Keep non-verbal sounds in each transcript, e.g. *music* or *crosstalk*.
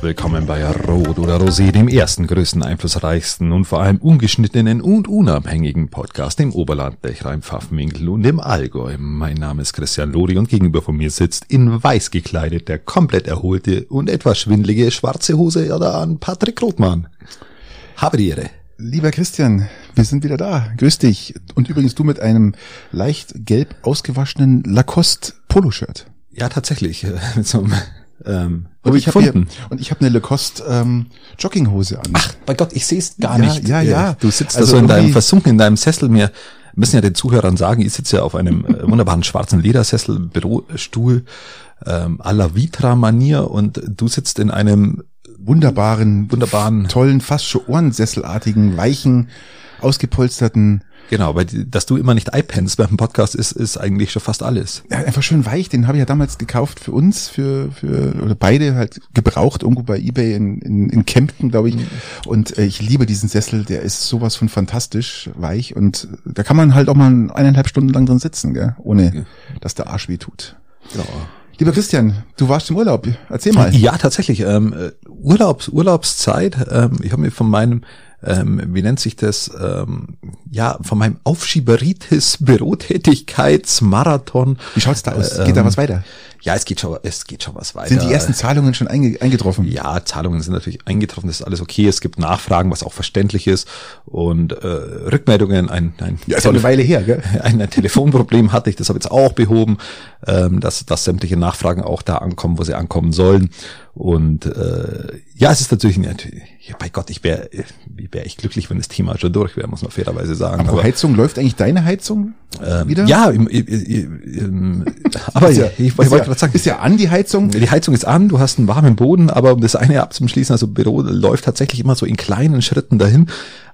Willkommen bei Rot oder Rosé, dem ersten, größten, einflussreichsten und vor allem ungeschnittenen und unabhängigen Podcast im Oberland, Bechrein, Pfaffenwinkel und im Allgäu. Mein Name ist Christian Lori und gegenüber von mir sitzt in weiß gekleidet der komplett erholte und etwas schwindlige schwarze Hose an Patrick Rothmann. Habe die Ehre. Lieber Christian, wir sind wieder da. Grüß dich. Und übrigens du mit einem leicht gelb ausgewaschenen Lacoste Poloshirt. Ja, tatsächlich. *laughs* Mit so einem ähm, und ich habe und ich habe eine Lacoste ähm, Jogginghose an. Ach, bei Gott, ich sehe es gar ja, nicht. Ja, ja. Du sitzt also da so in deinem versunken in deinem Sessel. Wir müssen ja den Zuhörern sagen, ich sitze ja auf einem äh, wunderbaren schwarzen Ledersessel, Bürostuhl ähm, à la Vitra-Manier und du sitzt in einem wunderbaren, wunderbaren, tollen, fast schon Ohrensesselartigen, weichen, ausgepolsterten Genau, weil dass du immer nicht iPens beim Podcast ist, ist eigentlich schon fast alles. Ja, einfach schön weich. Den habe ich ja damals gekauft für uns, für für oder beide halt gebraucht irgendwo bei eBay in in, in Kempten, glaube ich. Mhm. Und äh, ich liebe diesen Sessel. Der ist sowas von fantastisch weich und da kann man halt auch mal eineinhalb Stunden lang drin sitzen, gell? ohne ja. dass der Arsch weh tut. Genau. Lieber Christian, du warst im Urlaub. Erzähl mal. Ja, tatsächlich. Ähm, Urlaubs Urlaubszeit. Ähm, ich habe mir von meinem ähm, wie nennt sich das, ähm, ja, von meinem Aufschieberitis Bürotätigkeitsmarathon. Wie schaut's da aus? Geht da was weiter? Ja, es geht schon, es geht schon was weiter. Sind die ersten Zahlungen schon einge eingetroffen? Ja, Zahlungen sind natürlich eingetroffen, das ist alles okay. Es gibt Nachfragen, was auch verständlich ist und äh, Rückmeldungen. Ein, ein ja, ist auch eine Weile her, gell? *laughs* Ein, ein Telefonproblem hatte ich, das habe ich jetzt auch behoben, ähm, dass, dass sämtliche Nachfragen auch da ankommen, wo sie ankommen sollen. Und äh, ja, es ist natürlich, natürlich ja, bei Gott, ich wäre wär ich glücklich, wenn das Thema schon durch wäre, muss man fairerweise sagen. Aber, aber Heizung, läuft eigentlich deine Heizung ähm, wieder? Ja, im, im, im, *laughs* aber ja, ich, ich wollte ja, gerade sagen. Ist ja an die Heizung? Die Heizung ist an, du hast einen warmen Boden, aber um das eine abzuschließen, also Büro läuft tatsächlich immer so in kleinen Schritten dahin.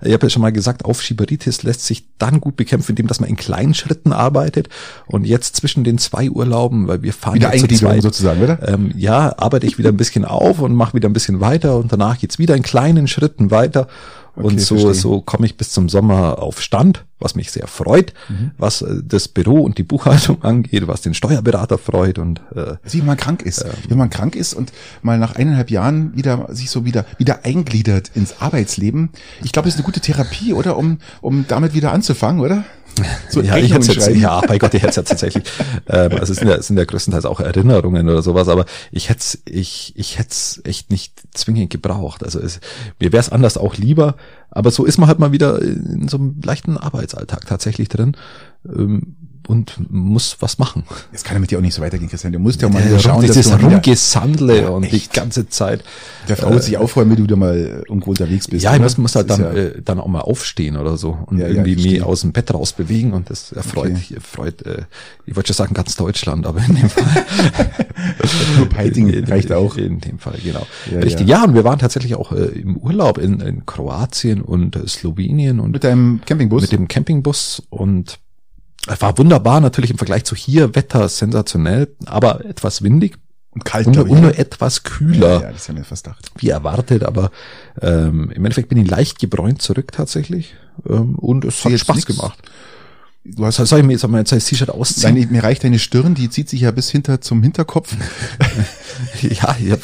Ich habe ja schon mal gesagt, Aufschieberitis lässt sich dann gut bekämpfen, indem dass man in kleinen Schritten arbeitet. Und jetzt zwischen den zwei Urlauben, weil wir fahren wieder ja zu zweit, sozusagen, oder? Ähm, ja, arbeite ich wieder ein bisschen auf und mache wieder ein bisschen weiter und danach geht's wieder in kleinen Schritten weiter. Okay, und so, so komme ich bis zum Sommer auf Stand, was mich sehr freut, mhm. was äh, das Büro und die Buchhaltung *laughs* angeht, was den Steuerberater freut und äh, wie man krank ist, äh, wenn man krank ist und mal nach eineinhalb Jahren wieder sich so wieder wieder eingliedert ins Arbeitsleben. Ich glaube, das ist eine gute Therapie, oder um um damit wieder anzufangen, oder? So *laughs* ja, ich hätte jetzt, ja, bei Gott, ich hätte es ja tatsächlich, ähm, also es sind ja, es sind ja größtenteils auch Erinnerungen oder sowas, aber ich hätte ich, ich hätte es echt nicht zwingend gebraucht. Also es, mir wäre es anders auch lieber, aber so ist man halt mal wieder in so einem leichten Arbeitsalltag tatsächlich drin. Ähm, und muss was machen. Es kann ja mit dir auch nicht so weitergehen, Christian. Du musst ja mal ja, schauen, dass du Rumgesandle ja, und die ganze Zeit. Der Frau äh, sich aufräumen, wenn du da mal irgendwo unterwegs bist. Ja, ich muss, muss halt dann, ja äh, dann auch mal aufstehen oder so und ja, irgendwie mich aus dem Bett raus bewegen und das erfreut, okay. erfreut, äh, ich wollte schon sagen ganz Deutschland, aber in dem Fall. *laughs* Nur Peiting reicht auch. In dem Fall, genau. Ja, Richtig. Ja. und wir waren tatsächlich auch äh, im Urlaub in, in Kroatien und äh, Slowenien und mit deinem Campingbus? Mit dem Campingbus und war wunderbar, natürlich im Vergleich zu hier, Wetter sensationell, aber etwas windig. Und kalt, und, und nur etwas kühler. Ja, ja, das haben wir fast gedacht. Wie erwartet, aber ähm, im Endeffekt bin ich leicht gebräunt zurück tatsächlich. Ähm, und es hat Spaß nix. gemacht. Du hast, soll ich mir jetzt mal jetzt das T-Shirt ausziehen? Deine, mir reicht deine Stirn, die zieht sich ja bis hinter zum Hinterkopf. *laughs* ja, ich habe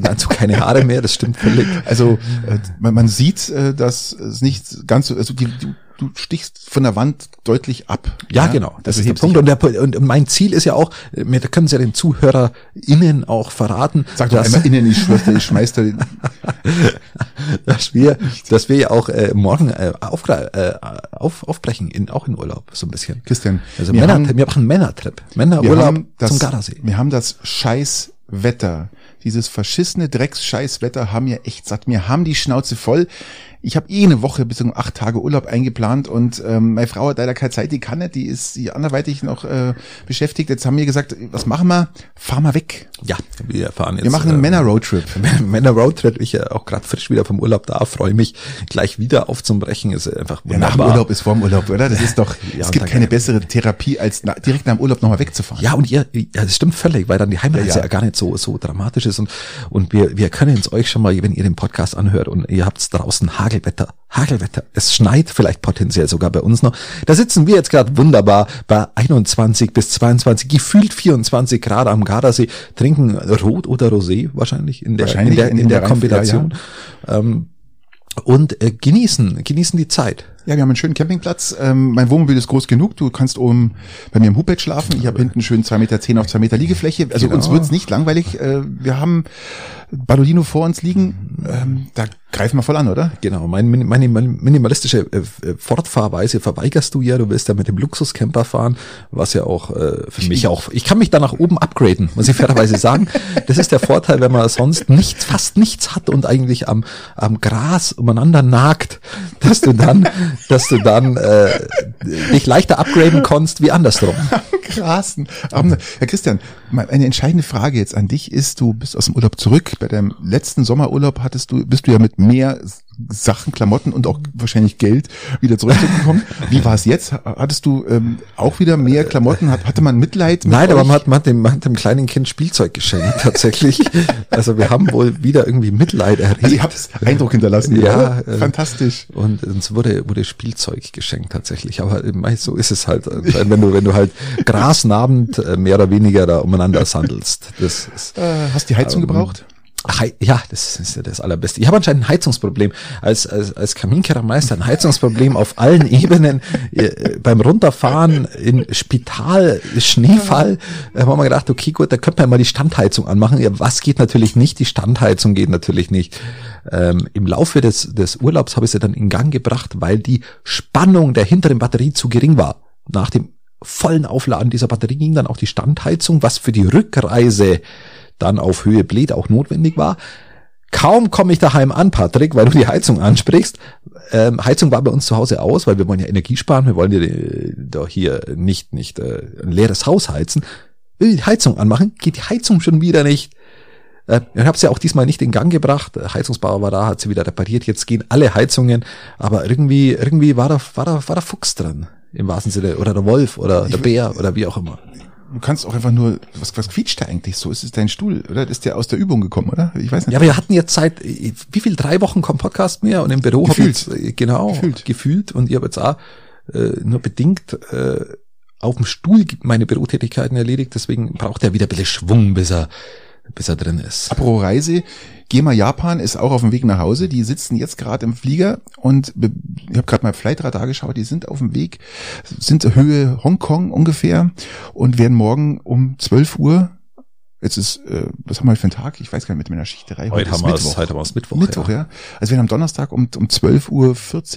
dazu keine Haare mehr, das stimmt völlig. Also äh, man, man sieht, äh, dass es nicht ganz so, also die, die du stichst von der Wand deutlich ab. Ja, ja? genau. Das, das ist der Punkt. Und, der, und mein Ziel ist ja auch, mir können Sie ja den ZuhörerInnen auch verraten. Sag doch einmal innen, ich schwör's ich schmeiß da *laughs* dass wir, dass wir ja auch äh, morgen äh, auf, äh, auf, aufbrechen, in, auch in Urlaub, so ein bisschen. Christian. Also wir, Männer, haben, wir machen Männertrip. Männerurlaub zum Gardasee. Wir haben das scheiß Wetter. Dieses verschissene Drecks-Scheiß-Wetter haben wir echt satt. Wir haben die Schnauze voll ich habe eh eine Woche bis um acht Tage Urlaub eingeplant und ähm, meine Frau hat leider keine Zeit, die kann nicht, die ist die anderweitig noch äh, beschäftigt. Jetzt haben wir gesagt, was machen wir? Fahr mal weg. Ja, wir fahren jetzt. Wir machen einen äh, Männer-Roadtrip. *laughs* Männer-Roadtrip, ich ja auch gerade frisch wieder vom Urlaub da, freue mich gleich wieder aufzubrechen. Ist einfach wunderbar. Ja, nach dem Urlaub ist vorm Urlaub, oder? Das ist doch, *laughs* ja, es gibt keine bessere Therapie, als na, direkt nach dem Urlaub nochmal wegzufahren. Ja, und ihr, ja, das stimmt völlig, weil dann die Heimat ja, ja. ja gar nicht so, so dramatisch ist und, und wir, wir können es euch schon mal, wenn ihr den Podcast anhört und ihr habt draußen Hagen Hagelwetter, Hagelwetter. Es schneit vielleicht potenziell sogar bei uns noch. Da sitzen wir jetzt gerade wunderbar bei 21 bis 22, gefühlt 24 Grad am Gardasee, trinken Rot oder Rosé wahrscheinlich in der, Wahrscheinlich in der, in in der der Kombination. Ähm, und äh, genießen, genießen die Zeit. Ja, wir haben einen schönen Campingplatz. Ähm, mein Wohnmobil ist groß genug. Du kannst oben bei mir im Hubbett schlafen. Ich habe hinten schön zwei Meter zehn auf zwei Meter Liegefläche. Also Genau. uns wird's nicht langweilig. Äh, wir haben Ballodino vor uns liegen. Ähm, da greifen wir voll an, oder? Genau, mein, Min- meine minimalistische äh, äh, Fortfahrweise verweigerst du ja. Du willst ja mit dem Luxuscamper fahren, was ja auch äh, für mich auch. Ich kann mich da nach oben upgraden, muss ich fairerweise sagen. Das ist der Vorteil, wenn man sonst nichts, fast nichts hat und eigentlich am, am Gras umeinander nagt, dass du dann, dass du dann äh, dich leichter upgraden kannst wie andersrum. *laughs* Grasen. Aber, Herr Christian, eine entscheidende Frage jetzt an dich ist, du bist aus dem Urlaub zurück. Bei deinem letzten Sommerurlaub hattest du, bist du ja mit mehr Sachen, Klamotten und auch wahrscheinlich Geld wieder zurückgekommen. *laughs* Wie war es jetzt? Hattest du ähm, auch wieder mehr Klamotten? Hat, hatte man Mitleid mit Nein, aber euch? man hat, man, hat dem, man hat dem kleinen Kind Spielzeug geschenkt, *laughs* tatsächlich. Also wir haben wohl wieder irgendwie Mitleid erregt. Also ihr habt Eindruck hinterlassen. Ja, äh, fantastisch. Und uns wurde, wurde Spielzeug geschenkt tatsächlich. Aber so ist es halt, äh, wenn du, wenn du halt *laughs* grasnabend äh, mehr oder weniger da umeinander sandelst. Das ist, Äh, hast die Heizung Ähm, gebraucht? Ja, das ist ja das Allerbeste. Ich habe anscheinend ein Heizungsproblem. Als, als, als Kaminkehrermeister ein Heizungsproblem auf allen *laughs* Ebenen. Äh, beim Runterfahren in Spital, Schneefall, äh, haben wir gedacht, okay, gut, da könnte man mal die Standheizung anmachen. Ja, was geht natürlich nicht? Die Standheizung geht natürlich nicht. Ähm, Im Laufe des, des Urlaubs habe ich sie dann in Gang gebracht, weil die Spannung der hinteren Batterie zu gering war. Nach dem vollen Aufladen dieser Batterie ging dann auch die Standheizung, was für die Rückreise dann auf Höhe Bled auch notwendig war. Kaum komme ich daheim an, Patrick, weil du die Heizung ansprichst. Ähm, Heizung war bei uns zu Hause aus, weil wir wollen ja Energie sparen. Wir wollen ja äh, doch hier nicht nicht äh, ein leeres Haus heizen. Will die Heizung anmachen, geht die Heizung schon wieder nicht. Äh, ich habe sie auch diesmal nicht in Gang gebracht. Der Heizungsbauer war da, hat sie wieder repariert. Jetzt gehen alle Heizungen, aber irgendwie irgendwie war da war da war der Fuchs dran im wahrsten Sinne oder der Wolf oder der Bär oder wie auch immer. Du kannst auch einfach nur, was, was quietscht da eigentlich so? Ist es dein Stuhl, oder? Ist der aus der Übung gekommen, oder? Ich weiß nicht. Ja, wir hatten jetzt seit, äh, wie viel, drei Wochen kommt Podcast mehr und im Büro hab ich Gefühlt. jetzt, äh, genau, Gefühlt. gefühlt. und ich habe jetzt auch äh, nur bedingt äh, auf dem Stuhl meine Bürotätigkeiten erledigt, deswegen braucht er wieder ein bisschen Schwung, bis er, bis er drin ist. Apro Reise, GEMA Japan ist auch auf dem Weg nach Hause. Die sitzen jetzt gerade im Flieger und ich habe gerade mal Flightradar geschaut. Die sind auf dem Weg, sind Höhe Hongkong ungefähr und werden morgen um 12 Uhr, jetzt ist, äh, was haben wir heute für einen Tag? Ich weiß gar nicht, mit meiner Schichterei. Heute, ist haben wir es, Mittwoch. heute haben wir es Mittwoch. Mittwoch, ja. Also wir haben am Donnerstag um, um 12.40 Uhr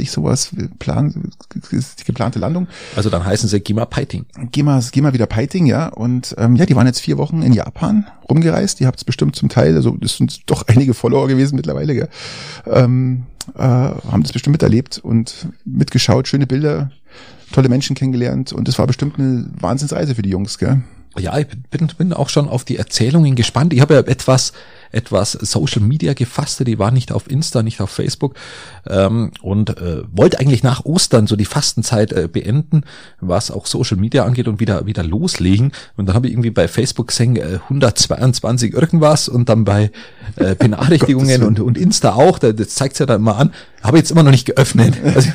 sowas plan, ist die geplante Landung. Also dann heißen sie Gima mal, geh mal wieder Piting, ja. Und ähm, ja, die waren jetzt vier Wochen in Japan rumgereist. Die habt es bestimmt zum Teil, also das sind doch *laughs* einige Follower gewesen mittlerweile, gell? Ähm, äh, haben das bestimmt miterlebt und mitgeschaut, schöne Bilder, tolle Menschen kennengelernt und das war bestimmt eine Wahnsinnsreise für die Jungs, gell? Ja, ich bin, bin auch schon auf die Erzählungen gespannt. Ich habe ja etwas, etwas Social Media gefasst, die war nicht auf Insta, nicht auf Facebook. Ähm, und äh, wollte eigentlich nach Ostern so die Fastenzeit äh, beenden, was auch Social Media angeht und wieder wieder loslegen. Und dann habe ich irgendwie bei Facebook gesehen äh, 122 irgendwas und dann bei äh, *laughs* Benachrichtigungen und, und Insta auch, da- das zeigt ja dann immer an, habe ich jetzt immer noch nicht geöffnet. *laughs* Also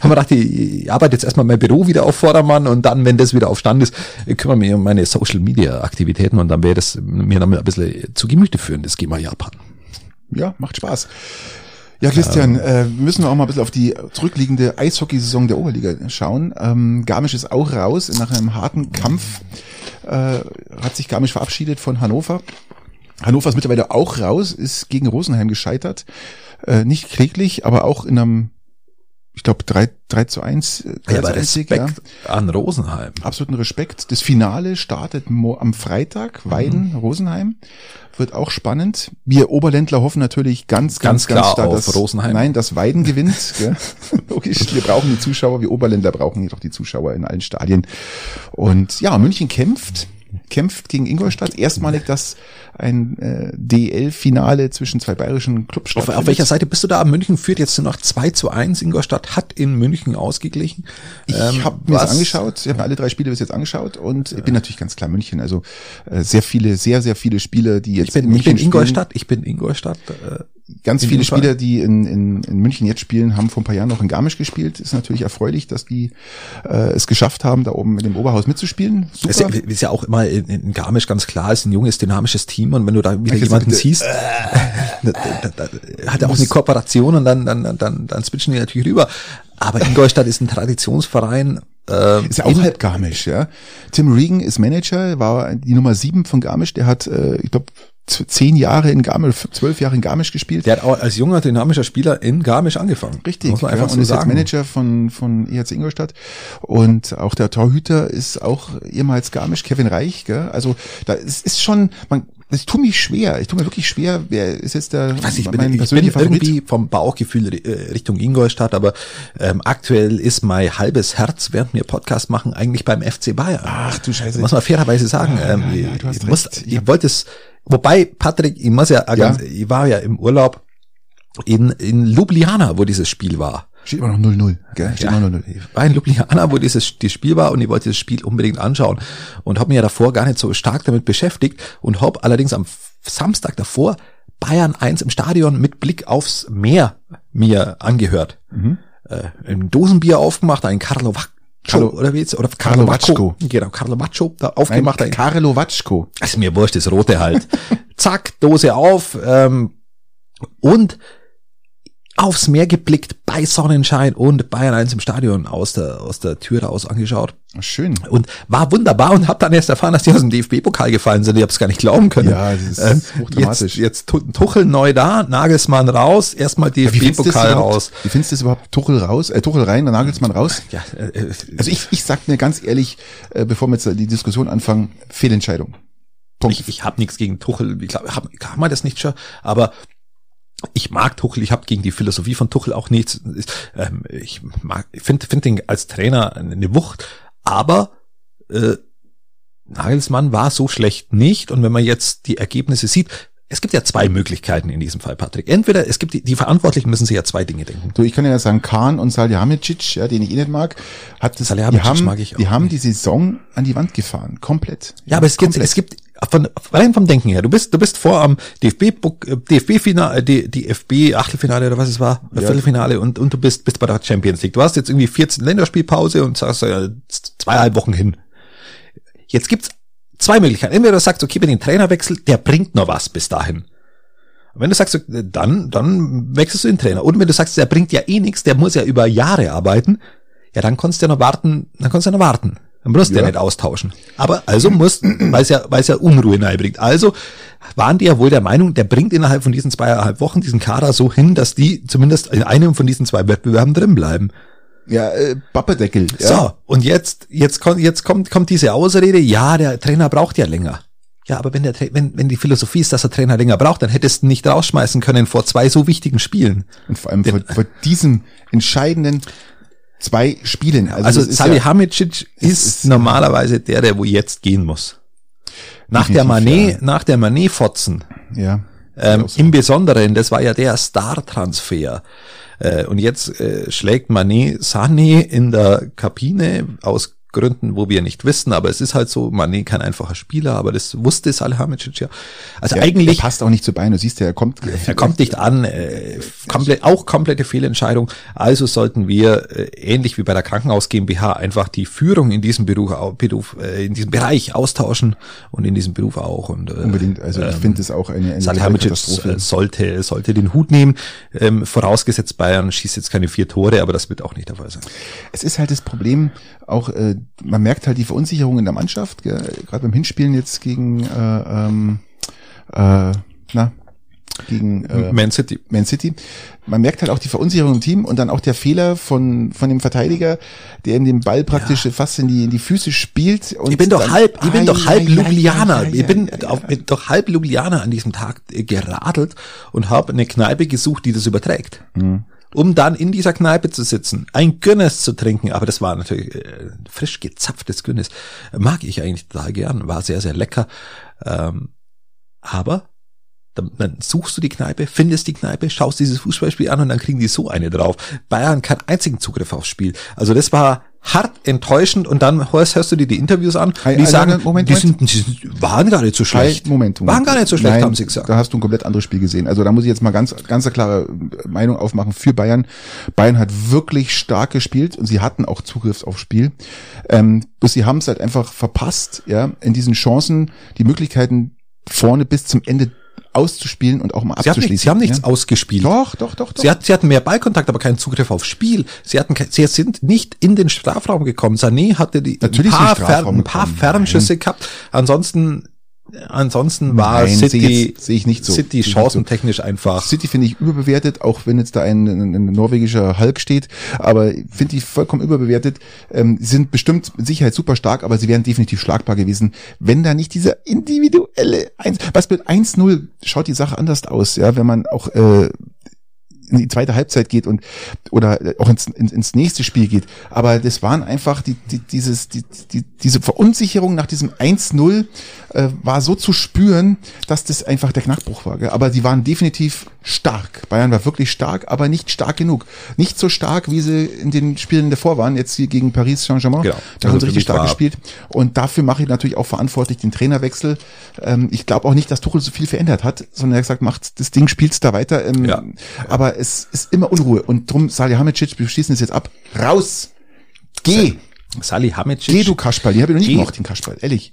haben wir gedacht, ich, ich arbeite jetzt erstmal mein Büro wieder auf Vordermann und dann, wenn das wieder auf Stand ist, kümmere mich um meine Social Media Aktivitäten und dann werde das mir damit ein bisschen zu Gemüte führen, das Gema Japan. Ja, macht Spaß. Ja, Christian, äh, müssen wir auch mal ein bisschen auf die zurückliegende Eishockeysaison der Oberliga schauen. Ähm, Garmisch ist auch raus. Nach einem harten Kampf äh, hat sich Garmisch verabschiedet von Hannover. Hannover ist mittlerweile auch raus, ist gegen Rosenheim gescheitert. Äh, nicht kläglich, aber auch in einem, ich glaube, 3, 3 zu 1. äh, 3 Ja, aber zu 1 Sieg, Respekt an Rosenheim. absoluten Respekt. Das Finale startet am Freitag, Weiden, Rosenheim. Wird auch spannend. Wir Oberländler hoffen natürlich ganz, ganz, Ganz klar stark, auf dass Rosenheim. Nein, dass Weiden *laughs* gewinnt. gell? Logisch. Wir brauchen die Zuschauer. Wir Oberländer brauchen jedoch die Zuschauer in allen Stadien. Und ja, München kämpft, kämpft gegen Ingolstadt. Erstmalig, dass ein äh, DL-Finale zwischen zwei bayerischen Clubs Auf, stattfindet. auf welcher Seite bist du da? München führt jetzt nur noch 2 zu 1. Ingolstadt hat in München ausgeglichen. Ich Ähm, habe mir das angeschaut, ich habe mir alle drei Spiele bis jetzt angeschaut und ich bin natürlich ganz klar München. Also äh, sehr viele, sehr, sehr viele Spieler, die jetzt Ich bin, in ich bin München Ingolstadt, ich bin Ingolstadt. Äh, ganz In viele. Spieler, die in, in, in München jetzt spielen, haben vor ein paar Jahren noch in Garmisch gespielt. Ist natürlich erfreulich, dass die äh, es geschafft haben, da oben mit dem Oberhaus mitzuspielen. Super. Es ist ja- ist ja auch immer in, in Garmisch ganz klar, ist ein junges, dynamisches Team und wenn du da wieder Jetzt jemanden siehst, *laughs* da, da, da, hat er auch eine Kooperation und dann, dann, dann, dann switchen die natürlich rüber. Aber Ingolstadt ist ein Traditionsverein. Äh, Ist ja auch halb Garmisch, ja. Tim Regan ist Manager, war die Nummer sieben von Garmisch. Der hat, äh, ich glaube, zehn Jahre in Garmisch, zwölf Jahre in Garmisch gespielt. der hat auch als junger, dynamischer Spieler in Garmisch angefangen. Richtig, Muss man ja, einfach und so ist jetzt sagen. Manager von, von EHC Ingolstadt. Und auch der Torhüter ist auch ehemals Garmisch, Kevin Reich. Gell? Also da ist, ist schon, man, es tut mich schwer. Ich tue mir wirklich schwer. Wer ist jetzt der Ich weiß ich bin, mein ich bin Favorit? irgendwie vom Bauchgefühl äh, Richtung Ingolstadt, aber ähm, aktuell ist mein halbes Herz, während wir Podcast machen, eigentlich beim FC Bayern. Ach du Scheiße. muss man fairerweise sagen. Ah, ähm, ja, du hast ich, recht. ich wollte es, wobei, Patrick, ich muss ja, ganz, ich war ja im Urlaub in, in Ljubljana, wo dieses Spiel war. Steht immer noch 0-0. Gell? Steht Ja, immer noch 0-0. ich war in Ljubljana, wo dieses das Spiel war und ich wollte das Spiel unbedingt anschauen und habe mich ja davor gar nicht so stark damit beschäftigt und habe allerdings am Samstag davor Bayern 1 im Stadion mit Blick aufs Meer mir angehört. Mhm. Äh, ein Dosenbier aufgemacht, ein Carlo Vacco Carlo- oder wie jetzt, oder Carlo Vacco. Genau, Carlo Vacco da aufgemacht. Ein Ein, Karlo Watschko. ist mir wurscht, das rote halt. *laughs* Zack, Dose auf ähm, und aufs Meer geblickt bei Sonnenschein und Bayern 1 im Stadion aus der, aus der Tür raus angeschaut. Schön. Und war wunderbar und hab dann erst erfahren, dass die aus dem DFB-Pokal gefallen sind. Ich hab's gar nicht glauben können. Ja, das ist jetzt, hochdramatisch. jetzt Tu- Tuchel neu da, Nagelsmann raus, erstmal DFB-Pokal überhaupt? raus. Wie findest du das überhaupt? Tuchel raus, äh, Tuchel rein, Nagelsmann raus? Ja, äh, äh, Also ich, ich sag mir ganz ehrlich, äh, bevor wir jetzt die Diskussion anfangen, Fehlentscheidung. Punkt. ich, ich habe nichts gegen Tuchel, ich glaube, hab, kann man das nicht schon, aber ich mag Tuchel, ich habe gegen die Philosophie von Tuchel auch nichts. Ähm, ich mag, finde find ihn als Trainer eine Wucht, aber äh, Nagelsmann war so schlecht nicht und wenn man jetzt die Ergebnisse sieht, es gibt ja zwei Möglichkeiten in diesem Fall, Patrick. Entweder es gibt die, die Verantwortlichen müssen sich ja zwei Dinge denken. So, ich kann ja sagen, Kahn und Salihamidzic, ja, den ich eh nicht mag, hat das, die haben, mag ich auch die haben nicht. die Saison an die Wand gefahren, komplett. Ja, aber es gibt, Komplett. es gibt von rein vom Denken her. Du bist, du bist vor am DFB, DFB Finale, DFB Achtelfinale oder was es war, Ja. Viertelfinale und und du bist bist bei der Champions League. Du hast jetzt irgendwie 14 Länderspielpause und sagst äh, zweieinhalb Wochen hin. Jetzt gibt's zwei Möglichkeiten. Entweder du sagst, okay, wenn den Trainer wechselt, der bringt noch was bis dahin. Und wenn du sagst, dann, dann wechselst du den Trainer. Und wenn du sagst, der bringt ja eh nichts, der muss ja über Jahre arbeiten, ja, dann kannst du ja noch warten, dann kannst du ja noch warten. Dann musst du ja. Ja. nicht austauschen. Aber also musst, weil es ja, weil es ja Unruhe bringt. Also waren die ja wohl der Meinung, der bringt innerhalb von diesen zweieinhalb Wochen diesen Kader so hin, dass die zumindest in einem von diesen zwei Wettbewerben drin bleiben. Ja, äh, Bappedeckel. Ja. So, und jetzt, jetzt kommt, jetzt kommt, kommt diese Ausrede, ja, der Trainer braucht ja länger. Ja, aber wenn der, wenn, wenn die Philosophie ist, dass der Trainer länger braucht, dann hättest du ihn nicht rausschmeißen können vor zwei so wichtigen Spielen. Und vor allem vor, vor diesem entscheidenden zwei Spielen. Also, Also, Salihamidzic es ist, ist- normalerweise der, der wo jetzt gehen muss. Nach der Manet, ja. nach der Manet-Fotzen, ja, ja. Ähm, so. im Besonderen, das war ja der Star-Transfer. Äh, und jetzt äh, schlägt Manet Sané in der Kabine aus Gründen, wo wir nicht wissen, aber es ist halt so, Manet kein einfacher Spieler, aber das wusste Salihamidzic ja. Also Der, eigentlich der passt auch nicht zu Bein. Du siehst ja, er kommt. er kommt nicht an, äh, komplett, auch komplette Fehlentscheidung. Also sollten wir äh, ähnlich wie bei der Krankenhaus GmbH einfach die Führung in diesem Beruf, Beruf äh, in diesem Bereich austauschen und in diesem Beruf auch. Und äh, Unbedingt. Also ich finde es auch eine, eine Salihamidzic äh, sollte sollte den Hut nehmen. Ähm, vorausgesetzt Bayern schießt jetzt keine vier Tore, aber das wird auch nicht der Fall sein. Es ist halt das Problem, auch äh, man merkt halt die Verunsicherung in der Mannschaft, gerade beim Hinspielen jetzt gegen äh, ähm, äh, na gegen äh, Man City. Man City. Man merkt halt auch die Verunsicherung im Team und dann auch der Fehler von von dem Verteidiger, der ihm den Ball praktisch fast in die in die Füße spielt. Und Ich bin doch dann- halb, ich bin doch halb Ljubljana. Ich bin doch halb Ljubljana an diesem Tag geradelt und habe eine Kneipe gesucht, die das überträgt. Mhm. Um dann in dieser Kneipe zu sitzen, ein Guinness zu trinken, aber das war natürlich äh, frisch gezapftes Guinness. Mag ich eigentlich total gern, war sehr, sehr lecker. Ähm, aber dann, suchst du die Kneipe, findest die Kneipe, schaust dieses Fußballspiel an und dann kriegen die so eine drauf. Bayern keinen einzigen Zugriff aufs Spiel. Also das war hart enttäuschend und dann hörst, hörst du dir die Interviews an, die hey, sagen, Moment, die, Moment. sind, die sind, waren gar nicht so schlecht. Moment, Moment. Waren gar nicht so schlecht, Nein, haben sie gesagt. Da hast du ein komplett anderes Spiel gesehen. Also da muss ich jetzt mal ganz, ganz eine klare Meinung aufmachen für Bayern. Bayern hat wirklich stark gespielt und sie hatten auch Zugriff aufs Spiel. Ähm, bloß sie haben es halt einfach verpasst, ja, in diesen Chancen die Möglichkeiten vorne bis zum Ende auszuspielen und auch mal Sie, abzuschließen. nichts, sie haben nichts ja. ausgespielt. Doch, doch, doch, doch. Sie, hat, sie hatten mehr Ballkontakt, aber keinen Zugriff aufs Spiel. Sie hatten, sie sind nicht in den Strafraum gekommen. Sané hatte die Natürlich ein paar, Fern, ein paar. Fernschüsse gehabt. Ansonsten, ansonsten war Nein, City, sehe ich nicht so. City chancentechnisch einfach. City finde ich überbewertet, auch wenn jetzt da ein, ein, ein norwegischer Hulk steht, aber finde ich vollkommen überbewertet. Ähm, sie sind bestimmt mit Sicherheit super stark, aber sie wären definitiv schlagbar gewesen, wenn da nicht dieser individuelle Eins, was mit 1-0 schaut die Sache anders aus, ja, wenn man auch äh, in die zweite Halbzeit geht und oder auch ins, ins, ins nächste Spiel geht. Aber das waren einfach die, die, dieses, die, die, diese Verunsicherung nach diesem 1-0 äh, war so zu spüren, dass das einfach der Knackbruch war. Gell? Aber die waren definitiv stark. Bayern war wirklich stark, aber nicht stark genug. Nicht so stark, wie sie in den Spielen davor waren, jetzt hier gegen Paris Saint-Germain. Genau. Da Also haben sie für richtig stark gespielt. Und dafür mache ich natürlich auch verantwortlich den Trainerwechsel. Ähm, ich glaube auch nicht, dass Tuchel so viel verändert hat, sondern er hat gesagt, macht das Ding, spielt's da weiter. Ähm, Ja. Aber es ist immer Unruhe. Und drum, Salihamidzic, wir schließen es jetzt ab. Raus! Geh! Sally Hamicic. Geh, du Kasperl. Die habe ich noch nie gemacht, den Kasperl. Ehrlich.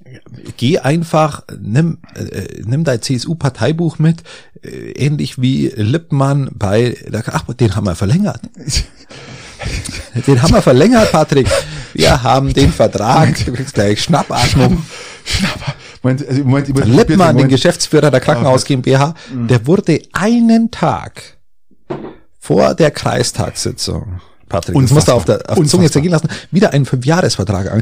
geh einfach, nimm, äh, nimm dein CSU-Parteibuch mit, äh, ähnlich wie Lippmann bei, der, ach, den haben wir verlängert. *laughs* Den haben wir verlängert, Patrick. Wir haben den Vertrag, du kriegst gleich Schnappatmung. Schnapper. Moment, also, Moment, Lippmann, den. Geschäftsführer der Krankenhaus GmbH, der wurde einen Tag vor der Kreistagssitzung Patrick, das musst du auf der auf der Zunge Unfassbar. zergehen lassen, wieder einen Fünfjahresvertrag an,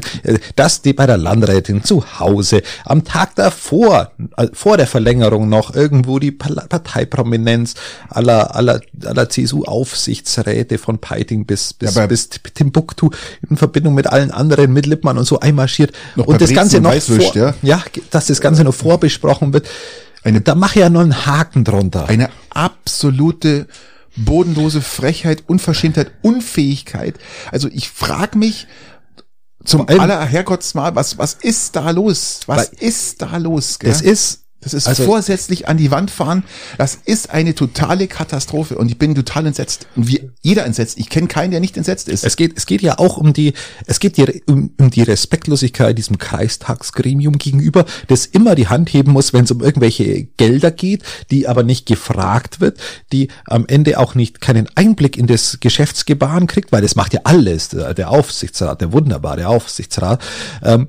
dass die bei der Landrätin zu Hause am Tag davor, äh, vor der Verlängerung noch irgendwo die Parteiprominenz aller, aller, aller CSU-Aufsichtsräte von Peiting bis, bis, Ja, bis Timbuktu in Verbindung mit allen anderen, mit Lippmann und so einmarschiert. Und das Ganze und noch vor, ja? ja, dass das Ganze noch vorbesprochen wird. Eine- da mach ich ja noch einen Haken drunter. Eine absolute bodenlose Frechheit, Unverschämtheit, Unfähigkeit. Also ich frage mich zum aller Herrgottsmal, was, was ist da los? Was Weil- ist da los? Gell? das ist, Das ist Also- vorsätzlich an die Wand fahren. Das ist eine totale Katastrophe und ich bin total entsetzt. Und wie jeder entsetzt. Ich kenne keinen, der nicht entsetzt ist. Es geht, es geht ja auch um die, es geht hier um, um die Respektlosigkeit diesem Kreistagsgremium gegenüber, das immer die Hand heben muss, wenn es um irgendwelche Gelder geht, die aber nicht gefragt wird, die am Ende auch nicht keinen Einblick in das Geschäftsgebaren kriegt, weil das macht ja alles der, der Aufsichtsrat, der wunderbare Aufsichtsrat, ähm,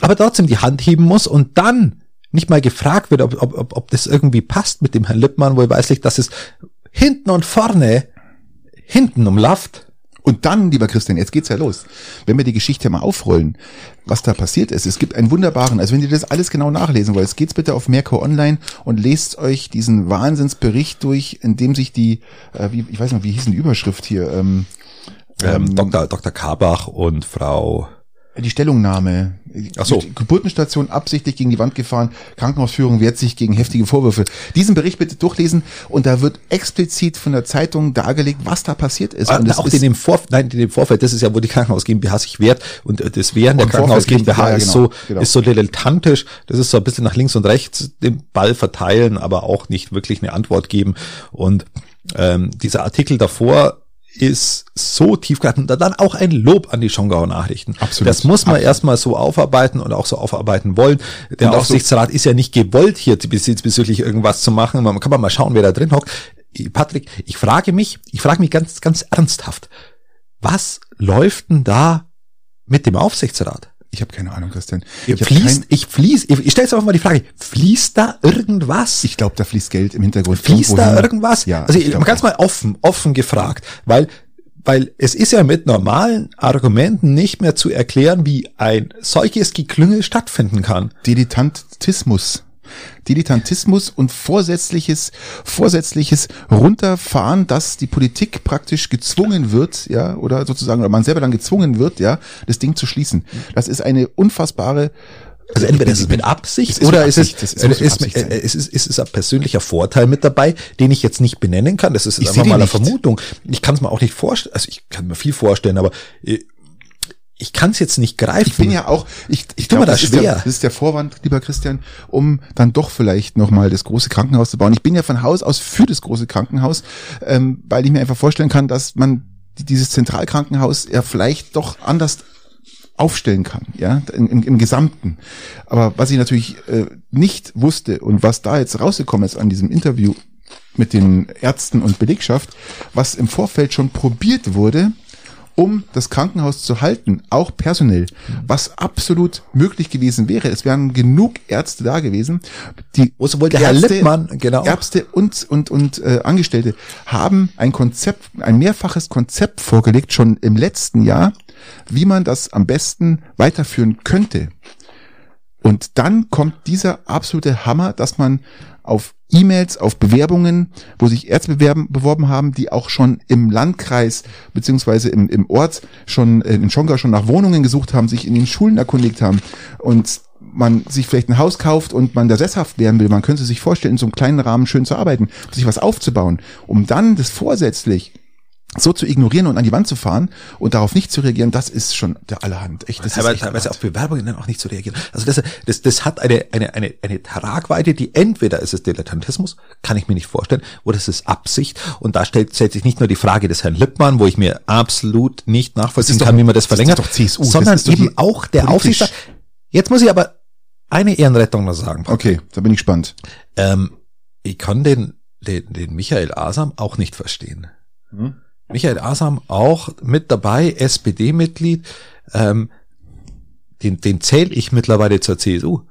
aber trotzdem die Hand heben muss und dann nicht mal gefragt wird, ob, ob, ob, ob das irgendwie passt mit dem Herrn Lippmann, wo weiß nicht, dass es hinten und vorne hinten umlafft. Und dann, lieber Christian, jetzt geht's ja los. Wenn wir die Geschichte mal aufrollen, was da passiert ist. Es gibt einen wunderbaren, also wenn ihr das alles genau nachlesen wollt, geht's bitte auf Merkur Online und lest euch diesen Wahnsinnsbericht durch, in dem sich die, äh, wie, ich weiß noch, wie hieß die Überschrift hier, ähm, Ähm, Dr. Dr. Kabach und Frau die Stellungnahme. Ach so. Geburtenstation absichtlich gegen die Wand gefahren. Krankenhausführung wehrt sich gegen heftige Vorwürfe. Diesen Bericht bitte durchlesen und da wird explizit von der Zeitung dargelegt, was da passiert ist. Ah, und auch ist in dem Vor nein, in dem Vorfeld, das ist ja, wo die Krankenhaus GmbH sich wehrt und äh, das Wehren der Krankenhaus Vorfeld, GmbH ja, ist genau, so genau. ist so dilettantisch, das ist so ein bisschen nach links und rechts den Ball verteilen, aber auch nicht wirklich eine Antwort geben und ähm, dieser Artikel davor ist so tiefgreifend und dann auch ein Lob an die Schongauer Nachrichten. Absolut, Das muss man absolut. erstmal so aufarbeiten und auch so aufarbeiten wollen. Der Und auch so- Aufsichtsrat ist ja nicht gewollt, hier bezüglich irgendwas zu machen. Man kann mal schauen, wer da drin hockt. Patrick, ich frage mich, ich frage mich ganz, ganz ernsthaft, was läuft denn da mit dem Aufsichtsrat? Ich habe keine Ahnung, Christian. Ich fließt, kein- ich fließ, ich, ich stelle jetzt einfach mal die Frage, fließt da irgendwas? ich glaube, da fließt Geld im Hintergrund. Fließt da hin. irgendwas? Ja, also man kann es mal offen, offen gefragt, weil, weil es ist ja mit normalen Argumenten nicht mehr zu erklären, wie ein solches Geklüngel stattfinden kann. Dilettantismus. Dilettantismus und vorsätzliches, vorsätzliches Runterfahren, dass die Politik praktisch gezwungen wird, ja, oder sozusagen, oder man selber dann gezwungen wird, ja, das Ding zu schließen. Das ist eine unfassbare, Also entweder ist es mit Absicht Es oder ist Absicht, es, das muss ist, äh, es ist, ist es ein persönlicher Vorteil mit dabei, den ich jetzt nicht benennen kann. Das ist Ich einfach mal eine nicht. Vermutung. Ich kann es mir auch nicht vorstellen. Also ich kann mir viel vorstellen, aber äh, ich kann es jetzt nicht greifen. Ich bin ja auch, ich, ich glaube, das das, ist der, schwer. das ist der Vorwand, lieber Christian, um dann doch vielleicht nochmal das große Krankenhaus zu bauen. Ich bin ja von Haus aus für das große Krankenhaus, ähm, weil ich mir einfach vorstellen kann, dass man die- dieses Zentralkrankenhaus ja vielleicht doch anders aufstellen kann, ja, im, im, im Gesamten. Aber was ich natürlich äh, nicht wusste und was da jetzt rausgekommen ist an diesem Interview mit den Ärzten und Belegschaft, was im Vorfeld schon probiert wurde, um das Krankenhaus zu halten, auch personell, was absolut möglich gewesen wäre. Es wären genug Ärzte da gewesen. Die Wo sowohl der Herr Lippmann, genau. Ärzte und und und äh, Angestellte haben ein Konzept, ein mehrfaches Konzept vorgelegt schon im letzten Jahr, wie man das am besten weiterführen könnte. Und dann kommt dieser absolute Hammer, dass man auf E-Mails, auf Bewerbungen, wo sich Ärzte bewerben, beworben haben, die auch schon im Landkreis beziehungsweise im, im Ort schon äh, in Schongau schon nach Wohnungen gesucht haben, sich in den Schulen erkundigt haben und man sich vielleicht ein Haus kauft und man da sesshaft werden will, man könnte sich vorstellen, in so einem kleinen Rahmen schön zu arbeiten, sich was aufzubauen, um dann das vorsätzlich so zu ignorieren und an die Wand zu fahren und darauf nicht zu reagieren, das ist schon der allerhand. Echt, das teilweise, ist echt teilweise auf Bewerbungen dann auch nicht zu reagieren. Also das, das, das hat eine, eine, eine, eine Tragweite, die entweder ist es Dilettantismus, kann ich mir nicht vorstellen, oder es ist Absicht. Und da stellt, stellt sich nicht nur die Frage des Herrn Lippmann, wo ich mir absolut nicht nachvollziehen Das doch- kann, wie man das das ist verlängert, doch CSU, das sondern ist doch eben auch der politisch. Aufsichtsrat. Jetzt muss ich aber eine Ehrenrettung noch sagen. Okay, da bin ich gespannt. Ähm, ich kann den, den, den Michael Asam auch nicht verstehen. Hm? Michael Asam auch mit dabei, SPD-Mitglied, ähm, den, den zähle ich mittlerweile zur CSU.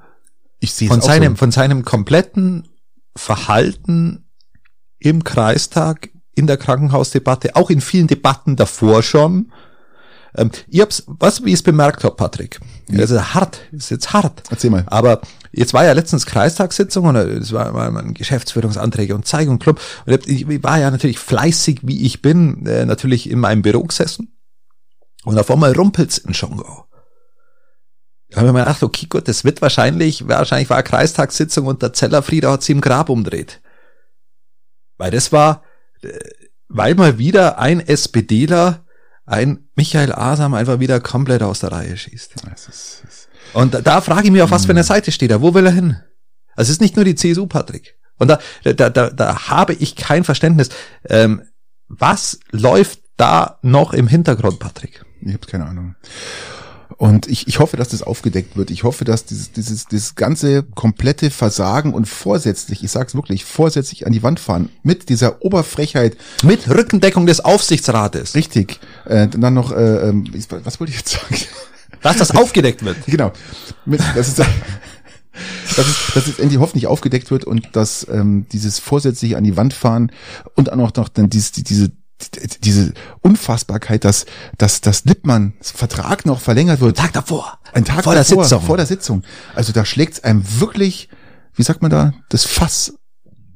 Ich sehe Von seinem, so. von seinem kompletten Verhalten im Kreistag, in der Krankenhausdebatte, auch in vielen Debatten davor schon. Ähm, ich hab's, was, wie ich es bemerkt habe, Patrick. Also hart, ist jetzt hart. Erzähl mal. Aber jetzt war ja letztens Kreistagssitzung und es war, war man Geschäftsführungsanträge und Zeigung Club. Und ich war ja natürlich fleißig, wie ich bin, äh, natürlich in meinem Büro gesessen. Und auf einmal rumpelt's in Schongau. Da habe ich mir gedacht, okay, gut, das wird wahrscheinlich, wahrscheinlich war Kreistagssitzung und der Zellerfrieder hat sie im Grab umdreht. Weil das war, äh, weil mal wieder ein SPDler, ein Michael Asam einfach wieder komplett aus der Reihe schießt. Es ist, es Und da, da frage ich mich, auf was für einer Seite steht er. Wo will er hin? Also es ist nicht nur die CSU, Patrick. Und da, da, da, da habe ich kein Verständnis. Ähm, was läuft da noch im Hintergrund, Patrick? ich habe keine Ahnung. Und ich, ich hoffe, dass das aufgedeckt wird. Ich hoffe, dass dieses, dieses, dieses ganze komplette Versagen und vorsätzlich, ich sag's wirklich, vorsätzlich an die Wand fahren, mit dieser Oberfrechheit, Mit Rückendeckung des Aufsichtsrates. richtig, äh, dann noch, äh, ähm, was wollte ich jetzt sagen? Dass das aufgedeckt wird. *laughs* Genau. Mit, das ist, *laughs* dass es, dass es endlich hoffentlich aufgedeckt wird und dass ähm, dieses vorsätzliche an die Wand fahren und auch noch, dann dieses, die, diese diese Unfassbarkeit, dass, dass das Lippmanns Vertrag noch verlängert wird. Tag davor. Ein Tag vor davor, der Sitzung. Vor der Sitzung. Also da schlägt's einem wirklich, wie sagt man da, das Fass,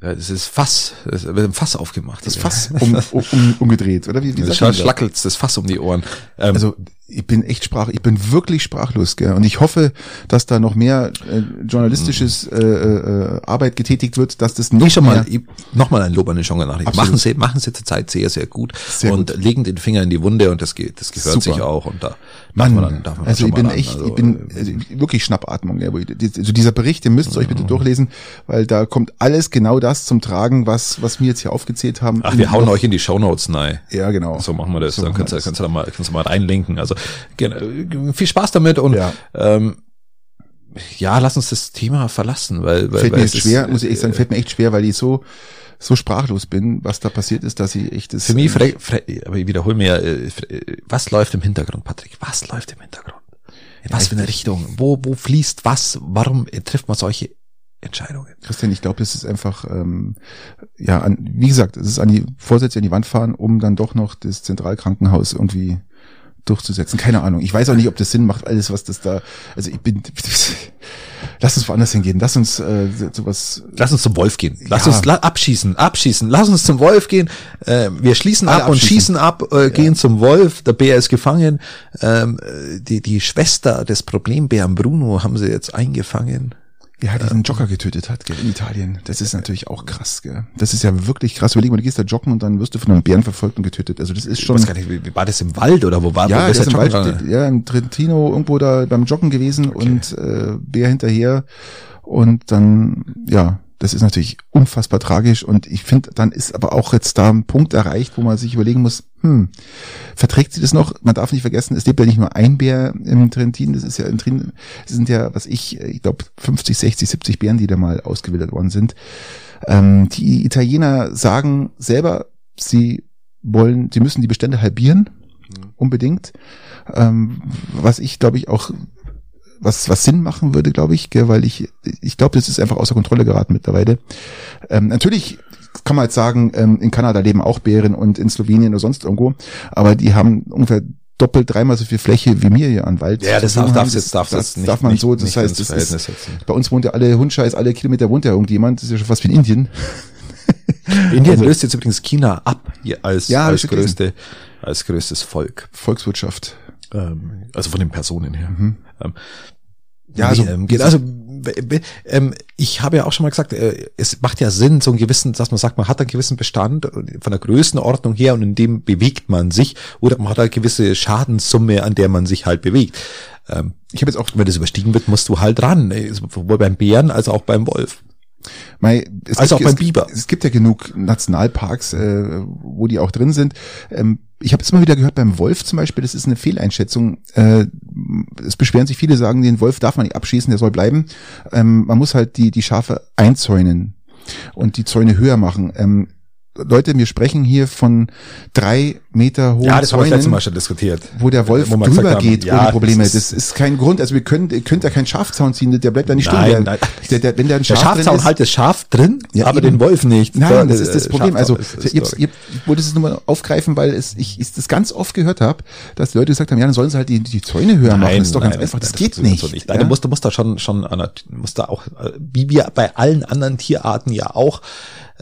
Ja, Es ist Fass, es wird ein Fass aufgemacht. das Fass um, um, umgedreht, oder wie, wie Das sagt man da? schlackelt das Fass um die Ohren. Ähm, Also ich bin echt sprach, ich bin wirklich sprachlos, gell? Und ich hoffe, dass da noch mehr äh, journalistisches äh, äh, Arbeit getätigt wird, dass das noch Nee, schon mehr, mal, nochmal ein Lob an die Schonger Nachricht. Absolut. Machen Sie, machen Sie zurzeit sehr, sehr gut Sehr und gut. legen den Finger in die Wunde und das, geht, das gehört Super. sich auch und da Mann, darf man dann, darf man also ich bin mal echt, Also, ich bin also wirklich Schnappatmung. Ich- die- also dieser Bericht, den müsst ihr euch bitte Mhm. durchlesen, weil da kommt alles genau das zum Tragen, was was wir jetzt hier aufgezählt haben. Ach, wir hauen Noch- euch in die Shownotes rein. Ja, genau. So machen wir das. So dann kannst du, kannst du da mal, kannst du mal reinlinken. Also gen- viel Spaß damit und Ja. ähm, ja, lass uns das Thema verlassen, weil, weil, Fällt weil mir jetzt ist, schwer, muss ich echt sagen, äh, fällt mir echt schwer, weil ich so so sprachlos bin, was da passiert ist, dass ich echt das Für mich, fre, fre, aber ich wiederhole mir, äh, äh, was läuft im Hintergrund, Patrick? Was läuft im Hintergrund? In was für eine Richtung? Wo, wo fließt was? Warum äh, trifft man solche Entscheidungen? Christian, ich glaube, es ist einfach, ähm, ja, an, wie gesagt, es ist an die Vorsätze an die Wand fahren, um dann doch noch das Zentralkrankenhaus irgendwie durchzusetzen. Keine Ahnung. Ich weiß auch nicht, ob das Sinn macht, alles, was das da. Also ich bin. *laughs* Lass uns woanders hingehen. Lass uns äh, sowas. Lass uns zum Wolf gehen. Lass Ja. uns la abschießen, abschießen. Lass uns zum Wolf gehen. Äh, wir schließen Alle ab und schießen ab, äh, gehen zum Wolf. Der Bär ist gefangen. Ähm, äh, die, die Schwester des Problembären Bruno haben sie jetzt eingefangen. Ja, diesen Jogger getötet hat, gell, in Italien. Das ist natürlich auch krass, gell. Das ist ja wirklich krass. Überleg mal, du gehst da joggen und dann wirst du von einem Bären verfolgt und getötet. Also das ist schon. Ich weiß gar nicht, wie- war das im Wald oder wo war ja, wo der ist im der Wald, Joggen? ja, in Trentino irgendwo da beim Joggen gewesen und äh, Bär hinterher und dann, ja, das ist natürlich unfassbar tragisch und ich finde, dann ist aber auch jetzt da ein Punkt erreicht, wo man sich überlegen muss, hm, verträgt sie das noch? Man darf nicht vergessen, es lebt ja nicht nur ein Bär im Trentin, das ist ja in Trin, es sind ja, was ich, ich glaube 50, 60, 70 Bären, die da mal ausgewildert worden sind. Ähm, die Italiener sagen selber, sie wollen, sie müssen die Bestände halbieren, unbedingt. Ähm, was ich, glaube ich, auch was, was Sinn machen würde, glaube ich, gell, weil ich, ich glaube, das ist einfach außer Kontrolle geraten mittlerweile. Ähm, natürlich kann man jetzt sagen, ähm, in Kanada leben auch Bären und in Slowenien oder sonst irgendwo, aber die haben ungefähr doppelt, dreimal so viel Fläche wie mir hier an Wald. Ja, das darf, darf jetzt, darf das, das nicht, darf man nicht, so, das nicht heißt, das ist, bei uns wohnt ja alle Hundscheiß, alle Kilometer wohnt ja irgendjemand, das ist ja schon fast wie in Indien. *laughs* Indien Also- löst jetzt übrigens China ab hier als, Ja, als ich gelesen. größte, als größtes Volk. Volkswirtschaft. Ähm, also von den Personen her. Ähm, Mhm. Ja, also- ähm, geht, also ähm, ich habe ja auch schon mal gesagt, äh, es macht ja Sinn, so einen gewissen, dass man sagt, man hat einen gewissen Bestand von der Größenordnung her und in dem bewegt man sich oder man hat eine gewisse Schadenssumme, an der man sich halt bewegt. Ähm, Ich habe jetzt auch wenn das überstiegen wird, musst du halt ran, äh, sowohl beim Bären als auch beim Wolf. Mei, es Also gibt, auch beim es, Biber. Es gibt ja genug Nationalparks, äh, wo die auch drin sind. Ähm, ich habe es immer wieder gehört beim Wolf zum Beispiel, das ist eine Fehleinschätzung. Äh, es beschweren sich viele, sagen, den Wolf darf man nicht abschießen, der soll bleiben. Ähm, man muss halt die, die Schafe einzäunen und die Zäune höher machen. Ähm, Leute, wir sprechen hier von drei Meter hohen Ja, das haben wir das letzte Zäunen Mal schon diskutiert. wo der Wolf Wo drüber haben, geht ja, ohne Probleme. das Das ist- ist, kein Grund. Also wir können, ihr könnt ja keinen Schafzaun ziehen, der bleibt da nicht Nein, stehen. nein. Der, der, wenn der ein Der Schaf drin Schafzaun ist, halt das Schaf drin, Ja, aber eben. den Wolf nicht. Nein, das Der, ist das äh, Problem. Also ist- ist ich, ich wollte es nur mal aufgreifen, weil es, ich, ich das ganz oft gehört habe, dass Leute gesagt haben, ja, dann sollen sie halt die, die Zäune höher machen. Das ist doch ganz nein, einfach. Das nein, geht so nicht. Nein, ja? du musst, du musst da schon, schon, an der- musst da auch, äh, wie wir bei allen anderen Tierarten ja auch,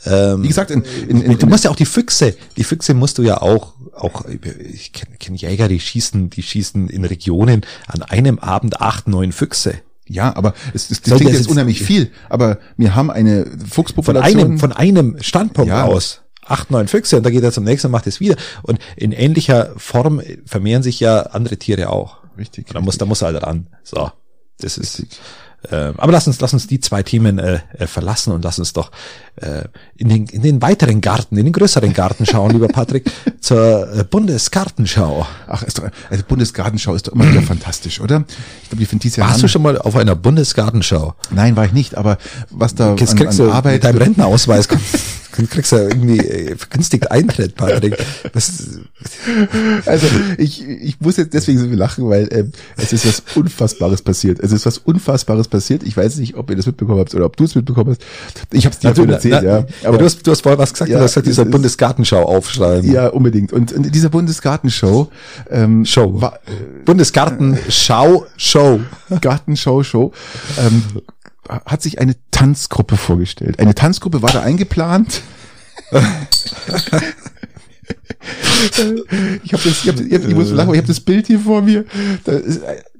ähm, Wie gesagt, in, in, in, du musst ja auch die Füchse, die Füchse musst du ja auch, auch, ich kenne kenn Jäger, die schießen, die schießen in Regionen an einem Abend acht, neun Füchse. ja, aber es, es das klingt jetzt unheimlich viel. Aber wir haben eine Von Fuchspopulation. einem, von einem Standpunkt Ja. aus. Acht, neun Füchse und da geht er zum nächsten und macht es wieder. Und in ähnlicher Form vermehren sich ja andere Tiere auch. Richtig, Da muss, da muss er halt ran. So. Das ist, Richtig. Äh, aber lass uns, lass uns die zwei Themen äh, äh, verlassen und lass uns doch äh, in, den, in den weiteren Garten, in den größeren Garten schauen, lieber Patrick, *laughs* zur äh, Bundesgartenschau. Ach, ist doch, also Bundesgartenschau ist doch immer wieder fantastisch, oder? Ich glaube, die finden dies Jahr Warst du schon mal auf einer Bundesgartenschau? Nein, war ich nicht, aber was da Jetzt an, an du Arbeit mit deinem *laughs* Rentnerausweis, kriegst du irgendwie äh, vergünstigt Eintritt, Patrick. Das Also ich, ich muss jetzt deswegen so viel lachen, weil ähm, es ist was Unfassbares passiert. Es ist was Unfassbares passiert. Ich weiß nicht, ob ihr das mitbekommen habt oder ob du es mitbekommen hast. Ich habe es dir Natürlich, erzählt, na, ja. ja, du hast, du hast vorher was gesagt, Ja, du hast gesagt, es dieser Bundesgartenschau aufschreiben. ja, unbedingt. Und, und in dieser Bundesgartenshow ähm, Show. war, Bundesgartenschau, Show. Gartenshow Show ähm, hat sich eine Tanzgruppe vorgestellt. Eine Tanzgruppe war da eingeplant. ich habe das, ich, hab, ich, hab, ich muss lachen, ich habe das Bild hier vor mir. Äh,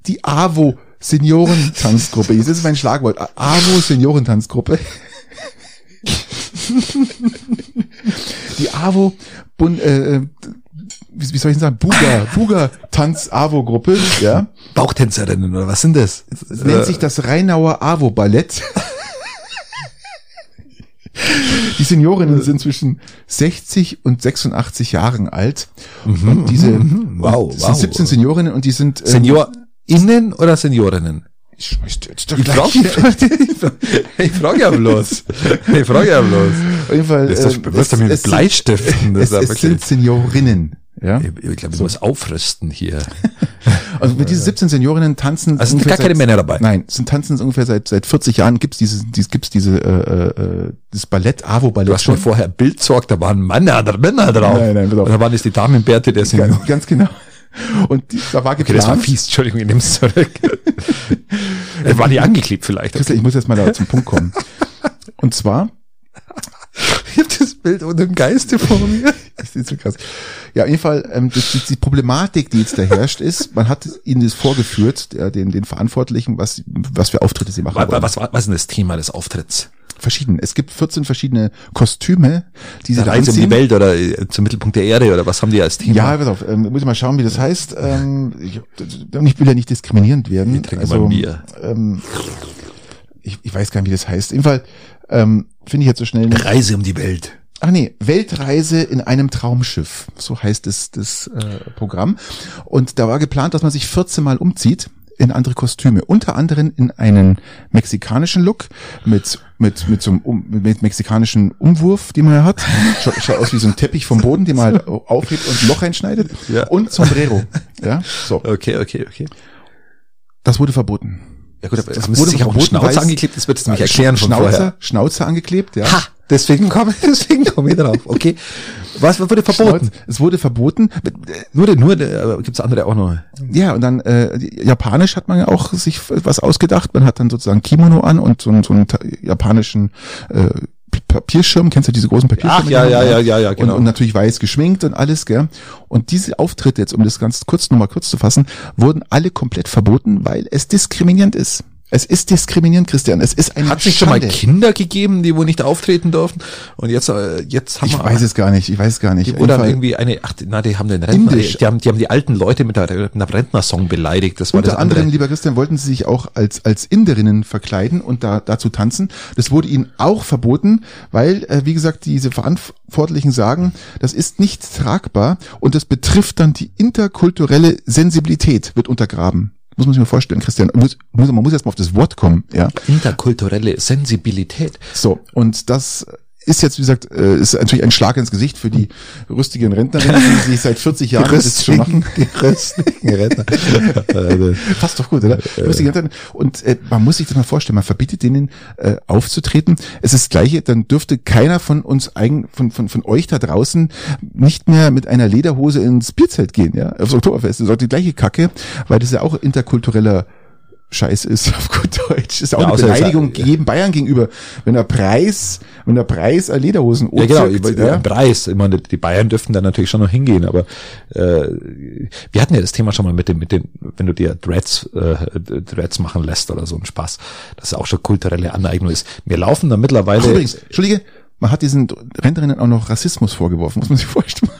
die AWO Seniorentanzgruppe. Das ist mein Schlagwort. AWO Seniorentanzgruppe. die AWO Bund, äh, wie, wie soll ich denn sagen? Buga, *laughs* Buga Tanz AWO Gruppe, ja. Bauchtänzerinnen oder was sind das? Es nennt sich das Rheinauer AWO Ballett. *laughs* Die Seniorinnen sind zwischen 60 und 86 Jahren alt. und diese Mhm, Wow, und es wow. sind 17 Seniorinnen und die sind ähm, SeniorInnen oder Seniorinnen? Ich, ich, ich, Ich frage ich frage *laughs* ja bloß. Ich frage ja bloß. Auf jeden Fall. Das ist ähm, das, wirst du mit es sind- Bleistiften. Das Es, es sind Seniorinnen. Ja. ich, glaube, ich muss aufrüsten hier. *laughs* Also mit diesen 17 Seniorinnen tanzen. Also sind gar keine seit- Männer dabei? Nein, es sind tanzen ungefähr seit seit 40 Jahren gibt's dieses dies, gibt's diese äh, äh, das Ballett Du Ballett hast mir vorher Bild gesorgt, da waren Männer, da Männer drauf. Nein, nein, pass auf. Und da waren es die Damenbärte der Senior. ganz, ganz genau. Und die, da war Okay, das war geplant. fies, Entschuldigung, ich nehme es zurück. *laughs* war die angeklebt vielleicht? Christian, ich muss jetzt mal da zum Punkt kommen. *laughs* Und zwar ich hab das Bild unter dem Geiste vor mir. *laughs* Das ist so krass. Ja, auf jeden Fall, ähm, das, die, die Problematik, die jetzt da herrscht, ist, man hat ihnen das vorgeführt, der, den, den Verantwortlichen, was, was für Auftritte sie machen Was, wollen. was, was ist denn das Thema des Auftritts? Verschieden. Es gibt 14 verschiedene Kostüme, die sie Eine da Reise um die anziehen. Welt oder äh, zum Mittelpunkt der Erde oder was haben die als Thema? Ja, pass auf, ähm, muss ich mal schauen, wie das heißt. Ähm, ich, ich will ja nicht diskriminierend werden. Ich trinke mal ein Bier. Ähm, ich, ich weiß gar nicht, wie das heißt. Auf jeden Fall ähm, finde ich jetzt so schnell. Nicht. Reise um die Welt. Ach nee, Weltreise in einem Traumschiff. So heißt es das äh, Programm. Und da war geplant, dass man sich 14 Mal umzieht in andere Kostüme, unter anderem in einen mexikanischen Look mit mit mit so einem um, mit mexikanischen Umwurf, den man ja hat. Schaut, schaut aus wie so ein Teppich vom Boden, den man halt aufhebt und ein Loch reinschneidet. Ja. Und Sombrero. Ja, so. Okay, okay, okay. Das wurde verboten. Ja gut, aber Das wurde sich auch weil es- angeklebt, das wird es nämlich erklären von Schnauzer, vorher. Schnauzer angeklebt, ja. Ha! Deswegen *laughs* komme deswegen komme ich drauf. Okay. Was wurde verboten? Schnauze- Es wurde verboten. Nur, nur, äh, gibt's andere auch noch? Ja, und dann äh, Japanisch hat man ja auch sich was ausgedacht. Man hat dann sozusagen Kimono an und so, einen- so einen japanischen äh, Papierschirm. Kennst du diese großen Papierschirme? Ach, ja, ja, hat? ja, ja, genau. Und, und natürlich weiß geschminkt und alles, gell? Und diese Auftritte jetzt, um das ganz kurz nochmal kurz zu fassen, wurden alle komplett verboten, weil es diskriminierend ist. Es ist diskriminierend, Christian. Es ist eine Hat sich schon mal. Kinder gegeben, die wohl nicht auftreten durften? Und jetzt, äh, jetzt haben Ich wir weiß es gar nicht. Ich weiß es gar nicht. Fall- irgendwie eine, ach, na, die haben den Rentner, Indisch. die haben, die haben die alten Leute mit, der, mit einem Rentnersong beleidigt. Das war Unter das anderem, andere. lieber Christian, wollten sie sich auch als, als Inderinnen verkleiden und da, dazu tanzen. Das wurde ihnen auch verboten, weil, äh, wie gesagt, diese Verantwortlichen sagen, das ist nicht tragbar und das betrifft dann die interkulturelle Sensibilität, wird untergraben. Muss man sich mal vorstellen, Christian. Muss, muss, man muss erst mal auf das Wort kommen, ja. Interkulturelle Sensibilität. So, und das ist jetzt, wie gesagt, äh, ist natürlich ein Schlag ins Gesicht für die rüstigen Rentnerinnen, die sich seit 40 *laughs* Jahren das schon machen. die röstigen Rentner. *laughs* Also, Passt doch gut, oder? Lustige Eltern. Und äh, man muss sich das mal vorstellen, man verbietet denen äh, aufzutreten. Es ist das Gleiche, dann dürfte keiner von uns eigen, von, von, von euch da draußen nicht mehr mit einer Lederhose ins Bierzelt gehen, ja, aufs Oktoberfest. Das ist auch die gleiche Kacke, weil das ja auch interkultureller Scheiß ist *laughs* auf gut Deutsch. Ist auch Ja, eine außer es- Beleidigung jedem Bayern gegenüber. Wenn der Preis, wenn der Preis eine Lederhosen ja, genau, zirkt, über, ja. Preis. Ich meine, die Bayern dürften da natürlich schon noch hingehen, aber äh, wir hatten ja das Thema schon mal mit dem, mit den, wenn du dir Dreads, äh, Dreads machen lässt oder so ein Spaß, das auch schon kulturelle Aneignung ist. Wir laufen da mittlerweile. Ach, übrigens, Entschuldige, man hat diesen Rentnerinnen auch noch Rassismus vorgeworfen, muss man sich *laughs* vorstellen. Man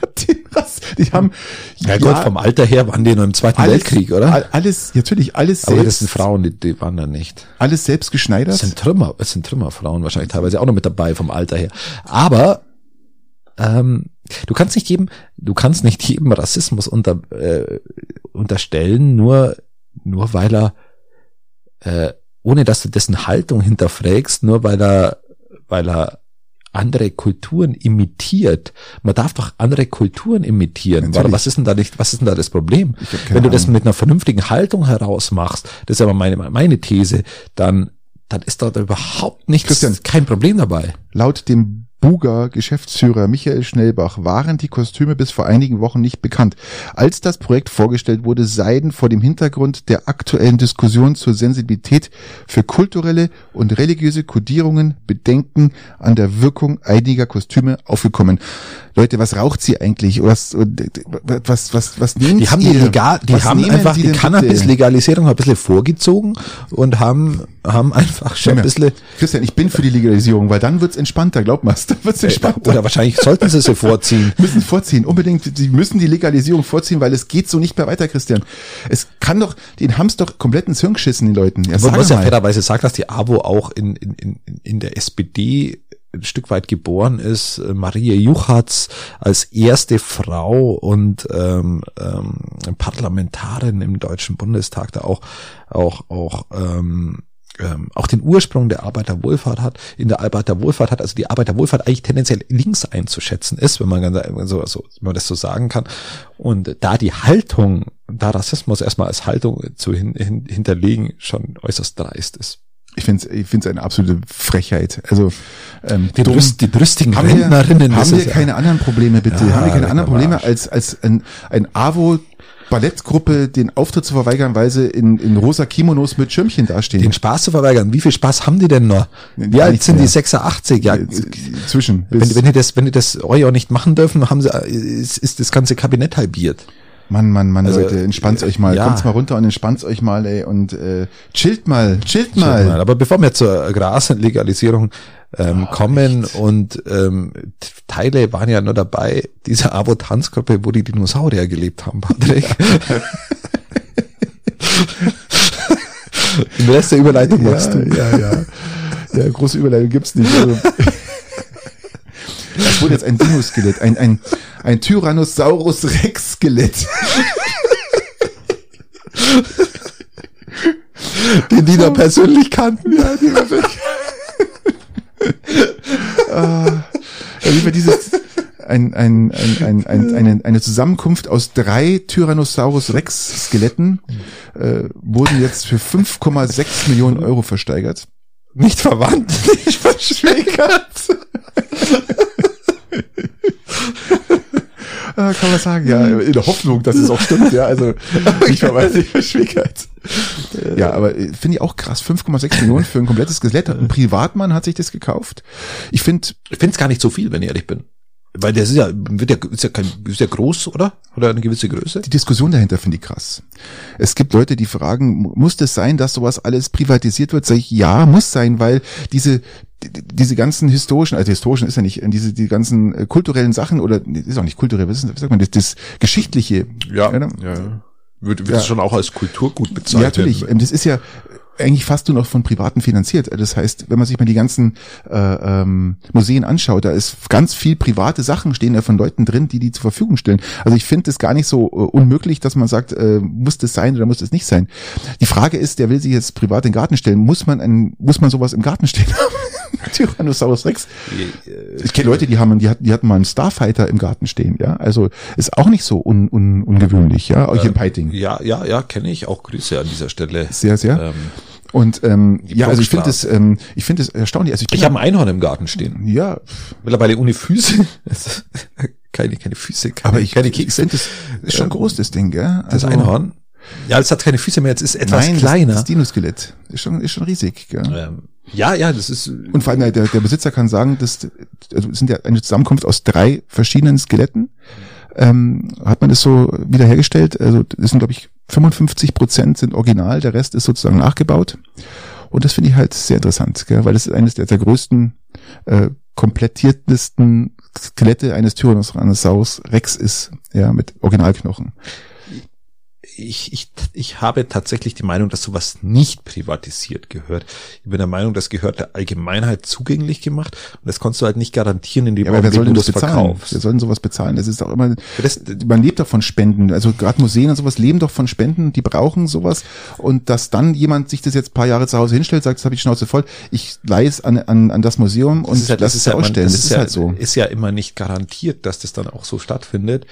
Rass, die haben ja, Gott, vom Alter her waren die noch im Zweiten alles, Weltkrieg, oder? all- Alles, natürlich alles aber das selbst, sind Frauen, die, die waren da nicht. alles selbst geschneidert. Das sind Trümmer, es sind Trümmerfrauen wahrscheinlich teilweise auch noch mit dabei vom Alter her. Aber ähm, du kannst nicht jedem, du kannst nicht jedem Rassismus unter, äh, unterstellen, nur nur weil er äh, ohne dass du dessen Haltung hinterfragst, nur weil er weil er andere Kulturen imitiert. Man darf doch andere Kulturen imitieren. Warum, was ist denn da nicht, was ist denn da das Problem? Wenn du das mit einer vernünftigen Haltung herausmachst, das ist aber meine, meine These, dann, dann ist da überhaupt nichts, Christian. kein Problem dabei. Laut dem Buga Geschäftsführer Michael Schnellbach waren die Kostüme bis vor einigen Wochen nicht bekannt. Als das Projekt vorgestellt wurde, seien vor dem Hintergrund der aktuellen Diskussion zur Sensibilität für kulturelle und religiöse Kodierungen Bedenken an der Wirkung einiger Kostüme aufgekommen. Leute, was raucht sie eigentlich? Was, was, was, was nehmt Die haben die legal, die Was haben einfach die die? Cannabis-Legalisierung ein bisschen vorgezogen und haben, haben einfach schon ein bisschen, Christian, ich bin für die Legalisierung, weil dann wird's entspannter, glaub mal, dann wird's entspannter. oder wahrscheinlich sollten sie sie *laughs* vorziehen. müssen vorziehen, unbedingt. Sie müssen die Legalisierung vorziehen, weil es geht so nicht mehr weiter, Christian. Es kann doch, den haben's doch komplett ins Hirn geschissen, die Leuten. Ja, muss ja fairerweise sagen, dass die AWO auch in, in, in, in der SPD ein Stück weit geboren ist. Äh, Maria Juchatz als erste Frau und ähm, ähm, Parlamentarin im Deutschen Bundestag da auch auch auch ähm, ähm, auch den Ursprung der Arbeiterwohlfahrt hat, in der Arbeiterwohlfahrt hat, also die Arbeiterwohlfahrt eigentlich tendenziell links einzuschätzen ist, wenn man ganz, so, so, wenn man das so sagen kann. Und da die Haltung, da Rassismus erstmal als Haltung zu hin, hin, hinterlegen, schon äußerst dreist ist. Ich finde es ich find's eine absolute Frechheit. Also ähm, Die, brüst, die brüstigen haben wir, Rentnerinnen, haben wir ist ja- keine anderen Probleme, bitte? Ja, haben wir keine anderen Probleme als, als ein, ein AWO Ballettgruppe den Auftritt zu verweigern, weil sie in, in rosa Kimonos mit Schirmchen dastehen. Den Spaß zu verweigern. Wie viel Spaß haben die denn noch? Wie alt sind die 86? Ja, zwischen. wenn, wenn die das, wenn die das euch auch nicht machen dürfen, haben sie, ist, ist das ganze Kabinett halbiert. Mann, Mann, Mann, Also, Leute, entspannt euch mal, ja. kommt's mal runter und entspannt euch mal, ey, und äh, chillt mal, chillt mal. Aber bevor wir zur Graslegalisierung ähm, kommen und ähm, Teile waren ja nur dabei, diese Abo-Tanzgruppe, wo die Dinosaurier gelebt haben, Patrick. Den Rest der Überleitung machst du. ja, ja. Ja, große Überleitung gibt's nicht. Also, es wurde jetzt ein Dinoskelett, ein, ein, ein Tyrannosaurus Rex Skelett. Den die da persönlich kannten. Ja, die wirklich. ah, war dieses, ein, ein, ein, ein, ein, eine, eine Zusammenkunft aus drei Tyrannosaurus Rex Skeletten äh, wurden jetzt für 5,6 Millionen Euro versteigert. Nicht verwandt, nicht verschwägert. Ah, kann man sagen, ja, in der Hoffnung, dass es auch stimmt, ja, also *laughs* ich weiß nicht verschwiegert. Ja, aber äh, finde ich auch krass, 5,6 Millionen für ein komplettes Skelett. Ein Privatmann hat sich das gekauft. Ich finde, Ich finde es gar nicht so viel, wenn ich ehrlich bin. Weil der ist ja, wird ja, ist ja, kein, ist ja groß, oder? Oder eine gewisse Größe? die Diskussion dahinter finde ich krass. Es gibt Leute, die fragen, mu- muss das sein, dass sowas alles privatisiert wird? Sag ich, ja, muss sein, weil diese die- diese ganzen historischen, also historischen ist ja nicht, diese die ganzen äh, kulturellen Sachen oder ist auch nicht kulturell, was, ist, was sagt man, das, das geschichtliche, ja. oder? ja. Wird, wird Ja. schon auch als Kulturgut Ja, bezeichnet. natürlich. Ähm, Das ist ja eigentlich fast nur noch von Privaten finanziert. Das heißt, wenn man sich mal die ganzen äh, ähm, Museen anschaut, da ist ganz viel private Sachen stehen da von Leuten drin, die die zur Verfügung stellen. Also ich finde es gar nicht so äh, unmöglich, dass man sagt, äh, muss das sein oder muss das nicht sein. Die Frage ist, der will sich jetzt privat in den Garten stellen. Muss man ein, muss man sowas im Garten stehen haben? Tyrannosaurus Rex. Ich kenne Leute, die haben, die hatten, die hatten mal einen Starfighter im Garten stehen, ja. Also ist auch nicht so un, un, ungewöhnlich, ja. Auch hier in Peiting. Ja, ja, ja, kenne ich. Auch Grüße an dieser Stelle. Sehr, sehr. Ähm, Und ähm, ja, also ich finde es, ähm, ich finde es erstaunlich. Also ich, ich habe ein Einhorn im Garten stehen. ja, Mittlerweile ohne Füße. *laughs* keine, keine Füße, keine, aber ich keine ich Kekse. finde das ist schon groß das Ding, gell? Das Einhorn. Ja, es hat keine Füße mehr, es ist etwas nein, kleiner. Das, das Dinoskelett ist schon ist schon riesig, gell? ähm, ja, ja, das ist Und vor allem der, der Besitzer kann sagen, dass also es sind ja eine Zusammenkunft aus drei verschiedenen Skeletten. Ähm, hat man das so wiederhergestellt? Also das sind glaube ich 55 Prozent sind original, der Rest ist sozusagen nachgebaut. Und das finde ich halt sehr interessant, gell? weil das ist eines der, der größten, äh, komplettiertesten Skelette eines Tyrannosaurus Rex ist, ja, mit Originalknochen. Ich, ich, ich habe tatsächlich die Meinung, dass sowas nicht privatisiert gehört. Ich bin der Meinung, das gehört der Allgemeinheit zugänglich gemacht und das kannst du halt nicht garantieren, in dem Ja, aber wer soll denn das das bezahlen? verkaufst. Wer soll denn sowas bezahlen? Das ist doch immer, Das, man lebt doch von Spenden. Also gerade Museen und sowas leben doch von Spenden, die brauchen sowas. Und dass dann jemand sich das jetzt ein paar Jahre zu Hause hinstellt, sagt, das habe ich die Schnauze voll, ich leihe es an, an, an das Museum und das ist ja, das lass ist es ja, man, ausstellen. das Das, ist, ist ja, halt so. ist ja immer nicht garantiert, dass das dann auch so stattfindet.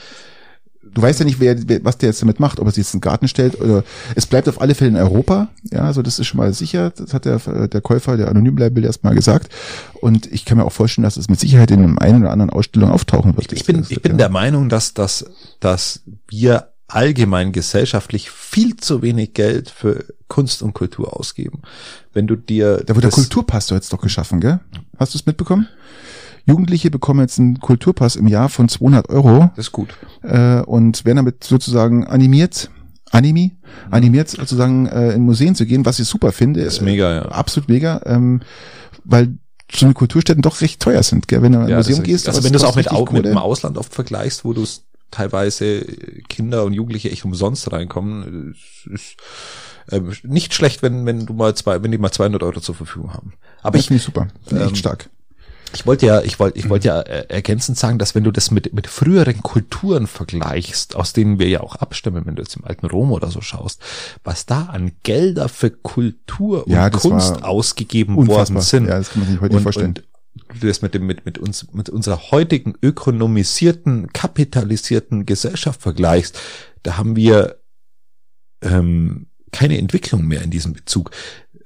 Du weißt ja nicht, wer, wer, was der jetzt damit macht, ob er sich jetzt in den Garten stellt oder es bleibt auf alle Fälle in Europa. Ja, also das ist schon mal sicher. Das hat der, der Käufer, der anonym bleiben will, erstmal gesagt. Und ich kann mir auch vorstellen, dass es mit Sicherheit in einem einen oder anderen Ausstellung auftauchen wird. Ich bin, Das- ich bin ja. der Meinung, dass, dass, dass wir allgemein gesellschaftlich viel zu wenig Geld für Kunst und Kultur ausgeben. Wenn du dir Da wurde der Kulturpass jetzt doch geschaffen, gell? Hast du es mitbekommen? Jugendliche bekommen jetzt einen Kulturpass im Jahr von 200 Euro das ist gut. äh, und werden damit sozusagen animiert, Animi, animiert sozusagen äh, in Museen zu gehen, was ich super finde. Das ist mega, ja. Absolut mega, ähm, weil so eine Kulturstätten doch recht teuer sind, gell? Wenn du in ein Ja, das Museum gehst, also wenn du es das auch mit, Au- mit dem. Ausland oft vergleichst, wo du teilweise Kinder und Jugendliche echt umsonst reinkommen, ist, ähm, nicht schlecht, wenn wenn du mal zwei, wenn die mal 200 Euro zur Verfügung haben. Aber Ja, ich finde super, finde ich ähm, echt stark. Ich wollte ja, ich wollte, ich wollte ja äh, ergänzend sagen, dass wenn du das mit, mit früheren Kulturen vergleichst, aus denen wir ja auch abstimmen, wenn du jetzt im alten Rom oder so schaust, was da an Gelder für Kultur und Ja, Kunst ausgegeben Unfassbar. worden sind. Ja, das kann man sich heute nicht vorstellen. Und du das mit dem, mit, mit uns, mit unserer heutigen ökonomisierten, kapitalisierten Gesellschaft vergleichst, da haben wir ähm, keine Entwicklung mehr in diesem Bezug.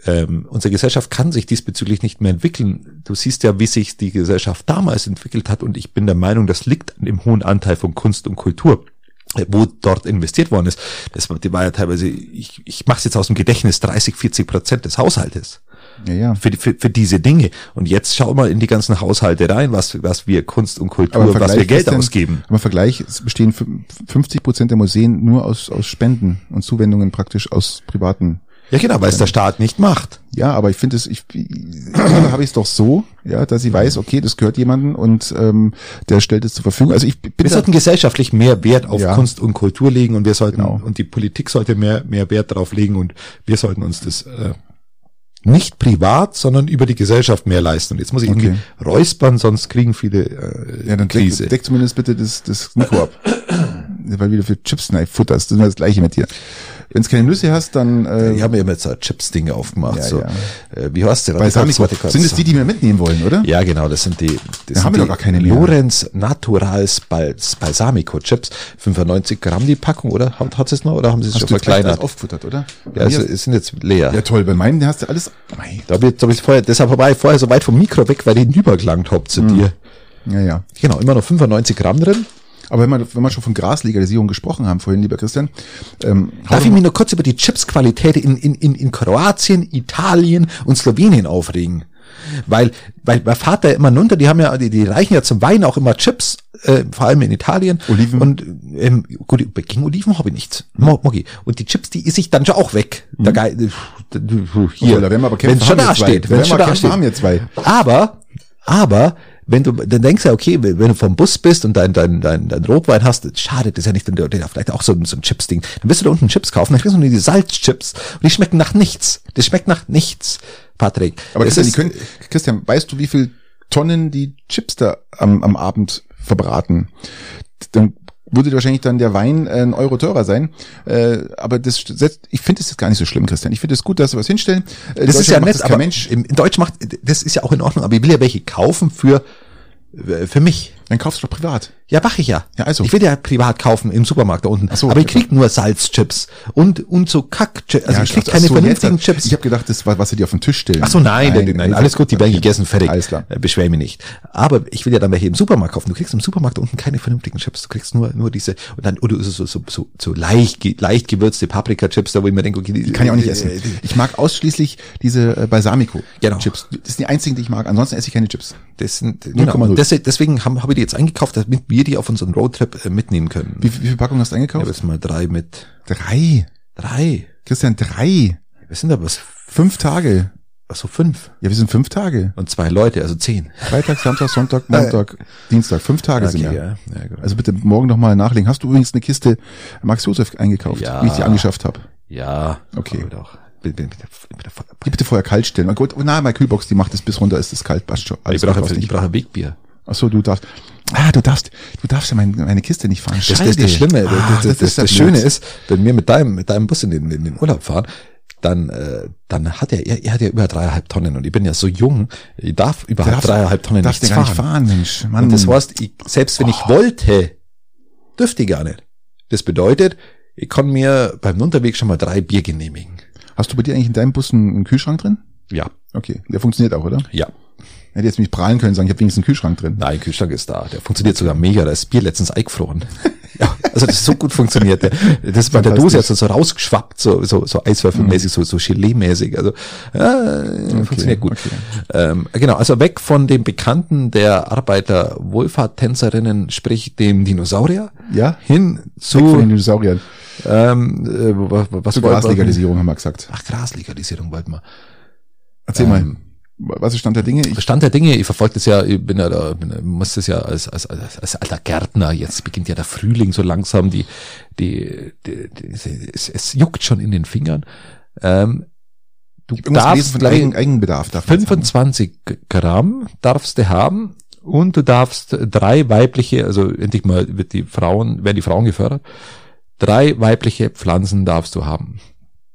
Ähm, unsere Gesellschaft kann sich diesbezüglich nicht mehr entwickeln. Du siehst ja, wie sich die Gesellschaft damals entwickelt hat und ich bin der Meinung, das liegt an dem hohen Anteil von Kunst und Kultur. äh, wo dort investiert worden ist, das war, ja teilweise, ich, ich mache es jetzt aus dem Gedächtnis, 30, 40 Prozent des Haushaltes Ja, ja. für, für, für diese Dinge. Und jetzt schau mal in die ganzen Haushalte rein, was, was wir Kunst und Kultur, was wir Geld Christian, ausgeben. Aber im Vergleich es bestehen fün- 50 Prozent der Museen nur aus, aus Spenden und Zuwendungen praktisch aus privaten. Ja, genau, weil es der Staat nicht macht. Ja, aber ich finde es, ich, ich habe ich es doch so, ja, dass sie weiß, okay, das gehört jemandem und ähm, der stellt es zur Verfügung. Also ich bin Wir sollten gesellschaftlich mehr Wert auf Ja. Kunst und Kultur legen und wir sollten, Genau. und die Politik sollte mehr, mehr Wert darauf legen und wir sollten uns das, äh, nicht privat, sondern über die Gesellschaft mehr leisten. Und jetzt muss ich Okay. irgendwie räuspern, sonst kriegen viele äh, ja, dann Krise. deck, deck zumindest bitte das, das Mikro ab. *clears throat* Weil wieder für Chips Knife futterst, das ist immer das gleiche mit dir. Wenn es keine Nüsse hast, dann äh, ich habe mir jetzt so Chips-Dinge aufgemacht. Ja, so. ja. Äh, wie heißt der? Balsamico. Sind es die, die wir mitnehmen wollen, oder? Ja, genau, das sind die, das Da sind haben wir die doch gar keine mehr. Lorenz Naturals Bals, Balsamico Chips. 95 Gramm die Packung, oder? Hat, hat es noch, oder haben sie es schon jetzt verkleinert? aufgefuttert, oder? Ja, also, es sind jetzt leer. ja, toll. Bei meinem hast du alles. Mei. Da hab ich, da hab ich vorher, deshalb war ich vorher so weit vom Mikro weg, weil ich übergelangt hab zu dir. Ja, ja. Genau, immer noch 95 Gramm drin. Aber wenn wir, wenn wir schon von Graslegalisierung gesprochen haben vorhin, lieber Christian, ähm, Darf ich mich nur kurz über die Chipsqualität in, in, in, in Kroatien, Italien und Slowenien aufregen? Weil, weil mein Vater immer runter, die haben ja, die, die reichen ja zum Wein auch immer Chips, äh, vor allem in Italien. Oliven? Und ähm, gut, gegen Oliven habe ich nichts. Mo- Mogi. Und die Chips, die ist ich dann schon auch weg. Der Geil, äh, hier, Oh, da werden wir aber kämpfen, wenn schon da steht, Da wenn schon da steht. haben wir zwei. Aber, aber, wenn du, dann denkst du ja, okay, wenn du vom Bus bist und dein, dein, dein, dein Rotwein hast, schade, das ist ja nicht, der, der vielleicht auch so, ein- so ein Chips-Ding. Dann wirst du da unten Chips kaufen, dann kriegst du nur die Salzchips. Und die schmecken nach nichts. Das schmeckt nach nichts, Patrick. aber Christian, ist- können, Christian, weißt du, wie viel Tonnen die Chips da am, am Abend verbraten? Dann würde wahrscheinlich dann der Wein äh, ein Euro teurer sein. Äh, aber das setzt, ich finde es jetzt gar nicht so schlimm, Christian. Ich finde es gut, dass wir was hinstellen. Äh, das ist ja nett, das aber Mensch. im, in Deutsch macht, das ist ja auch in Ordnung, aber ich will ja welche kaufen für, äh, für mich. Dann kaufst du doch privat. Ja, mach ich ja. Ja, also. Ich will ja privat kaufen im Supermarkt da unten. Ach so, aber ich krieg nur Salzchips und, und so Kack-Chips. Also Ja, ich krieg keine so, vernünftigen jetzt, Chips. Ich habe gedacht, das war, was sie dir auf den Tisch stellen. Ach so, nein, nein, nein, alles gut, die werden gegessen, fertig. Alles klar. Äh, Beschwer mich nicht. Aber ich will ja dann welche im Supermarkt kaufen. Du kriegst im Supermarkt da unten keine vernünftigen Chips. Du kriegst nur, nur diese, und dann, oder so, so, so, so, so leicht, leicht gewürzte Paprika-Chips, da wo ich mir denke, okay, die, Kann ich auch nicht äh, essen. die- Ich mag ausschließlich diese äh, Balsamico-Chips. Genau. Das sind die einzigen, die ich mag. Ansonsten esse ich keine Chips. Das sind, genau. 0,0. Und deswegen, habe ich die jetzt eingekauft, damit wir die auf unseren Roadtrip äh, mitnehmen können. Wie, wie viele Packungen hast du Ich eingekauft? habe jetzt mal drei mit, Drei. drei. Christian, drei. Wir sind aber was, Fünf Tage. also fünf. Ja, wir sind fünf Tage. Und zwei Leute, also zehn. Freitag, Samstag, Sonntag, Montag, Dienstag. Fünf Tage sind wir. ja. ja. Also bitte morgen nochmal nachlegen. Hast du übrigens eine Kiste Max Josef eingekauft, Ja. wie ich die angeschafft habe? ja. Okay. Doch. Bin, bin, Die bitte vorher kalt stellen. Gut, oh, na, meine Kühlbox, die macht es bis runter, ist es kalt, passt schon. ich brauche, ich brauche Wegbier. Ach so, du darfst. Ah, du darfst, du darfst ja meine, meine Kiste nicht fahren. Das, das, Scheiße. das Schlimme, Ah, das, das, das, das. Schöne ist, wenn wir mit deinem, mit deinem Bus in den, in den Urlaub fahren, dann, äh, dann hat er, er, er hat ja über dreieinhalb Tonnen und ich bin ja so jung, ich darf darfst- dreieinhalb Tonnen darfst nichts du gar fahren. nicht fahren, Mensch. Mann. Und das heißt, ich, selbst wenn ich wollte, dürfte ich gar nicht. Das bedeutet, ich kann mir beim Unterweg schon mal drei Bier genehmigen. Hast du bei dir eigentlich in deinem Bus einen, einen Kühlschrank drin? Ja, Okay, der funktioniert auch, oder? ja. Hätte jetzt mich prahlen können, sagen, ich habe wenigstens einen Kühlschrank drin. Nein, Kühlschrank ist da. Der funktioniert sogar mega. Da ist Bier letztens eingefroren. ja, also das ist so gut funktioniert. Der, das ist bei der Dose jetzt so rausgeschwappt, so, so, so Eiswürfelmäßig, so, so Gelee-mäßig. Also, ja, funktioniert gut. okay. Ähm, genau, also weg von dem Bekannten der Arbeiter-Wohlfahrt-Tänzerinnen, sprich dem Dinosaurier, Ja? hin Weg von zu, den Dinosauriern. ähm, äh, was, Zur? Graslegalisierung haben wir gesagt. Ach, Graslegalisierung wollten wir. Erzähl Ähm, mal. Was ist Stand der Dinge? Ich, Stand der Dinge, ich verfolge das ja, ich bin ja da, bin, muss das ja als, als, als, als alter Gärtner, jetzt beginnt ja der Frühling so langsam, die, die, die, die es, es juckt schon in den Fingern. Ähm, du darfst von Eigen, Eigenbedarf. Darf man jetzt haben. 25 Gramm darfst du haben und du darfst drei weibliche, also endlich mal wird die Frauen, werden die Frauen gefördert, drei weibliche Pflanzen darfst du haben.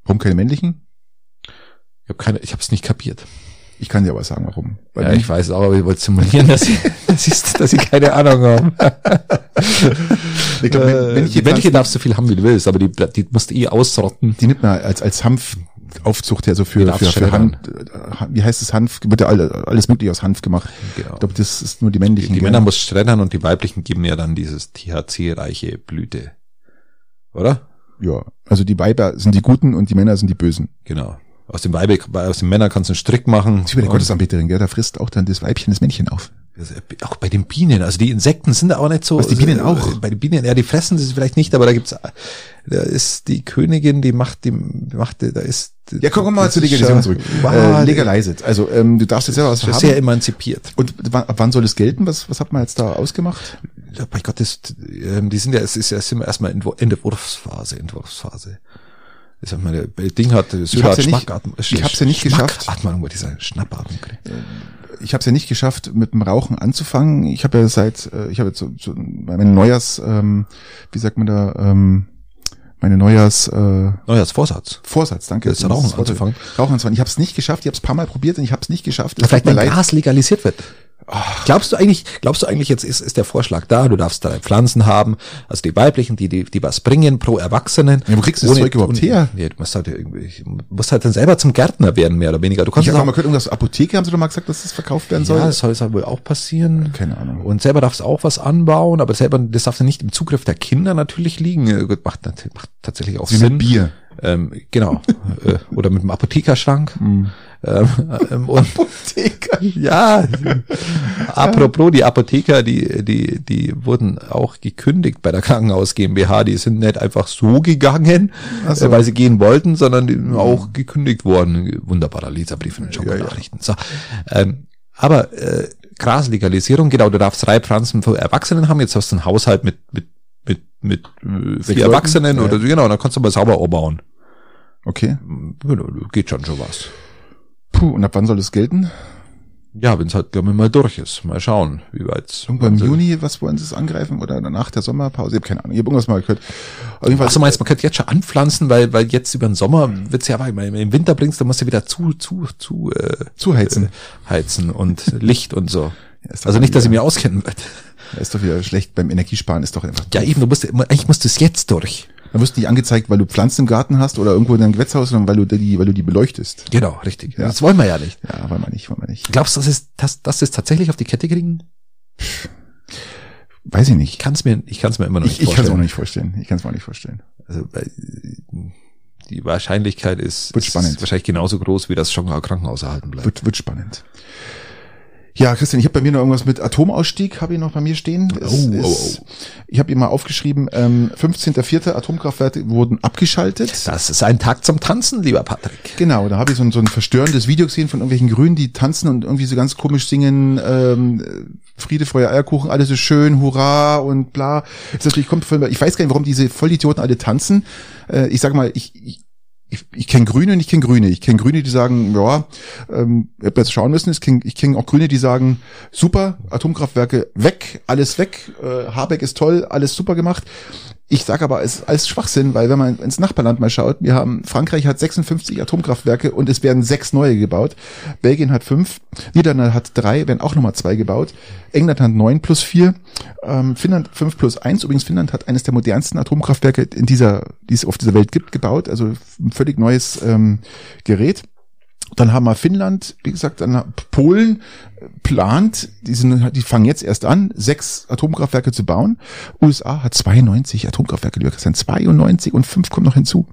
Warum keine männlichen? Ich habe keine, ich habe es nicht kapiert. Ich kann dir aber sagen, warum. Weil Ja, ich weiß auch, aber ich wollte simulieren, dass ich, *laughs* dass ich, dass ich keine Ahnung habe. *laughs* ich glaub, wenn, wenn ich die die, männliche Pflanzen, darfst du viel haben, wie du willst, aber die, die musst du eh ausrotten. die nimmt man als, als Hanfaufzucht her, so Die für, für, für. Hanf, äh, wie heißt es Hanf? Wird ja alle- alles mögliche aus Hanf gemacht. Genau. Ich glaube, das ist nur die männlichen. Die gell? Männer muss schreddern und die weiblichen geben ja dann dieses THC-reiche Blüte. Oder? Ja, also die Weiber sind die Guten und die Männer sind die Bösen. Genau. Aus dem Weibe, aus dem Männer kannst du einen Strick machen. Wie bei der Gottesanbeterin, gell? Da frisst auch dann das Weibchen das Männchen auf. Auch bei den Bienen, also die Insekten sind da auch nicht so. Was, die Bienen auch? Bei den Bienen, ja, die fressen das vielleicht nicht, aber da gibt's, da ist die Königin, die macht, die macht, da ist. Ja, komm, komm mal zur Legalisierung zurück. Wow, äh, legalize it. Also ähm, du darfst jetzt selber was das haben. sehr emanzipiert. und wann, wann soll es gelten? Was, was hat man jetzt da ausgemacht? Ja, bei Gott, das, ähm, die sind ja, es ist ja sind wir erstmal in Entwurfsphase, Entwurfsphase. Ich sag mal, der Ding hat, hab's hat ja nicht- Schmackatmung- ich hab's ja nicht geschafft. Schmackatmung, wo dieser Schnappatmung kriegt. Ich habe es ja nicht geschafft, mit dem Rauchen anzufangen. Ich habe ja seit, äh, ich habe jetzt so, so meine Neujahrs, ähm, wie sagt man da, ähm, meine Neujahrs äh, Neues Vorsatz. Danke. Das Rauchen anzufangen. Rauchen anzufangen. Ich habe es nicht geschafft. Ich habe es paar Mal probiert und ich habe es nicht geschafft. Es Vielleicht wenn. Gras legalisiert wird. Glaubst du eigentlich, glaubst du eigentlich, jetzt ist, ist der Vorschlag da, du darfst drei Pflanzen haben, also die weiblichen, die, die, die was bringen pro Erwachsenen. Ja, wo kriegst du das Zeug überhaupt her? Ja, du musst halt irgendwie, du musst halt dann selber zum Gärtner werden, mehr oder weniger. Du kannst Ich habe auch, mal gehört, irgendwas Apotheke haben sie doch mal gesagt, dass das verkauft werden soll. ja, das soll es wohl auch passieren. Keine Ahnung. Und selber darfst du auch was anbauen, aber selber, das darf ja nicht im Zugriff der Kinder natürlich liegen. Gut, macht, macht tatsächlich auch Wie Sinn. mit Bier. Ähm, genau. äh, oder mit dem Apothekerschrank. Hm. Ähm, ähm, und Apotheker. *laughs* ja, apropos die Apotheker, die, die, die wurden auch gekündigt bei der Krankenhaus GmbH. Die sind nicht einfach so gegangen, so. äh, weil sie gehen wollten, sondern auch gekündigt worden. Wunderbarer Leserbrief in den Ja, ja. Schokoladen. So, ähm, aber äh, Graslegalisierung, genau, du darfst drei Pflanzen für Erwachsenen haben. Jetzt hast du einen Haushalt mit mit mit mit äh, vier Erwachsenen Ja. oder so, genau, dann kannst du mal sauber bauen. Okay. Genau, Geht schon schon was. Puh, und ab wann soll es gelten? Ja, wenn es halt, glaube ich, mal durch ist. Mal schauen, wie weit Irgendwann im Juni, was wollen sie es angreifen? Oder nach der Sommerpause? Ich habe keine Ahnung. Ich habe irgendwas mal gehört. Fall, Ach so, meinst du, man könnte jetzt schon anpflanzen, weil, weil jetzt über den Sommer wird's ja, weil du im Winter bringst, dann musst du wieder zu, zu, zu, äh, zuheizen. äh, heizen und *laughs* Licht und so. Ja, Also nicht, dass ich mir auskennen wird. Ist doch wieder schlecht beim Energiesparen, ist doch einfach. Ja, eben, du musst, eigentlich musst du es jetzt durch. Da wirst du nicht angezeigt, weil du Pflanzen im Garten hast oder irgendwo in deinem Gewächshaus, sondern weil du die, weil du die beleuchtest. Genau, richtig. Ja. Das wollen wir ja nicht. Ja, wollen wir nicht, wollen wir nicht. Glaubst du, dass es, dass, dass es tatsächlich auf die Kette kriegen? Weiß ich nicht. Ich kann es mir, ich kann es mir immer noch Ich, nicht ich kann es auch vorstellen. nicht vorstellen. Ich kann es mir auch nicht vorstellen. Also, weil, die Wahrscheinlichkeit ist, Wird ist spannend. wahrscheinlich genauso groß, wie das Schongauer Krankenhaus erhalten bleibt. Wird, wird spannend. Ja, Christian, ich habe bei mir noch irgendwas mit Atomausstieg, habe ich noch bei mir stehen. Es Oh, oh, ist- Ich habe hier mal aufgeschrieben, ähm, 15.04. Atomkraftwerke wurden abgeschaltet. Das ist ein Tag zum Tanzen, lieber Patrick. Genau, da habe ich so ein, so ein verstörendes Video gesehen von irgendwelchen Grünen, die tanzen und irgendwie so ganz komisch singen, ähm, Friede, Freude, Eierkuchen, alles ist schön, hurra und bla. Ist natürlich kommt von, ich weiß gar nicht, warum diese Vollidioten alle tanzen. Äh, ich sage mal, ich, ich ich, ich kenne Grüne und ich kenne Grüne. Ich kenne Grüne, die sagen, ja, ähm, ich hab jetzt schauen müssen, ich kenne ich kenn auch Grüne, die sagen, super, Atomkraftwerke weg, alles weg, äh, Habeck ist toll, alles super gemacht. Ich sage aber, ist alles Schwachsinn, weil wenn man ins Nachbarland mal schaut, wir haben, Frankreich hat 56 Atomkraftwerke und es werden sechs neue gebaut. Belgien hat fünf, Niederlande hat drei, werden auch nochmal zwei gebaut. England hat neun plus vier, ähm, Finnland fünf plus eins. Übrigens, Finnland hat eines der modernsten Atomkraftwerke in dieser, die es auf dieser Welt gibt, gebaut. Also ein völlig neues ähm, Gerät. Dann haben wir Finnland, wie gesagt, dann Polen äh, plant, die, sind, die fangen jetzt erst an, sechs Atomkraftwerke zu bauen. USA hat 92 Atomkraftwerke, lieber Christian, 92 und fünf kommen noch hinzu.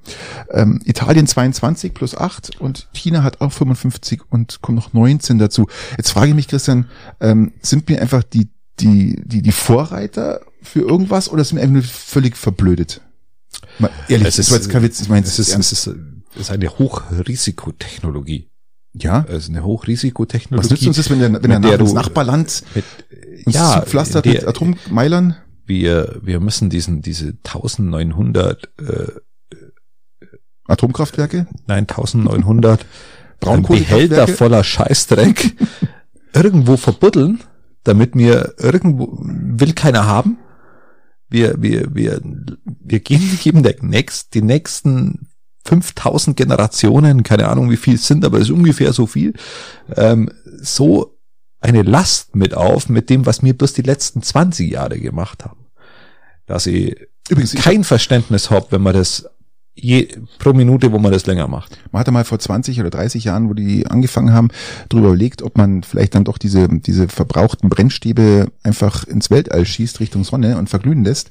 Ähm, Italien 22 plus acht und China hat auch 55 und kommen noch 19 dazu. Jetzt frage ich mich, Christian, ähm, sind wir einfach die, die, die, die Vorreiter für irgendwas oder sind wir einfach nur völlig verblödet? Mal ehrlich, Es das ist- war jetzt kein Witz, ich meine, Es ist, es ist, ist eine Hochrisikotechnologie. ja. Es ist eine Hochrisikotechnologie. Was nützt uns das, wenn der, wenn der der du- Nachbarland mit, uns ja, zupflastert der- mit Atommeilern? wir, wir müssen diesen, diese 1900, äh, Atomkraftwerke? nein, 1900 *laughs* Braunkohlekraftwerke? Behälter voller Scheißdreck irgendwo verbuddeln, damit wir irgendwo, will keiner haben. Wir, wir, wir, wir geben, geben der nächst, die nächsten 5000 Generationen, keine Ahnung wie viel es sind, aber es ist ungefähr so viel, ähm, so eine Last mit auf, mit dem, was wir bloß die letzten 20 Jahre gemacht haben. Dass ich Übrigens, ich- kein Verständnis habe, wenn man das je, pro Minute, wo man das länger macht. Man hatte mal vor 20 oder 30 Jahren, wo die angefangen haben, darüber überlegt, ob man vielleicht dann doch diese, diese verbrauchten Brennstäbe einfach ins Weltall schießt Richtung Sonne und verglühen lässt.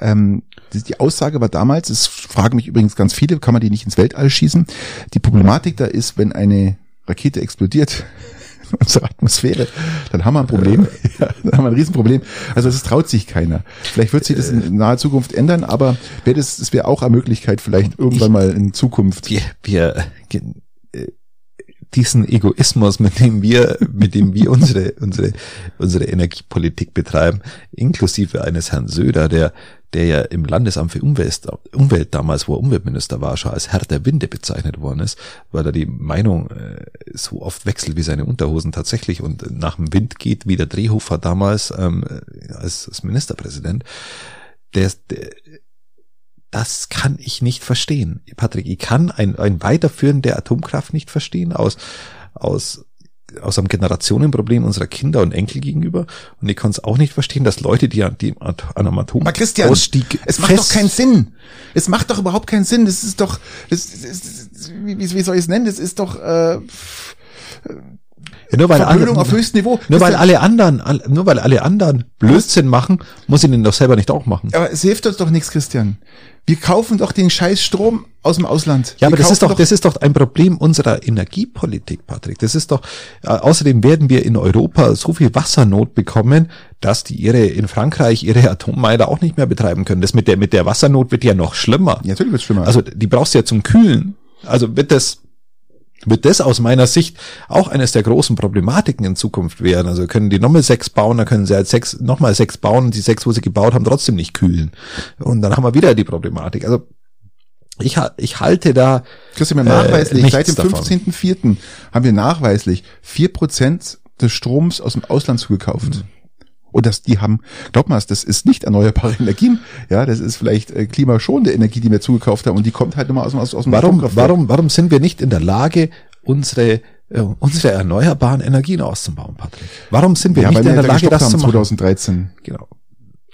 Ähm, die, die Aussage war damals, es fragen mich übrigens ganz viele, kann man die nicht ins Weltall schießen? Die Problematik da ist, wenn eine Rakete explodiert, *laughs* in unserer Atmosphäre, dann haben wir ein Problem. *laughs* ja, dann haben wir ein Riesenproblem. Also es traut sich keiner. Vielleicht wird sich das in naher Zukunft ändern, aber wäre das, das wäre auch eine Möglichkeit, vielleicht irgendwann mal in Zukunft. Wir, wir diesen Egoismus, mit dem wir, mit dem wir unsere, unsere, unsere Energiepolitik betreiben, inklusive eines Herrn Söder, der, der ja im Landesamt für Umwelt, Umwelt damals, wo er Umweltminister war, schon als Herr der Winde bezeichnet worden ist, weil er die Meinung äh, so oft wechselt wie seine Unterhosen tatsächlich und nach dem Wind geht, wie der Drehhofer damals ähm, als, als Ministerpräsident. Der, der, das kann ich nicht verstehen. Patrick, ich kann ein, ein Weiterführen der Atomkraft nicht verstehen aus, aus, aus einem Generationenproblem unserer Kinder und Enkel gegenüber. Und ich kann es auch nicht verstehen, dass Leute, die an, die an einem Atom Christian, Ausstieg es macht doch keinen Sinn. Es macht doch überhaupt keinen Sinn. Das ist doch, das, das, das, wie, wie soll ich es nennen? Das ist doch äh, ja, nur weil Verblödung alle, auf höchstem Niveau. Nur weil alle anderen, nur weil alle anderen Blödsinn machen, muss ich den doch selber nicht auch machen. Aber es hilft uns doch nichts, Christian. Wir kaufen doch den scheiß Strom aus dem Ausland. Ja, aber das ist doch, das ist doch ein Problem unserer Energiepolitik, Patrick. Das ist doch, äh, außerdem werden wir in Europa so viel Wassernot bekommen, dass die ihre, in Frankreich ihre Atommeiler auch nicht mehr betreiben können. Das mit der, mit der Wassernot wird ja noch schlimmer. Ja, natürlich wird schlimmer. Also, die brauchst du ja zum Kühlen. Also wird das, wird das aus meiner Sicht auch eines der großen Problematiken in Zukunft werden. Also können die nochmal sechs bauen, dann können sie halt sechs, nochmal sechs bauen und die sechs, wo sie gebaut haben, trotzdem nicht kühlen. Und dann haben wir wieder die Problematik. Also ich, ich halte da. Christian, wir nachweislich, äh, seit dem 15.04. haben wir nachweislich vier Prozent des Stroms aus dem Ausland zugekauft. Mhm. Und das, die haben, glaub mal, das ist nicht erneuerbare *laughs* Energien. Ja, das ist vielleicht äh, klimaschonende Energie, die wir zugekauft haben. Und die kommt halt immer aus, aus, aus dem Warum, warum, warum sind wir nicht in der Lage, unsere äh, unsere erneuerbaren Energien auszubauen, Patrick? Warum sind wir ja, nicht in der Lage, das zu machen? 2013. Genau.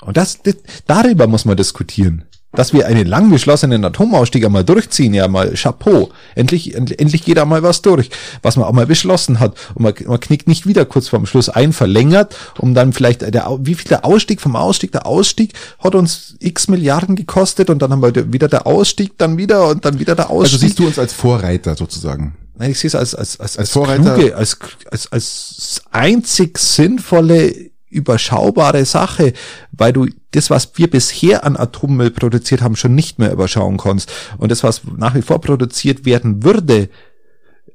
Und das, das, darüber muss man diskutieren dass wir einen lang beschlossenen Atomausstieg einmal durchziehen, ja mal Chapeau. Endlich, endlich geht einmal was durch, was man auch mal beschlossen hat. Und man, man knickt nicht wieder kurz vorm Schluss ein, verlängert, um dann vielleicht, der, wie viel der Ausstieg vom Ausstieg, der Ausstieg hat uns x Milliarden gekostet und dann haben wir wieder der Ausstieg, dann wieder und dann wieder der also Ausstieg. Also siehst du uns als Vorreiter sozusagen? Nein, ich sehe es als, als, als, als, als Vorreiter. Kluge, als, als, als einzig sinnvolle überschaubare Sache, weil du das, was wir bisher an Atommüll produziert haben, schon nicht mehr überschauen kannst. Und das, was nach wie vor produziert werden würde,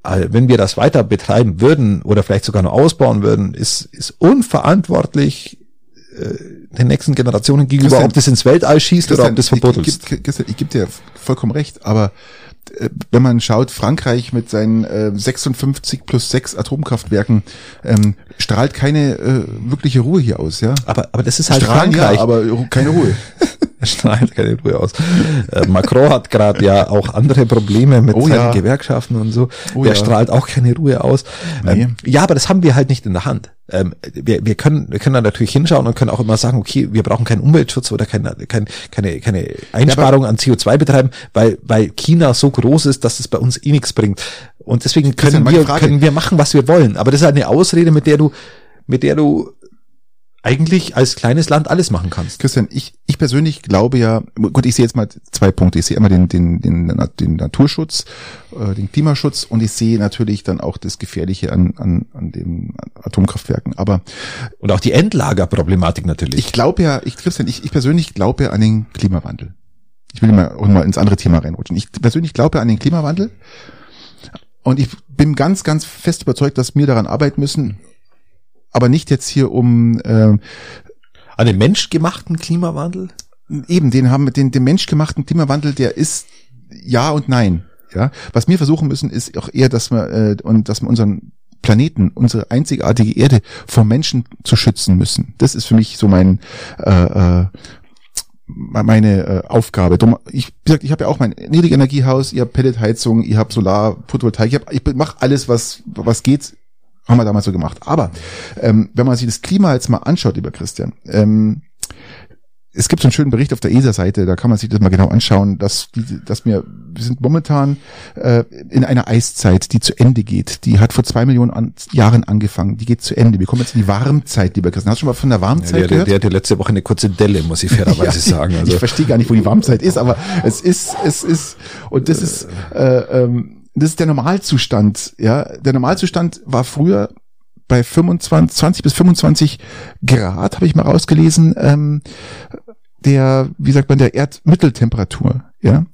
äh, wenn wir das weiter betreiben würden oder vielleicht sogar noch ausbauen würden, ist, ist unverantwortlich äh, den nächsten Generationen gegenüber, Christian, ob das ins Weltall schießt Christian, oder ob das verbuddelt. Ich, ich, ich, ich gebe dir vollkommen recht, aber wenn man schaut, Frankreich mit seinen äh, 56 plus 6 Atomkraftwerken ähm, strahlt keine äh, wirkliche Ruhe hier aus, ja. Aber, aber das ist halt Strahlen, Frankreich. Ja, aber keine Ruhe. *laughs* strahlt keine Ruhe aus. Äh, Macron hat gerade ja auch andere Probleme mit oh, seinen ja. Gewerkschaften und so. Oh, Der ja. strahlt auch keine Ruhe aus. Nee. Ähm, ja, aber das haben wir halt nicht in der Hand. Ähm, wir, wir können wir können da natürlich hinschauen und können auch immer sagen, okay, wir brauchen keinen Umweltschutz oder keine keine keine, keine Einsparung ja, an CO2 betreiben, weil weil China so groß ist, dass es bei uns eh nichts bringt. Und deswegen können wir können wir machen, was wir wollen. Aber das ist halt eine Ausrede, mit der du mit der du eigentlich als kleines Land alles machen kannst. Christian, ich, ich persönlich glaube ja, gut, ich sehe jetzt mal zwei Punkte. Ich sehe immer den, den, den, den Naturschutz, äh, den Klimaschutz und ich sehe natürlich dann auch das Gefährliche an, an, an den Atomkraftwerken. Aber und auch die Endlagerproblematik natürlich. Ich glaube ja, ich, Christian, ich, ich persönlich glaube ja an den Klimawandel. Ich will mal, auch mal ins andere Thema reinrutschen. Ich persönlich glaube an den Klimawandel und ich bin ganz, ganz fest überzeugt, dass wir daran arbeiten müssen aber nicht jetzt hier um äh, an den menschgemachten Klimawandel? Eben, den haben den, den menschgemachten Klimawandel, der ist ja und nein. Ja, was wir versuchen müssen, ist auch eher, dass wir äh, und dass wir unseren Planeten, unsere einzigartige Erde vor Menschen zu schützen müssen. Das ist für mich so mein äh, äh, meine äh, Aufgabe. Ich, wie gesagt, ich habe ja auch mein Niedrigenergiehaus, ihr habt Pelletheizung, ihr habt Solar, Photovoltaik, ich, hab, ich mache alles, was was geht haben wir damals so gemacht. Aber ähm, wenn man sich das Klima jetzt mal anschaut, lieber Christian, ähm, es gibt so einen schönen Bericht auf der ESA-Seite, da kann man sich das mal genau anschauen, dass, dass wir wir sind momentan äh, in einer Eiszeit, die zu Ende geht. Die hat vor zwei Millionen an, Jahren angefangen. Die geht zu Ende. Wir kommen jetzt in die Warmzeit, lieber Christian. Hast du schon mal von der Warmzeit Ja, der, der, gehört? der hatte letzte Woche eine kurze Delle, muss ich fairerweise *laughs* Ja, sagen. Ich Also, verstehe gar nicht, wo die Warmzeit ist, aber es ist, es ist, und das ist, äh, ähm, das ist der Normalzustand. Ja, der Normalzustand war früher bei 25, 20 bis 25 Grad, habe ich mal rausgelesen, ähm, der, wie sagt man, der Erdmitteltemperatur. Ja,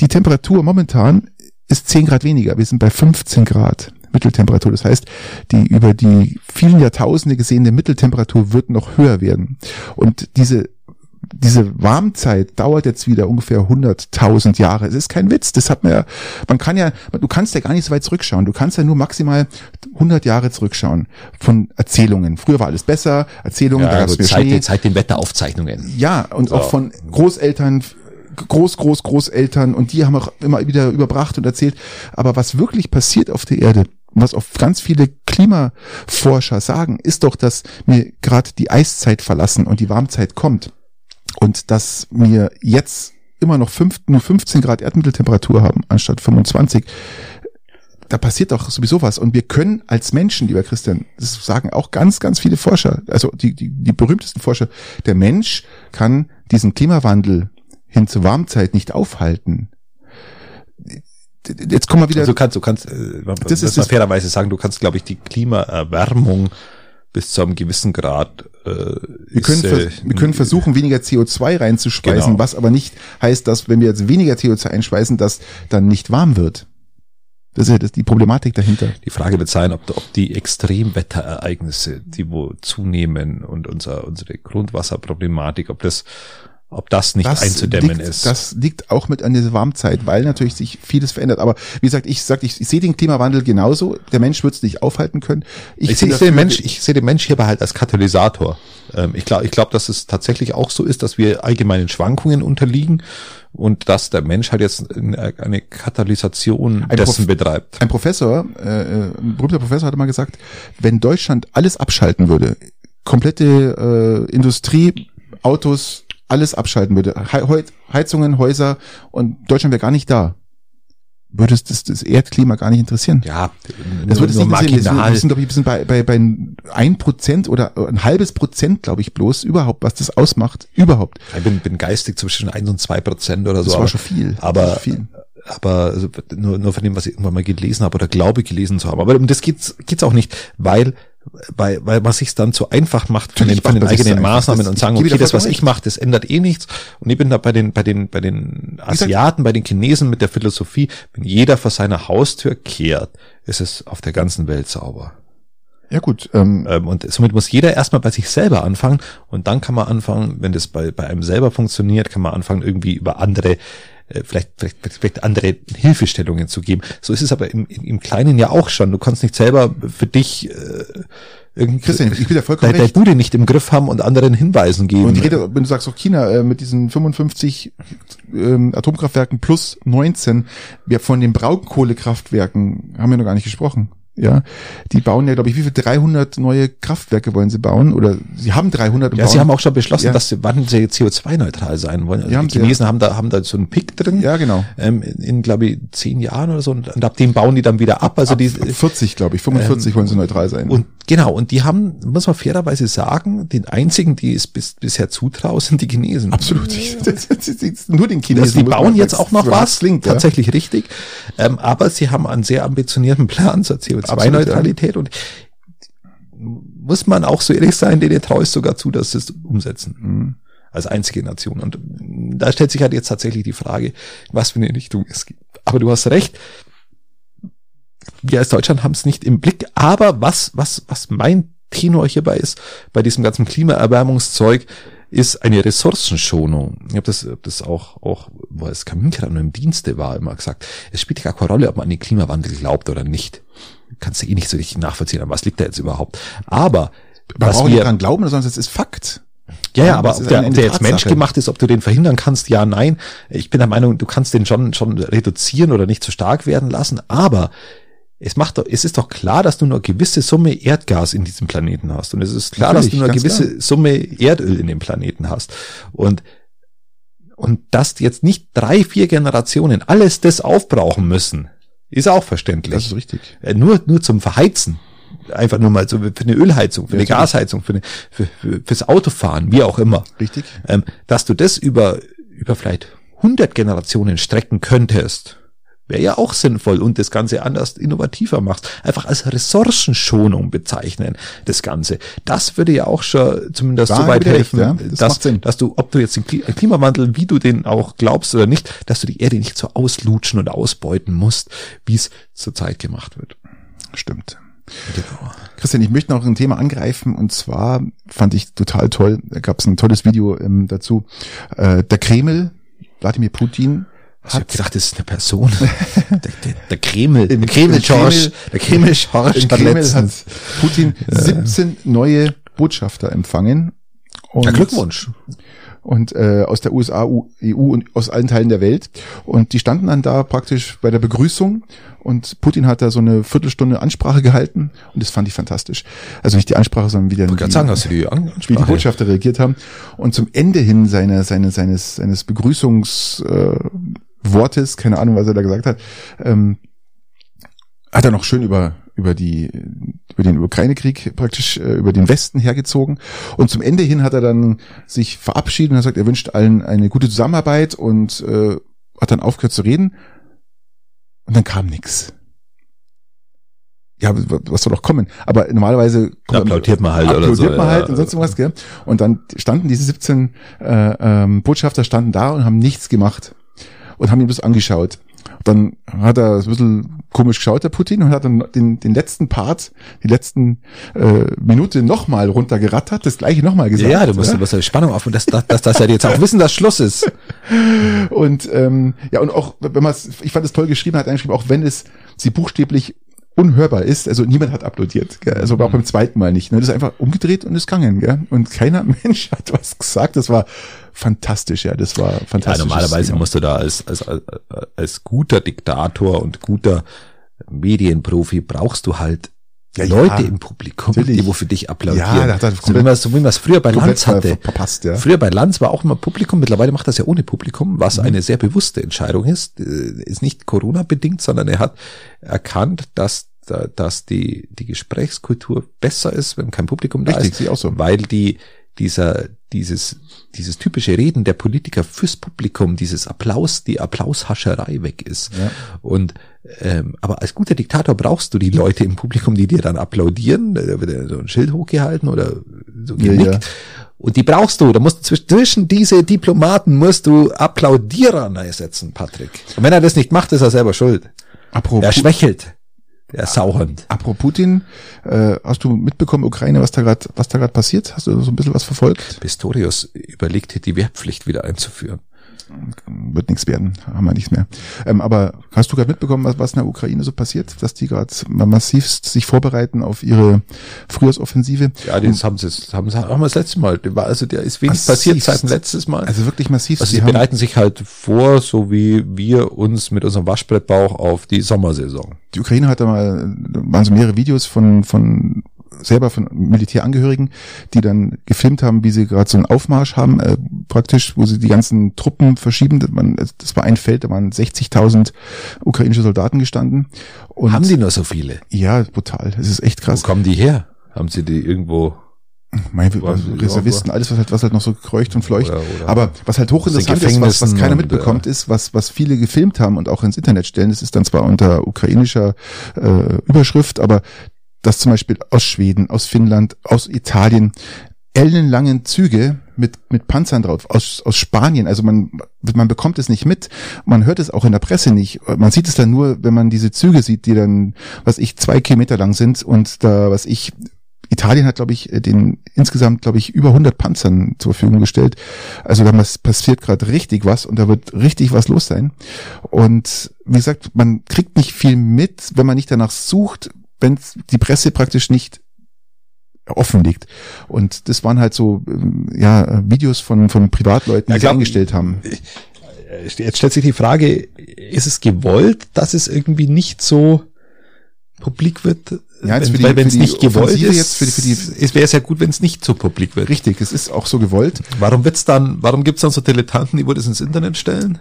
die Temperatur momentan ist 10 Grad weniger. Wir sind bei 15 Grad Mitteltemperatur. Das heißt, die über die vielen Jahrtausende gesehene Mitteltemperatur wird noch höher werden. Und diese diese Warmzeit dauert jetzt wieder ungefähr 100.000 Jahre. Es ist kein Witz. Das hat man ja, man kann ja, du kannst ja gar nicht so weit zurückschauen. Du kannst ja nur maximal 100 Jahre zurückschauen von Erzählungen. Früher war alles besser. Erzählungen, da ja, gab's also mehr Zeit, Schnee. Zeit den Wetteraufzeichnungen. Ja, und auch von Großeltern, Groß, Groß, Großeltern und die haben auch immer wieder überbracht und erzählt. Aber was wirklich passiert auf der Erde, was auch ganz viele Klimaforscher sagen, ist doch, dass wir gerade die Eiszeit verlassen und die Warmzeit kommt. Und dass wir jetzt immer noch fünf, nur 15 Grad Erdmitteltemperatur haben, anstatt 25 da passiert doch sowieso was. Und wir können als Menschen, lieber Christian, das sagen auch ganz, ganz viele Forscher, also die, die, die berühmtesten Forscher, der Mensch kann diesen Klimawandel hin zur Warmzeit nicht aufhalten. Jetzt kommen wir wieder. Also du kannst, du kannst, äh, Das ist fairerweise sagen, du kannst, glaube ich, die Klimaerwärmung bis zu einem gewissen Grad. Äh, wir können, vers wir können versuchen, weniger CO2 reinzuschweißen, Genau. was aber nicht heißt, dass wenn wir jetzt weniger CO2 einschweißen, dass dann nicht warm wird. Das ist ja das, die Problematik dahinter. Die Frage wird sein, ob, ob die Extremwetterereignisse, die wo zunehmen und unser, unsere Grundwasserproblematik, ob das, ob das nicht einzudämmen liegt, ist. Das liegt auch mit an dieser Warmzeit, weil natürlich sich vieles verändert. Aber wie gesagt, ich sag, ich, ich sehe den Klimawandel genauso. Der Mensch wird es nicht aufhalten können. ich, ich sehe dafür- den Mensch, ich sehe den Mensch hierbei halt als Katalysator. Ähm, ich glaube, ich glaube, dass es tatsächlich auch so ist, dass wir allgemeinen Schwankungen unterliegen und dass der Mensch halt jetzt eine eine Katalysation Ein dessen Prof- betreibt. Ein Professor, äh, äh, ein berühmter Professor hatte mal gesagt, wenn Deutschland alles abschalten würde, komplette äh, Industrie, Autos, alles abschalten würde, He Heizungen, Häuser und Deutschland wäre gar nicht da, würde es das, das Erdklima gar nicht interessieren. Ja, Das würde es nicht interessieren. Wir sind, glaube ich, wir sind bei, bei, bei ein Prozent oder ein halbes Prozent, glaube ich, bloß überhaupt, was das ausmacht. Überhaupt. Ich bin, bin geistig zwischen eins und zwei Prozent oder so. Das war aber- schon viel. Aber, viel. aber also nur, nur von dem, was ich irgendwann mal gelesen habe oder glaube gelesen zu haben. Aber um das geht's, geht's auch nicht, weil, weil, weil man sich dann zu einfach macht von den, von den eigenen. Maßnahmen Das- und sagen, okay, das, was ich mache, das ändert eh nichts. Und ich bin da bei den, bei den, bei den Asiaten, bei den Chinesen mit der Philosophie, wenn jeder vor seiner Haustür kehrt, ist es auf der ganzen Welt sauber. Ja gut, ähm, Ähm, und somit muss jeder erstmal bei sich selber anfangen und dann kann man anfangen, wenn das bei, bei einem selber funktioniert, kann man anfangen, irgendwie über andere, äh, vielleicht, vielleicht, vielleicht andere Hilfestellungen zu geben. So ist es aber im, im Kleinen ja auch schon. Du kannst nicht selber für dich äh, irgendwie Christian, ich bin da vollkommen deine recht. Bude nicht im Griff haben und anderen Hinweisen geben. Und die Rede, wenn du sagst auch China äh, mit diesen 55 ähm, Atomkraftwerken plus 19, wir von den Braunkohlekraftwerken haben wir noch gar nicht gesprochen. Ja, die bauen ja, glaube ich, wie viel 300 neue Kraftwerke wollen sie bauen oder sie haben 300 und ja, bauen, sie haben auch schon beschlossen, Ja. dass sie, wann sie CO2-neutral sein wollen. Also Ja, haben die Chinesen haben da, haben da so einen Pick drin. Ja, genau. Ähm, in, glaube ich, zehn Jahren oder so. Und, und ab dem bauen die dann wieder ab. Also die, ab 40, glaube ich, 45 wollen sie neutral sein. Und genau, und die haben, muss man fairerweise sagen, den einzigen, die es bis, bisher zutrauen, sind die Chinesen. Absolut. *laughs* Das, das, das, das, nur den Chinesen. Also die bauen jetzt auch noch was, Klingt, ja. tatsächlich richtig. Ähm, aber sie haben einen sehr ambitionierten Plan zur *laughs* CO2-Neutralität und muss man auch so ehrlich sein, denen traue ich sogar zu, dass sie es umsetzen. Mhm. Als einzige Nation. Und da stellt sich halt jetzt tatsächlich die Frage, was für eine Richtung es gibt. Aber du hast recht, wir als Deutschland haben es nicht im Blick. Aber was, was, was mein Tenor hierbei ist, bei diesem ganzen Klimaerwärmungszeug, ist eine Ressourcenschonung. Ich habe das, hab das auch, auch, wo es Kaminkram im Dienste war, immer gesagt. Es spielt ja gar keine Rolle, ob man an den Klimawandel glaubt oder nicht. Kannst du eh nicht so richtig nachvollziehen, an was liegt da jetzt überhaupt. Aber Man was braucht wir, dran glauben, sondern es ist Fakt. ja, ja, aber ob der, ob der jetzt menschgemacht ist, ob du den verhindern kannst, ja, nein. Ich bin der Meinung, du kannst den schon, schon reduzieren oder nicht zu stark werden lassen, aber es macht doch, es ist doch klar, dass du nur eine gewisse Summe Erdgas in diesem Planeten hast. Und es ist klar, dass Natürlich, du nur eine gewisse Summe Erdöl in dem Planeten hast. Und Und dass jetzt nicht drei, vier Generationen alles das aufbrauchen müssen, ist auch verständlich. Das ist richtig. Äh, Nur, nur zum Verheizen. Einfach nur mal so für eine Ölheizung, für eine Ja, Gasheizung, für, eine, für, für fürs Autofahren, wie auch immer. Richtig. Ähm, dass du das über, über vielleicht 100 Generationen strecken könntest, wäre ja auch sinnvoll und das Ganze anders innovativer machst. Einfach als Ressourcenschonung bezeichnen, das Ganze. Das würde ja auch schon zumindest Da so weit wieder recht, helfen, ja. Das dass, dass du, ob du jetzt den Kli- Klimawandel, wie du den auch glaubst oder nicht, dass du die Erde nicht so auslutschen und ausbeuten musst, wie es zurzeit gemacht wird. Stimmt. Genau. Christian, ich möchte noch ein Thema angreifen und zwar fand ich total toll, da gab es ein tolles Video ähm, dazu. Äh, der Kreml, Wladimir Putin, Ich hab gedacht, das ist eine Person. *laughs* der, der, der Kreml, Im- der Kreml George, der Kreml George hat letztens. Putin 17 neue Botschafter empfangen. Und, Ja, Glückwunsch. Und äh, aus der USA, EU und aus allen Teilen der Welt. Und die standen dann da praktisch bei der Begrüßung und Putin hat da so eine Viertelstunde Ansprache gehalten und das fand ich fantastisch. Also nicht die Ansprache, sondern wie dann die, sagen, du die An- wie die Ansprache? Botschafter reagiert haben. Und zum Ende hin seine, seine, seines, seines Begrüßungswortes, äh, Wortes, keine Ahnung, was er da gesagt hat, ähm, hat er noch schön über über die über den Ukraine-Krieg praktisch äh, über den Westen hergezogen und zum Ende hin hat er dann sich verabschiedet und hat gesagt, er wünscht allen eine gute Zusammenarbeit und äh, hat dann aufgehört zu reden und dann kam nix. Ja, was soll doch kommen? Aber normalerweise Da applaudiert man halt oder applaudiert so, man halt ja. und sonst irgendwas, gell? Und dann standen diese 17 äh, ähm, Botschafter standen da und haben nichts gemacht und haben ihn bloß angeschaut. Dann hat er ein bisschen komisch geschaut, der Putin, und hat dann den, den letzten Part, die letzten äh, Minute nochmal runtergerattert, das gleiche nochmal gesagt. Ja, du musst, du musst die Spannung auf und dass, dass, dass das ja jetzt auch wissen, dass Schluss ist. *laughs* Und ähm, ja, und auch, wenn man es, ich fand es toll geschrieben, hat er geschrieben, auch wenn es sie buchstäblich unhörbar ist, also niemand hat applaudiert, gell? also auch beim zweiten Mal nicht. Ne? Das ist einfach umgedreht und ist gegangen, gell? Und keiner *laughs* Mensch hat was gesagt. Das war fantastisch, ja, das war Ja, fantastisch. normalerweise musst du da als, als, als, als guter Diktator und guter Medienprofi brauchst du halt Ja, ja, Leute im Publikum, natürlich. die wo für dich applaudieren. Ja, da hat so, wie komplett- man so wie man es früher bei Lanz hatte. ver- verpasst, ja. Früher bei Lanz war auch immer Publikum, mittlerweile macht das ja ohne Publikum, Mhm. was eine sehr bewusste Entscheidung ist. Äh, Ist nicht Corona-bedingt, sondern er hat erkannt, dass da- dass die, die Gesprächskultur besser ist, wenn kein Publikum da Richtig, ist. sehe ich auch so. Weil die, dieser, dieses, dieses typische Reden der Politiker fürs Publikum, dieses Applaus, die Applaushascherei weg ist. Ja. Und ähm, aber als guter Diktator brauchst du die Leute im Publikum, die dir dann applaudieren. Da wird ja so ein Schild hochgehalten oder so Ja, genickt. ja. Und die brauchst du. Da musst du zwisch- zwischen diese Diplomaten musst du Applaudierer einsetzen, Patrick. Und wenn er das nicht macht, ist er selber schuld. Apropos, Er schwächelt. Der Sauhund. apropos Putin, äh, hast du mitbekommen, Ukraine, was da gerade, was da gerade passiert? Hast du so ein bisschen was verfolgt? Pistorius überlegt, die Wehrpflicht wieder einzuführen. Wird nichts werden, haben wir nichts mehr. Ähm, aber hast du gerade mitbekommen, was, was in der Ukraine so passiert? Dass die gerade massivst sich vorbereiten auf ihre Frühjahrsoffensive? Ja, das haben sie, das haben sie, haben wir das letzte Mal. Also, der ist wenig Massivst. passiert seit dem letzten Mal. Also wirklich massiv. Also sie bereiten sich halt vor, so wie wir uns mit unserem Waschbrettbauch auf die Sommersaison. die Ukraine hat da mal, waren so mehrere Videos von, von selber von Militärangehörigen, die dann gefilmt haben, wie sie gerade so einen Aufmarsch haben, äh, praktisch, wo sie die ganzen Truppen verschieben. Das, man, das war ein Feld, da waren 60.000 ukrainische Soldaten gestanden. Und Haben die nur so viele? Ja, brutal. Das ist echt Wo krass. kommen die her? Haben sie die irgendwo? Mein, Wo sie- Reservisten, alles, was halt, was halt noch so kreucht und fleucht. Oder- oder Aber was halt hochinteressant ist, was, was keiner und, mitbekommt, ist, was, was viele gefilmt haben und auch ins Internet stellen. Das ist dann zwar unter ukrainischer äh, Überschrift, aber dass zum Beispiel aus Schweden, aus Finnland, aus Italien ellenlangen Züge mit, mit Panzern drauf, aus, aus Spanien. Also man, man bekommt es nicht mit. Man hört es auch in der Presse nicht. Man sieht es dann nur, wenn man diese Züge sieht, die dann, was ich, zwei Kilometer lang sind und da, was ich, Italien hat, glaube ich, den insgesamt, glaube ich, über 100 Panzern zur Verfügung gestellt. Also da passiert gerade richtig was und da wird richtig was los sein. Und wie gesagt, man kriegt nicht viel mit, wenn man nicht danach sucht, wenn die Presse praktisch nicht offen liegt. Und das waren halt so ähm, ja Videos von von Privatleuten, die Ja, sie eingestellt haben. Jetzt stellt sich die Frage, ist es gewollt, dass es irgendwie nicht so publik wird? ja, jetzt für die, wenn es nicht gewollt ist, jetzt für die, für die, es wäre sehr gut, wenn es nicht so publik wird. Richtig, es ist auch so gewollt. Warum wird's dann, warum gibt's dann so Dilettanten, die wo das ins Internet stellen?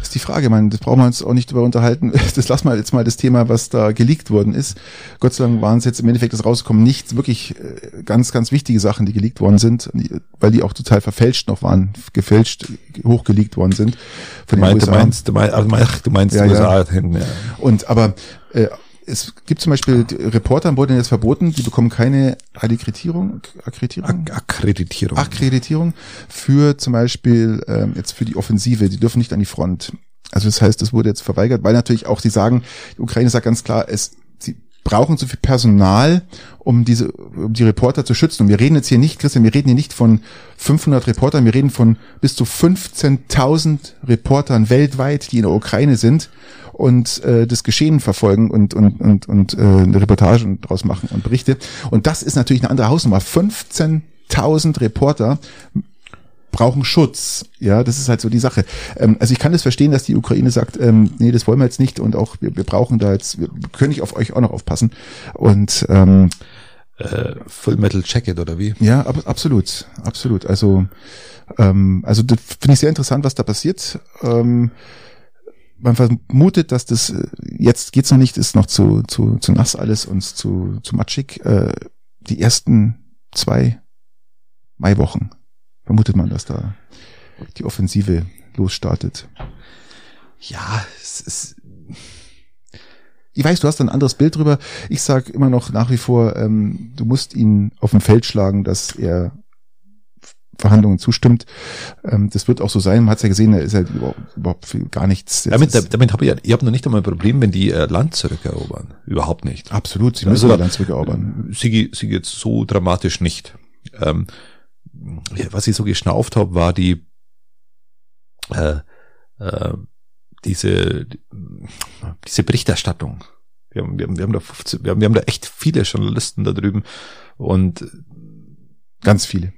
Das ist die Frage, man, das brauchen wir uns auch nicht drüber unterhalten. *laughs* Das lassen wir jetzt mal das Thema, was da geleakt worden ist. Gott sei Dank waren es jetzt im Endeffekt das rausgekommen, nicht wirklich äh, ganz, ganz wichtige Sachen, die geleakt worden sind, weil die auch total verfälscht noch waren, gefälscht, hochgeleakt worden sind. Von du, meinst, du meinst, du meinst, du meinst ja, USA ja. Hin, ja. Und aber äh, es gibt zum Beispiel Reporter wurden jetzt verboten, die bekommen keine Akkreditierung, Akkreditierung, Akkreditierung, Akkreditierung für zum Beispiel ähm, jetzt für die Offensive. Die dürfen nicht an die Front. Also das heißt, das wurde jetzt verweigert, weil natürlich auch sie sagen, die Ukraine sagt ganz klar, es brauchen so viel Personal, um diese, um die Reporter zu schützen. Und wir reden jetzt hier nicht, Christian, wir reden hier nicht von 500 Reportern, wir reden von bis zu 15.000 Reportern weltweit, die in der Ukraine sind und äh, das Geschehen verfolgen und und und und äh, eine Reportage draus machen und Berichte. Und das ist natürlich eine andere Hausnummer. 15.000 Reporter brauchen Schutz. Ja, das ist halt so die Sache. Ähm, also ich kann das verstehen, dass die Ukraine sagt, ähm, nee, das wollen wir jetzt nicht und auch wir, wir brauchen da jetzt, wir können nicht auf euch auch noch aufpassen. Und ähm, äh, Full Metal Jacket oder wie? Ja, ab, absolut, absolut. Also ähm, also das finde ich sehr interessant, was da passiert. Ähm, man vermutet, dass das äh, jetzt geht's noch nicht, ist noch zu zu zu nass alles und zu zu matschig. Äh, die ersten zwei Maiwochen vermutet man, dass da die Offensive losstartet. Ja, es ist. Ich weiß, du hast ein anderes Bild drüber. Ich sag immer noch nach wie vor, ähm, du musst ihn auf dem Feld schlagen, dass er Verhandlungen zustimmt. Ähm, das wird auch so sein. Man hat es ja gesehen, da ist halt überhaupt gar nichts. damit, damit habe ich, ich habe noch nicht einmal ein Problem, wenn die äh, Land zurückerobern. Überhaupt nicht. Absolut, sie müssen also, Land zurückerobern. Sie, sie jetzt so dramatisch nicht. Ähm, was ich so geschnauft habe, war die äh, äh, diese diese Berichterstattung. Wir haben, wir haben, wir haben da 15, wir haben, wir haben da echt viele Journalisten da drüben und ganz viele.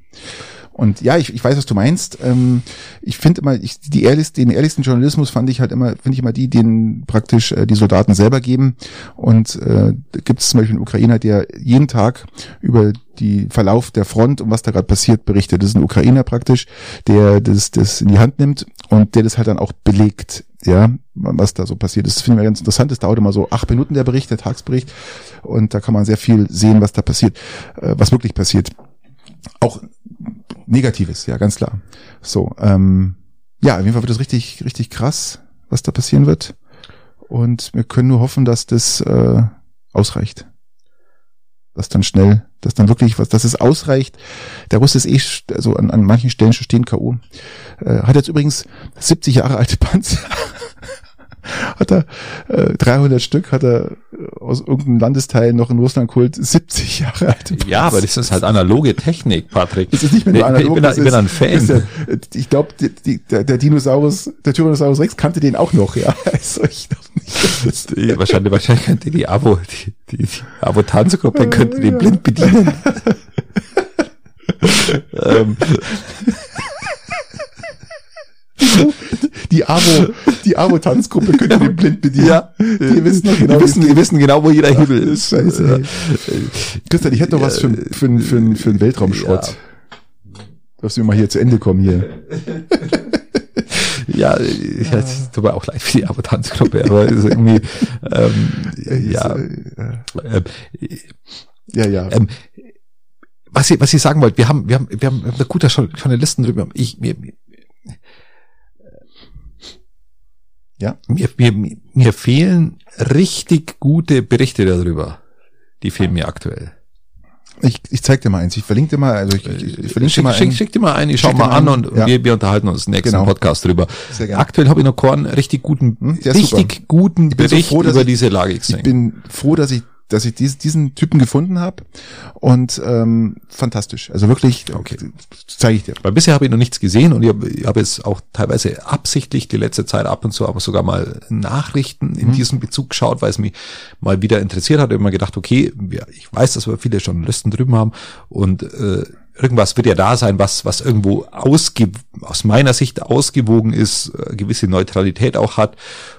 Und ja, ich, ich weiß, was du meinst. Ähm, ich finde immer, ich, die ehrlichst, den ehrlichsten Journalismus fand ich halt immer, finde ich immer die, den praktisch äh, die Soldaten selber geben. Und äh, gibt es zum Beispiel einen Ukrainer, der jeden Tag über die Verlauf der Front und was da gerade passiert berichtet. Das ist ein Ukrainer praktisch, der das, das in die Hand nimmt und der das halt dann auch belegt, ja, was da so passiert ist. Das finde ich ganz interessant. Das dauert immer so acht Minuten der Bericht, der Tagsbericht. Und da kann man sehr viel sehen, was da passiert, äh, was wirklich passiert. Auch Negatives, ja, ganz klar. So, ähm, ja, auf jeden Fall wird es richtig, richtig krass, was da passieren wird. Und wir können nur hoffen, dass das äh, ausreicht. Dass dann schnell, dass dann wirklich was, dass es ausreicht. Der Russ ist eh, also an, an manchen Stellen schon stehen K.O. Äh, hat jetzt übrigens 70 Jahre alte Panzer. Hat er äh, 300 Stück, hat er aus irgendeinem Landesteil noch in Russland geholt, 70 Jahre alt. Ja, aber das ist halt analoge Technik, Patrick. Das ist nicht mehr nur analog. Ich bin, ich bin ein Fan. Ist, äh, ich glaube, der, der Dinosaurus, der Tyrannosaurus Rex kannte den auch noch, ja. *laughs* Also ich glaube nicht. *laughs* Die, wahrscheinlich, wahrscheinlich könnte die Abo, die, die, die Abo-Tanzgruppe könnte den blind bedienen. *laughs* ähm *laughs* die Abo, die Abo-Tanzgruppe könnte den blind bedienen. Ja. Die wissen noch genau, die wissen, die wissen genau, wo jeder Hebel ist. Scheiße. Christian, ich hätte noch was für, für, für, für einen Weltraumschrott. Ja. Darfst du mal hier zu Ende kommen hier. *laughs* ja, ich ja. tut mir auch leid für die Abo-Tanzgruppe, aber ist irgendwie, ähm, ja, ähm, ja, ja. Ähm, was ich, was ich sagen wollte, wir haben, wir haben, wir haben, wir haben da gute Journalisten drüber. Ich, mir, ja. Mir, mir, mir fehlen richtig gute Berichte darüber. Die fehlen mir aktuell. Ich, ich zeig dir mal eins. Ich verlinke dir mal, also ich, ich, ich verlinke schick, dir mal schick, schick dir mal ein, ich schau mal an und ja. wir, wir unterhalten uns nächsten genau. Podcast drüber. Sehr gerne. Aktuell habe ich noch keinen richtig guten, hm, richtig super. guten Bericht so froh, über ich, diese Lage gesehen. Ich bin froh, dass ich dass ich dies, diesen Typen gefunden habe und ähm, fantastisch. Also wirklich, okay. zeige ich dir. Weil bisher habe ich noch nichts gesehen und ich habe hab jetzt auch teilweise absichtlich die letzte Zeit ab und zu aber sogar mal Nachrichten in mhm. diesem Bezug geschaut, weil es mich mal wieder interessiert hat. Ich habe immer gedacht, okay, ja, ich weiß, dass wir viele Journalisten drüben haben und äh, irgendwas wird ja da sein, was, was irgendwo ausge, aus meiner Sicht ausgewogen ist, äh, gewisse Neutralität auch hat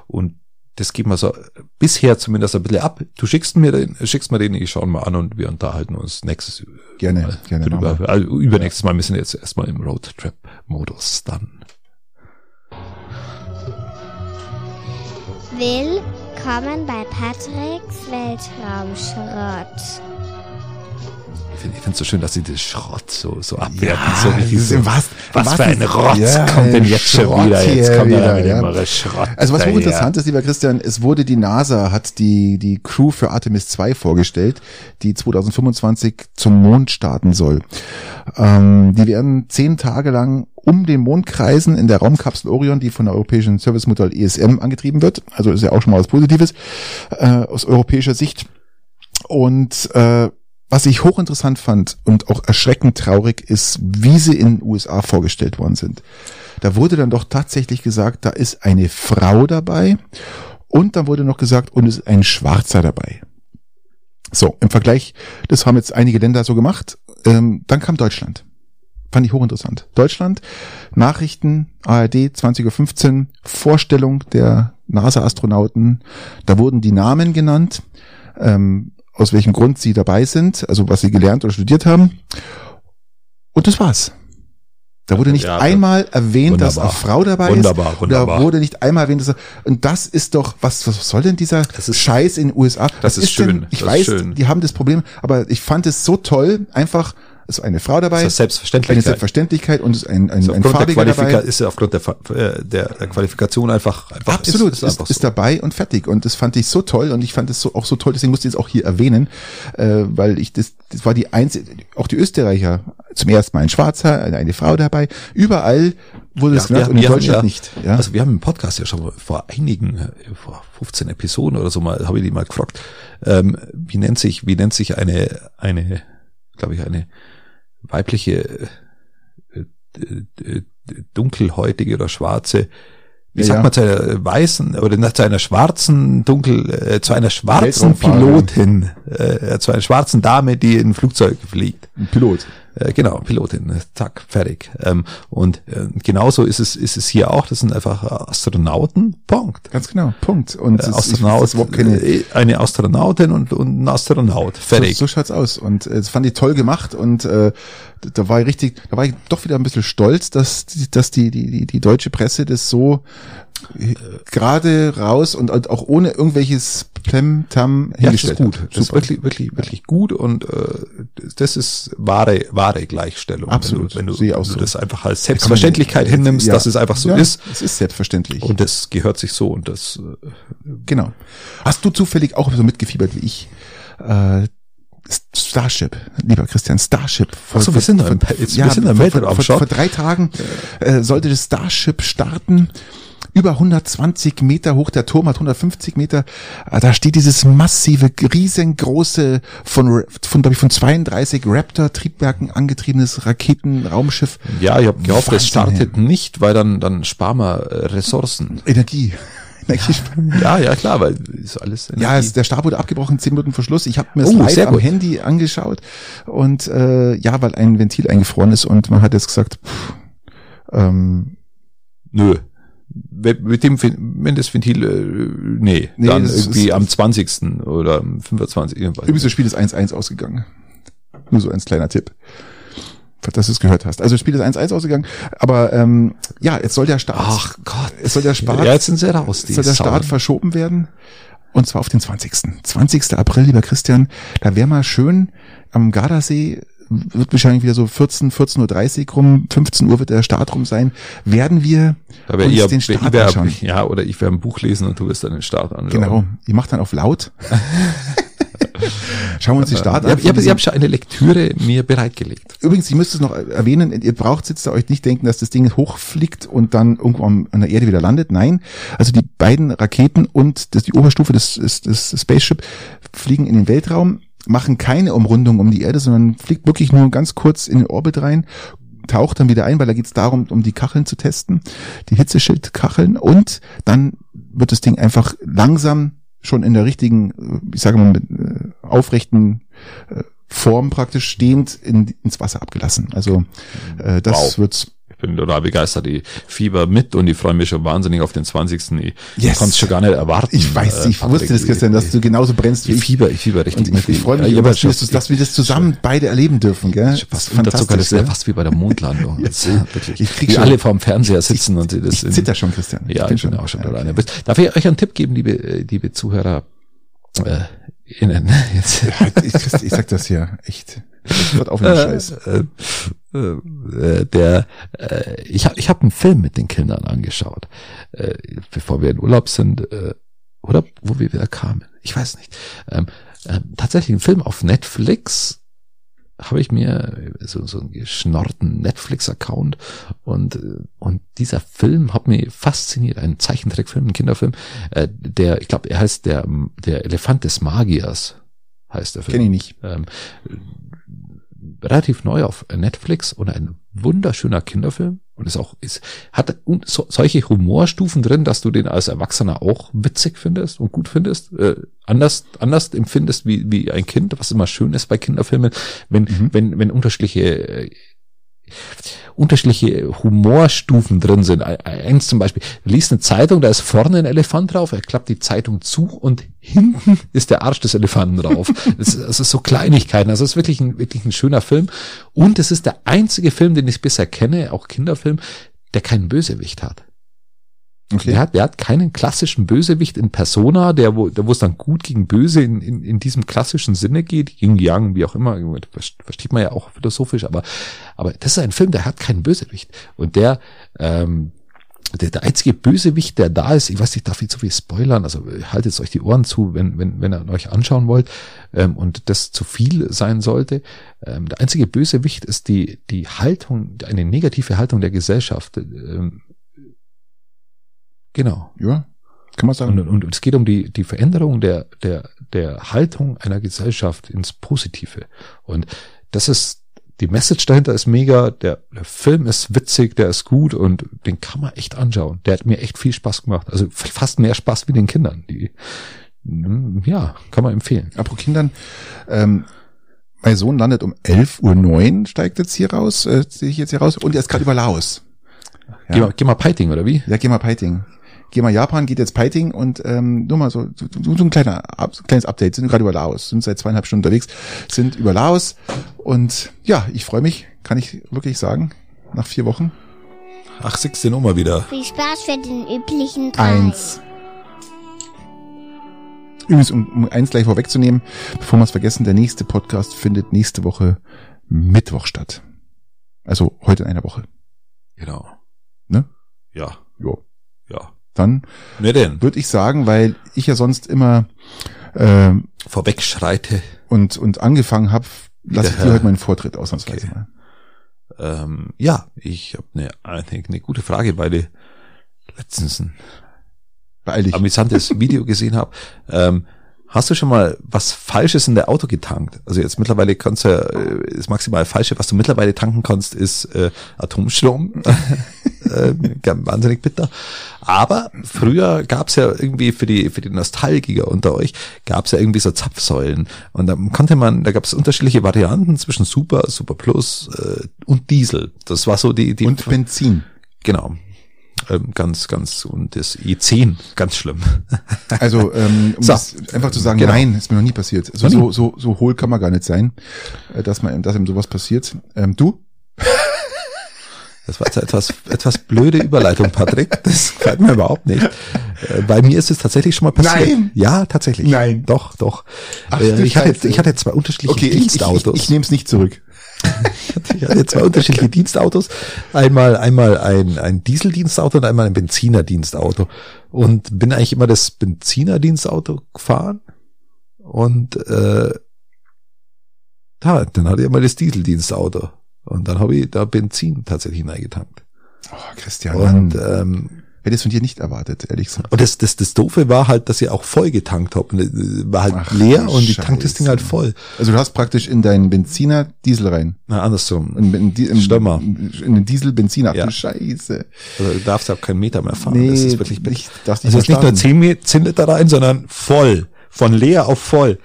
und das geben wir so bisher zumindest ein bisschen ab. Du schickst mir den, schickst mir den, ich schaue mal an und wir unterhalten uns nächstes Gerne, Mal gerne. machen drüber. Also übernächstes Mal, wir sind jetzt erstmal im Roadtrip-Modus dann. Willkommen bei Patricks Weltraumschrott. Ich finde es so schön, dass sie das Schrott so, so abwerten. Ja, so richtig so. im wahrsten- was im für ein Rotz Ja, kommt denn jetzt schon Schrott wieder? Jetzt kommt wieder, wieder ja. Schrott. Also was daher. hochinteressant ist, lieber Christian, es wurde die NASA, hat die, die Crew für Artemis 2 vorgestellt, die 2025 zum Mond starten soll. Ähm, die werden zehn Tage lang um den Mond kreisen in der Raumkapsel Orion, die von der europäischen Service-Modell ESM angetrieben wird. Also ist ja auch schon mal was Positives äh, aus europäischer Sicht. Und äh, was ich hochinteressant fand und auch erschreckend traurig ist, wie sie in den USA vorgestellt worden sind. Da wurde dann doch tatsächlich gesagt, da ist eine Frau dabei und dann wurde noch gesagt, und es ist ein Schwarzer dabei. So, im Vergleich, das haben jetzt einige Länder so gemacht. Ähm, dann kam Deutschland. Fand ich hochinteressant. Deutschland, Nachrichten, ARD 20.15 Uhr, Vorstellung der NASA-Astronauten. Da wurden die Namen genannt, ähm, aus welchem Grund sie dabei sind, also was sie gelernt oder studiert haben. Und das war's. Da wurde nicht Ja, einmal erwähnt, dass wunderbar. eine Frau dabei Wunderbar, ist. wunderbar. Da wurde nicht einmal erwähnt, dass er, und das ist doch, was, was soll denn dieser Das ist- Scheiß in den USA? Das Was ist schön, Denn, ich das ist weiß, schön. die haben das Problem, aber ich fand es so toll, einfach, ist eine Frau dabei, Das ist Selbstverständlich. eine Selbstverständlichkeit und es ist ein, ein, Ist ein der farbiger Qualifika dabei. ist ja aufgrund der, äh, der, der Qualifikation einfach, einfach Absolut, ist, ist, ist, ist, so. dabei und fertig. Und das fand ich so toll und ich fand es so, auch so toll, deswegen musste ich es auch hier erwähnen, äh, weil ich das, das war die einzige, auch die Österreicher, zum ersten Mal ein Schwarzer, eine, eine Frau dabei, überall wurde es Ja, wir- und in Deutschland ja- nicht. Ja? Also wir haben im Podcast ja schon vor einigen, äh, vor 15 Episoden oder so mal, habe ich die mal gefragt, ähm, wie nennt sich, wie nennt sich eine, eine, glaube ich, eine weibliche, äh, äh, äh, dunkelhäutige oder schwarze, wie Ja, sagt man zu einer weißen oder zu einer schwarzen dunkel äh, zu einer schwarzen. Pilotin, äh, zu einer schwarzen Dame, die in ein Flugzeug fliegt. Ein Pilot. Äh, genau, Pilotin, äh, zack, fertig. Ähm, und äh, genauso ist es, ist es hier auch. Das sind einfach Astronauten. Punkt. Ganz genau, Punkt. Und Äh, Astronaut, überhaupt keine, äh, eine Astronautin und, und ein Astronaut. Fertig. So, so schaut's aus. Und äh, das fand ich toll gemacht und äh, da war ich richtig, da war ich doch wieder ein bisschen stolz, dass, die- dass die, die, die, die deutsche Presse das so äh, gerade raus und, und auch ohne irgendwelches Plem-Tam ja, das ist gut. Das ist Super. wirklich, wirklich, wirklich gut und äh, das ist wahre, wahre Gleichstellung. Absolut. Wenn du, wenn du so. das einfach als Selbstverständlichkeit hinnimmst, Ja. dass es einfach so ja, ist. Es ist selbstverständlich. Und das gehört sich so und das äh, genau. Hast du zufällig auch so mitgefiebert wie ich? Äh, Starship, lieber Christian, Starship. Vor, Ach so, wir sind da im- jetzt- wir sind da vor, vor, vor, vor drei Tagen äh, sollte das Starship starten. Über 120 Meter hoch, der Turm hat 150 Meter. Äh, Da steht dieses massive, riesengroße, von, von, glaube ich, von 32 Raptor-Triebwerken angetriebenes Raketenraumschiff. ja, ich habe gehofft, es Wahnsinn, startet nicht, weil dann, dann sparen wir äh, Ressourcen. Energie. Energie. Ja, ja, klar, weil ist alles Energie. Ja, es, der Stab wurde abgebrochen, zehn Minuten vor Schluss. Ich habe mir das Oh, live am. Handy angeschaut und äh, ja, weil ein Ventil eingefroren ist und man hat jetzt gesagt, pff, ähm, Nö. Mit dem, wenn das Ventil, äh, nee, Nee, dann irgendwie am 20. oder am 25. irgendwas. übrigens das Spiel ist 1-1 ausgegangen. Nur so ein kleiner Tipp. Dass du es gehört hast. Also das Spiel ist 1-1 ausgegangen, aber ähm, ja, jetzt soll der Start, Ach Gott. es soll der Start, Ja, jetzt sind sie raus, die soll der Start Sauer. verschoben werden. Und zwar auf den 20. 20. April, lieber Christian, da wäre mal schön am Gardasee, wird wahrscheinlich wieder so 14, 14.30 Uhr rum, 15 Uhr wird der Start rum sein, werden wir wär uns ich, den ich Start wär, anschauen. Ja, oder ich werde ein Buch lesen und du wirst dann den Start anschauen. Genau, ich mache dann auf laut. *laughs* Schauen wir uns die Start Ich an. habe hab, ich schon eine Lektüre mir bereitgelegt. Übrigens, ich müsste es noch erwähnen, ihr braucht jetzt da euch nicht denken, dass das Ding hochfliegt und dann irgendwo an der Erde wieder landet. Nein, also die beiden Raketen und das, die Oberstufe des, des, des Spaceship fliegen in den Weltraum, machen keine Umrundung um die Erde, sondern fliegt wirklich nur ganz kurz in den Orbit rein, taucht dann wieder ein, weil da geht es darum, um die Kacheln zu testen, die Hitzeschildkacheln und dann wird das Ding einfach langsam schon in der richtigen, äh, ich sage mal, mit, äh, aufrechten äh, Form praktisch stehend in, ins Wasser abgelassen. Also äh, das Wow. wird Ich bin total begeistert. Ich fieber mit und ich freue mich schon wahnsinnig auf den 20. Ich Yes. konnte es schon gar nicht erwarten. ich weiß, äh, ich Patrick. wusste das, Christian, dass du genauso brennst wie Ich ich. fieber, ich fieber richtig. Und ich, ich freue mich, Ja, über, aber dass, wir das- dass wir das zusammen beide erleben dürfen, gell? Das ist fast Unterzucker, das ist ja fast wie bei der Mondlandung. *laughs* Ja. Ist ja wirklich, Ich krieg wie schon- alle vorm Fernseher sitzen und sie das Ich zitter schon, Christian. Ja, bin ich bin auch schon ja, da okay. Darf ich euch einen Tipp geben, liebe, äh, liebe Zuhörer? Äh, innen, *laughs* jetzt. Ich, ich sag das hier echt. Das wird auf den Scheiß. Äh, äh, äh, der, äh, ich habe ich hab einen Film mit den Kindern angeschaut, äh, bevor wir in Urlaub sind, äh, oder wo wir wieder kamen. Ich weiß nicht. Ähm, ähm, tatsächlich ein Film auf Netflix habe ich mir so, so einen geschnorrten Netflix-Account und, äh, und dieser Film hat mich fasziniert. Ein Zeichentrickfilm, ein Kinderfilm, äh, der, ich glaube, er heißt der, der Elefant des Magiers, heißt der Film Kenn ich nicht. ähm, relativ neu auf Netflix und ein wunderschöner Kinderfilm und ist auch ist hat so, solche Humorstufen drin, dass du den als Erwachsener auch witzig findest und gut findest, äh, anders anders empfindest wie wie ein Kind, was immer schön ist bei Kinderfilmen, wenn Mhm. wenn wenn unterschiedliche äh, unterschiedliche Humorstufen drin sind. Ein- Eins zum Beispiel, liest eine Zeitung, da ist vorne ein Elefant drauf, er klappt die Zeitung zu und hinten *laughs* ist der Arsch des Elefanten drauf. Das, ist- das ist so Kleinigkeiten. Also es ist wirklich ein, wirklich ein schöner Film. Und es ist der einzige Film, den ich bisher kenne, auch Kinderfilm, der keinen Bösewicht hat. Okay. Der hat, der hat keinen klassischen Bösewicht in Persona, der wo, der wo es dann gut gegen Böse in, in, in diesem klassischen Sinne geht, Yin Yang, wie auch immer, versteht man ja auch philosophisch, aber, aber das ist ein Film, der hat keinen Bösewicht. Und der, ähm, der, der einzige Bösewicht, der da ist, ich weiß nicht, darf ich zu viel spoilern, also haltet euch die Ohren zu, wenn, wenn, wenn ihr euch anschauen wollt, ähm, und das zu viel sein sollte. Ähm, der einzige Bösewicht ist die, die Haltung, eine negative Haltung der Gesellschaft. Ähm, genau. Ja, kann man sagen. Und, und, und es geht um die, die Veränderung der, der, der Haltung einer Gesellschaft ins Positive. Und das ist, die Message dahinter ist mega, der, der Film ist witzig, der ist gut und den kann man echt anschauen. Der hat mir echt viel Spaß gemacht. Also fast mehr Spaß wie den Kindern. Die, mm, ja, kann man empfehlen. Apropos Kindern, ähm, mein Sohn landet um 11.09 Uhr, steigt jetzt hier raus, äh, sehe ich jetzt hier raus, und er ist gerade über Laos. Geh, mal, geh mal Piting, oder wie? Ja, geh mal Piting. Geh mal Japan, geht jetzt Piting und ähm, nur mal so, so, so ein kleiner, so ein kleines Update. Sind gerade über Laos, sind seit zweieinhalb Stunden unterwegs, sind über Laos und ja, ich freue mich, kann ich wirklich sagen, nach vier Wochen. Ach, 16 Nummer wieder. Viel Spaß für den üblichen Teil. Eins. Übrigens, um, um eins gleich vorwegzunehmen, bevor wir es vergessen, der nächste Podcast findet nächste Woche Mittwoch statt. Also heute in einer Woche. Genau. Ne? Ja, Jo. Dann würde ich sagen, weil ich ja sonst immer ähm, Vorwegschreite. und, und angefangen habe, lasse ich dir heute meinen Vortritt ausnahmsweise Okay. mal. Ähm, ja, ich habe eine, eine, eine gute Frage, weil ich letztens ein amüsantes Video gesehen habe. Ähm, hast du schon mal was Falsches in der Auto getankt? Also jetzt mittlerweile kannst du ja, äh, das maximal Falsche, was du mittlerweile tanken kannst, ist äh, Atomstrom. *laughs* äh, wahnsinnig bitter. Aber früher gab's ja irgendwie für die für die Nostalgiker unter euch gab's ja irgendwie so Zapfsäulen und da konnte man, da gab's unterschiedliche Varianten zwischen Super, Super Plus äh, und Diesel. Das war so die die Und Benzin. genau. Ähm, ganz, ganz, und das E10, ganz schlimm. *laughs* Also ähm, um So. einfach zu sagen, Genau. nein, ist mir noch nie passiert. Also Noch nie? so, so, so hohl kann man gar nicht sein, äh, dass man, dass ihm sowas passiert. Ähm, du? Das war jetzt etwas, etwas blöde Überleitung, Patrick. Das gefällt mir überhaupt nicht. Äh, Bei mir ist es tatsächlich schon mal passiert. Nein. Ja, tatsächlich. Nein. Doch, doch. Ach, Äh, ich, hatte, ich hatte zwei unterschiedliche Okay, ich, ich, ich, Dienstautos. ich nehme es nicht zurück. Ich hatte zwei unterschiedliche Dienstautos. Einmal, einmal ein, ein Dieseldienstauto und einmal ein Benzinerdienstauto. Und bin eigentlich immer das Benzinerdienstauto gefahren. Und äh, ja, dann hatte ich immer das Dieseldienstauto. Und dann habe ich da Benzin tatsächlich reingetankt. Oh, Christian, Und ähm, hätte es von dir nicht erwartet, ehrlich gesagt. Und das, das, das Doofe war halt, dass ich auch voll getankt habe. Es War halt Ach, leer und ich tank das Ding halt voll. Also du hast praktisch in deinen Benziner Diesel rein. Na, andersrum. In, in, in, Stimmt mal. in den Diesel Benzin. Ach Ja. du Scheiße. Also, du darfst ja auch keinen Meter mehr fahren. Nee, das ist wirklich nicht, darfst Also nicht jetzt nicht nur mehr starten. 10, Me- 10 Liter rein, sondern voll. Von leer auf voll.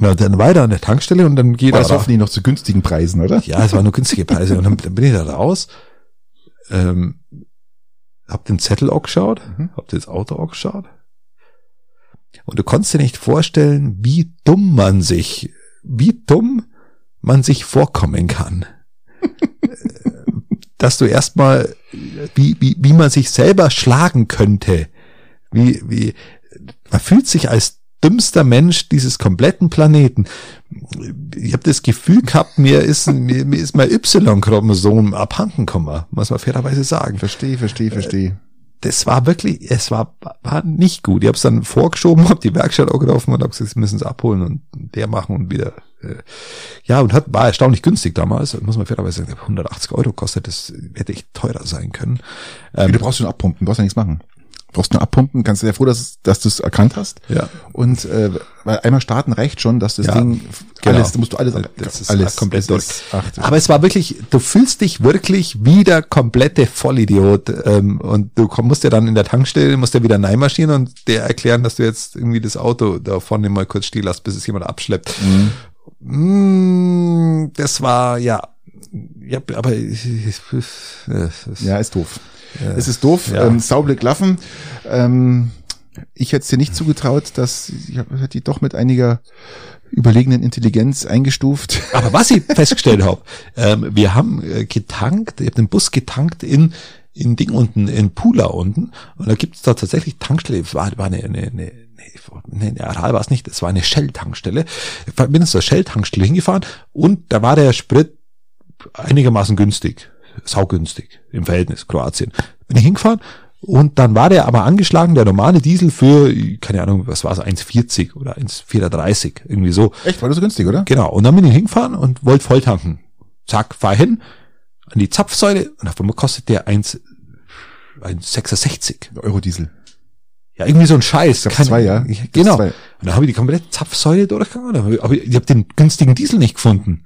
Ja, dann weiter an der Tankstelle und dann geht das hoffentlich noch zu günstigen Preisen, oder? Ja, es waren nur günstige Preise. Und dann, dann bin ich da raus, ähm, hab den Zettel auch geschaut, Mhm. hab das Auto auch geschaut. Und du konntest dir nicht vorstellen, wie dumm man sich, wie dumm man sich vorkommen kann. *laughs* Dass du erstmal, wie, wie, wie man sich selber schlagen könnte. Wie, wie, man fühlt sich als dümmster Mensch dieses kompletten Planeten. Ich habe das Gefühl gehabt, mir ist, mir, mir ist mein Y-Chromosom abhanden gekommen, muss man fairerweise sagen. Verstehe, verstehe, verstehe. Das war wirklich, es war, war nicht gut. Ich habe es dann vorgeschoben, habe die Werkstatt auch getroffen und habe gesagt, sie müssen es abholen und der machen und wieder. Äh, ja, und hat, war erstaunlich günstig damals, muss man fairerweise sagen, 180 Euro kostet, das hätte echt teurer sein können. Ähm, du brauchst schon abpumpen, du brauchst ja nichts machen. Du brauchst nur abpumpen, kannst du sehr froh, dass, dass du es erkannt hast. Ja. Und äh, weil einmal starten reicht schon, dass das Ja, Ding genau. alles, du musst du alles, das ist alles komplett durch. Aber es war wirklich, du fühlst dich wirklich wie der komplette Vollidiot ähm, und du komm- musst ja dann in der Tankstelle, musst ja wieder reinmarschieren und der erklären, dass du jetzt irgendwie das Auto da vorne mal kurz stehen lässt, bis es jemand abschleppt. Mm, das war, ja, ja, aber Ja, ist doof. Es ist doof. Ja. Ähm, Saublick Laffen. Ähm, ich hätte es dir nicht zugetraut, dass ich hab- hätte die doch mit einiger überlegenen Intelligenz eingestuft. *laughs* Aber was ich festgestellt habe, ähm, wir haben äh, getankt, ich habe den Bus getankt in in Ding unten, in Pula unten. Und da gibt's da tatsächlich Tankstelle. Es war, war eine, eine, eine, nee, eine Aral war es nicht, es war eine Shell-Tankstelle. Ich bin zur Shell-Tankstelle hingefahren und da war der Sprit einigermaßen günstig. Saugünstig im Verhältnis Kroatien. Bin ich hingefahren und dann war der aber angeschlagen, der normale Diesel für, keine Ahnung, was war es, 1,40 oder 1,34, irgendwie so. Echt, war das so günstig, oder? Genau. Und dann bin ich hingefahren und wollte voll tanken. Zack, fahr hin an die Zapfsäule und auf einmal kostet der 1, 1,66. Eurodiesel. Ja, irgendwie so ein Scheiß. gab's Keine- zwei, ja? Gab's Genau. zwei. Und dann habe ich die komplette Zapfsäule durchgegangen, aber ich- aber ich habe den günstigen Diesel nicht gefunden.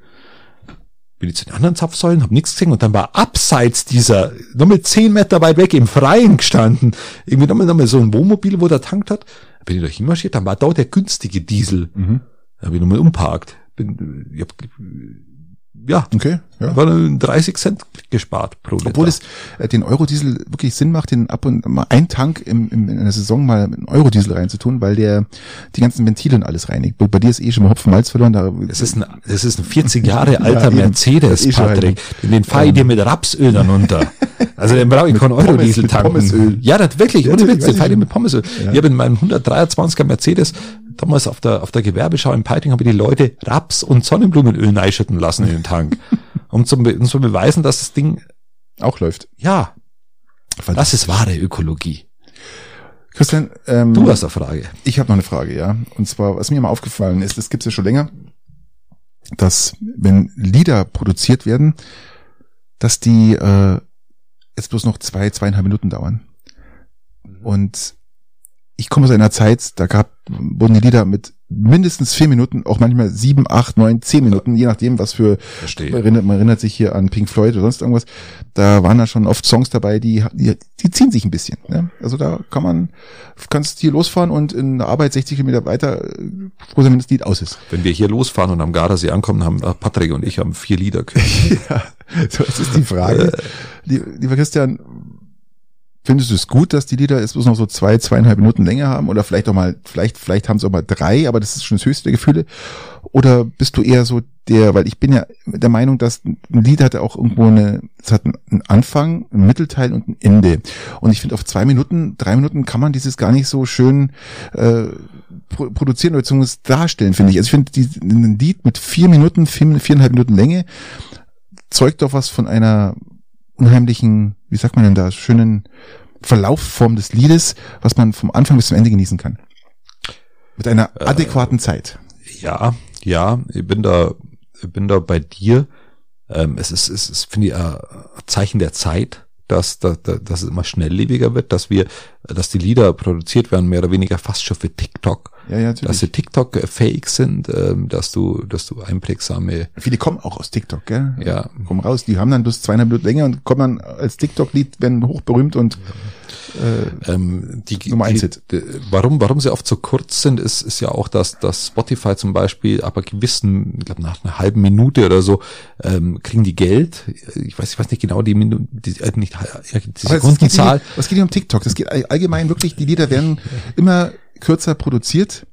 Bin ich zu den anderen Zapfsäulen, habe nichts gesehen und dann war abseits dieser, nochmal zehn Meter weit weg im Freien gestanden, irgendwie nochmal, nochmal so ein Wohnmobil, wo der tankt hat. Bin ich da hinmarschiert, dann war da der günstige Diesel. Mhm. Da habe ich nochmal umparkt. Bin, ich hab, ja, Okay, ja. war dann 30 Cent gespart pro Liter. Obwohl es äh, den Eurodiesel wirklich Sinn macht, den ab und mal ein Tank im, im, in der Saison mal einen Eurodiesel reinzutun, weil der die ganzen Ventile und alles reinigt. Bei dir ist eh schon mal Hopfen Malz verloren. Da, Es ist ein, es ist ein 40 Jahre *laughs* alter eben. Mercedes, Das schon Patrick. halt- Den, fahre ich dir mit Rapsöl dann runter. Also den brauche ich *laughs* keinen Eurodiesel mit tanken. Pommesöl. Ja, das wirklich, Ja, ohne Witz, den fahre ich mit Pommesöl. Ich habe in meinem 123er Mercedes damals auf der, auf der Gewerbeschau in Peiting habe ich die Leute Raps- und Sonnenblumenöl neischütten lassen in den Tank. *laughs* um, zu, be- um zu beweisen, dass das Ding, auch läuft. ja, das ist wahre Ökologie. Christian, ähm, Du hast eine Frage. Ich habe noch eine Frage, ja. Und zwar, was mir mal aufgefallen ist, das gibt's ja schon länger, dass wenn Lieder produziert werden, dass die äh, jetzt bloß noch zwei, zweieinhalb Minuten dauern. Und ich komme aus einer Zeit, da gab, wurden die Lieder mit mindestens vier Minuten, auch manchmal sieben, acht, neun, zehn Minuten, je nachdem, was für, Verstehe. man erinnert, man erinnert sich hier an Pink Floyd oder sonst irgendwas, da waren da schon oft Songs dabei, die, die, die ziehen sich ein bisschen. Ne? Also da kann man, kannst hier losfahren und in der Arbeit 60 Kilometer weiter, äh, froh sein, wenn das Lied aus ist. Wenn wir hier losfahren und am Gardasee ankommen, haben äh, Patrick und ich haben vier Lieder *laughs* ja, so jetzt ist die Frage. Lie- Lieber Christian, findest du es gut, dass die Lieder jetzt bloß noch so zwei, zweieinhalb Minuten Länge haben? Oder vielleicht auch mal, vielleicht, vielleicht haben sie auch mal drei, aber das ist schon das höchste der Gefühle. Oder bist du eher so der, weil ich bin ja der Meinung, dass ein Lied hat ja auch irgendwo eine, es hat einen Anfang, einen Mittelteil und ein Ende. Und ich finde, auf zwei Minuten, drei Minuten kann man dieses gar nicht so schön äh, pro produzieren oder zumindest darstellen, finde ich. Also ich finde, ein Lied mit vier Minuten, vier, viereinhalb Minuten Länge zeugt doch was von einer unheimlichen, wie sagt man denn da, schönen Verlaufform des Liedes, was man vom Anfang bis zum Ende genießen kann. Mit einer adäquaten Zeit. Ja, ja, ich bin da, ich bin da bei dir. Ähm, es ist, es ist, finde ich, ein Zeichen der Zeit, dass, dass, dass es immer schnelllebiger wird, dass wir, dass die Lieder produziert werden, mehr oder weniger fast schon für TikTok. Ja, ja, natürlich. dass sie TikTok-fähig sind, ähm, dass du, dass du einprägsame, Viele kommen auch aus TikTok, gell? Ja. Kommen raus, die haben dann bloß zweieinhalb Minuten länger und kommen dann als TikTok-Lied, werden hochberühmt und ähm, die, Nummer eins die, Hit. die, warum, warum sie oft so kurz sind, ist, ist ja auch, dass, dass Spotify zum Beispiel, aber gewissen, ich glaube nach einer halben Minute oder so, ähm, kriegen die Geld. Ich weiß, ich weiß nicht genau die Minute, die, äh, nicht, ja, die Aber es geht, Sekundenzahl. nicht, es geht nicht um TikTok, es geht all- allgemein wirklich, die Lieder werden immer kürzer produziert.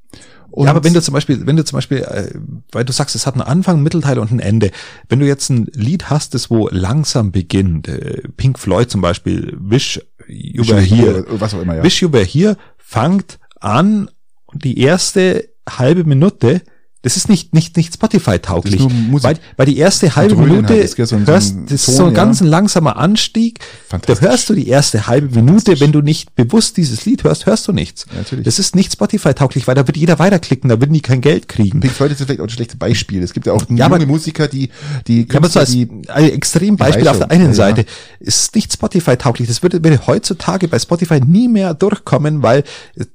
Ja, aber wenn du zum Beispiel, wenn du zum Beispiel, äh, weil du sagst, es hat einen Anfang, Mittelteil und ein Ende. Wenn du jetzt ein Lied hast, das wo langsam beginnt, äh, Pink Floyd zum Beispiel, Wish Were Here, was auch immer, ja. Wish Were Here fangt an die erste halbe Minute, das ist nicht, nicht, nicht Spotify-tauglich. Weil, weil die erste halbe Dröhnen Minute, halt, das ist ja so hörst, das ist Ton, so ein ja. ganz langsamer Anstieg. Da hörst du die erste halbe Minute, wenn du nicht bewusst dieses Lied hörst, hörst du nichts. Ja, natürlich. Das ist nicht Spotify-tauglich, weil da wird jeder weiterklicken, da würden die kein Geld kriegen. Pink Floyd ist vielleicht auch ein schlechtes Beispiel. Es gibt ja auch Ja, aber- junge Musiker, die, die Ja, aber so als die, ein Extrembeispiel auf der einen Ja, Seite ist nicht Spotify-tauglich. Das würde, würde heutzutage bei Spotify nie mehr durchkommen, weil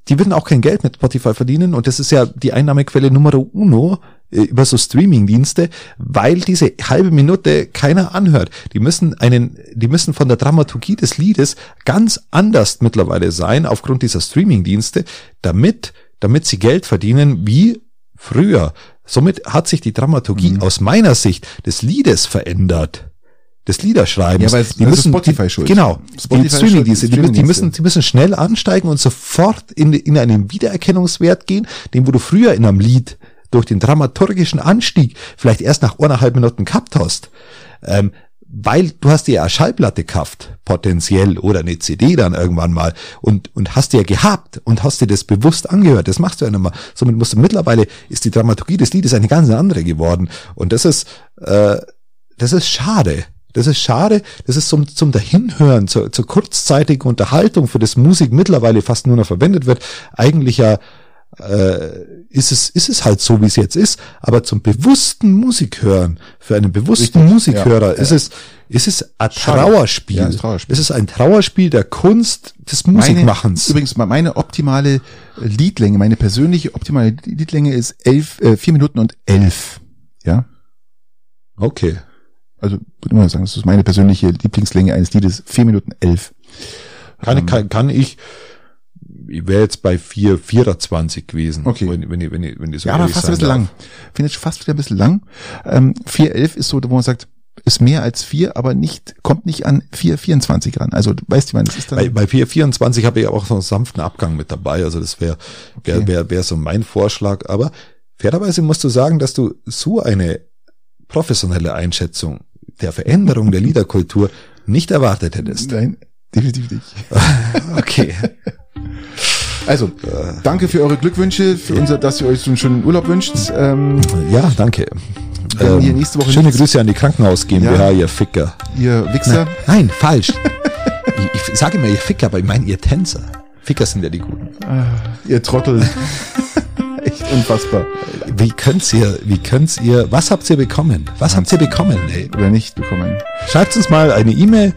die würden auch kein Geld mit Spotify verdienen und das ist ja die Einnahmequelle Numero uno äh, über so Streaming-Dienste, weil diese halbe Minute keiner anhört. Die müssen einen, die müssen von der Dramaturgie des Liedes ganz anders mittlerweile sein aufgrund dieser Streaming-Dienste, damit, damit sie Geld verdienen wie früher. Somit hat sich die Dramaturgie Mhm. aus meiner Sicht des Liedes verändert. Des Liederschreibens. Ja, weil es- das ist Spotify schuld. Genau. Spotify die ist Streaming schuld, Dienste, die die, müssen- die Streamingdienste. müssen, die müssen schnell ansteigen und sofort in, in einen Wiedererkennungswert gehen, den wo du früher in einem Lied durch den dramaturgischen Anstieg vielleicht erst nach eineinhalb Minuten gehabt hast. Ähm, weil du hast dir ja eine Schallplatte gekauft, potenziell, oder eine CD dann irgendwann mal und, und hast dir gehabt und hast dir das bewusst angehört. Das machst du ja nicht mehr. Somit musst du mittlerweile, ist die Dramaturgie des Liedes eine ganz andere geworden. Und das ist, äh, das ist schade. Das ist schade. Das ist zum, zum Dahinhören, zur, zur kurzzeitigen Unterhaltung, für das Musik mittlerweile fast nur noch verwendet wird. Eigentlich ja, äh, ist es, ist es halt so, wie es jetzt ist. Aber zum bewussten Musikhören, für einen bewussten Richtig, Musikhörer, ja, ist es, ist es ein. Trauerspiel. Ja, ist Trauerspiel. Es ist ein Trauerspiel der Kunst des Musikmachens. Meine, übrigens, meine optimale Liedlänge, meine persönliche optimale Liedlänge ist elf, äh, vier Minuten und elf. Ja. okay. Also, würde man sagen, das ist meine persönliche Lieblingslänge eines Liedes, vier Minuten elf. Kann, kann, kann ich, ich wäre jetzt bei vier, 24 gewesen. Okay. Wenn, wenn, ich, wenn, ich, wenn ich so Ja, aber fast ein bisschen darf. lang. Finde ich fast wieder ein bisschen lang. Ähm, 411 ist so, wo man sagt, ist mehr als vier, aber nicht, kommt nicht an 424 ran. Also, du weißt du, man, das ist dann, Bei, bei 424 habe ich auch so einen sanften Abgang mit dabei. Also das wäre wär, Okay. wär, wär so mein Vorschlag. Aber fairerweise musst du sagen, dass du so eine professionelle Einschätzung der Veränderung der *laughs* Liederkultur nicht erwartet hättest. nein, definitiv nicht. *laughs* Okay. Also, danke für eure Glückwünsche, für unser, dass ihr euch so einen schönen Urlaub wünscht. Ähm, Ja, danke. Woche schöne Grüße an die Krankenhaus GmbH, Ja. ihr Ficker. ihr Wichser, Nein, falsch. *laughs* ich, ich sage immer ihr Ficker, aber ich meine ihr Tänzer. Ficker sind ja die Guten. ihr Trottel. *laughs* Echt unfassbar. Wie könnt's ihr, wie könnt's ihr, was habt ihr bekommen? Was habt ihr bekommen, ey? Oder nicht bekommen. Schreibt uns mal eine E-Mail,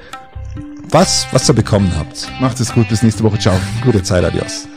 was, was ihr bekommen habt. Macht es gut, bis nächste Woche. Ciao. Gute Zeit, adios.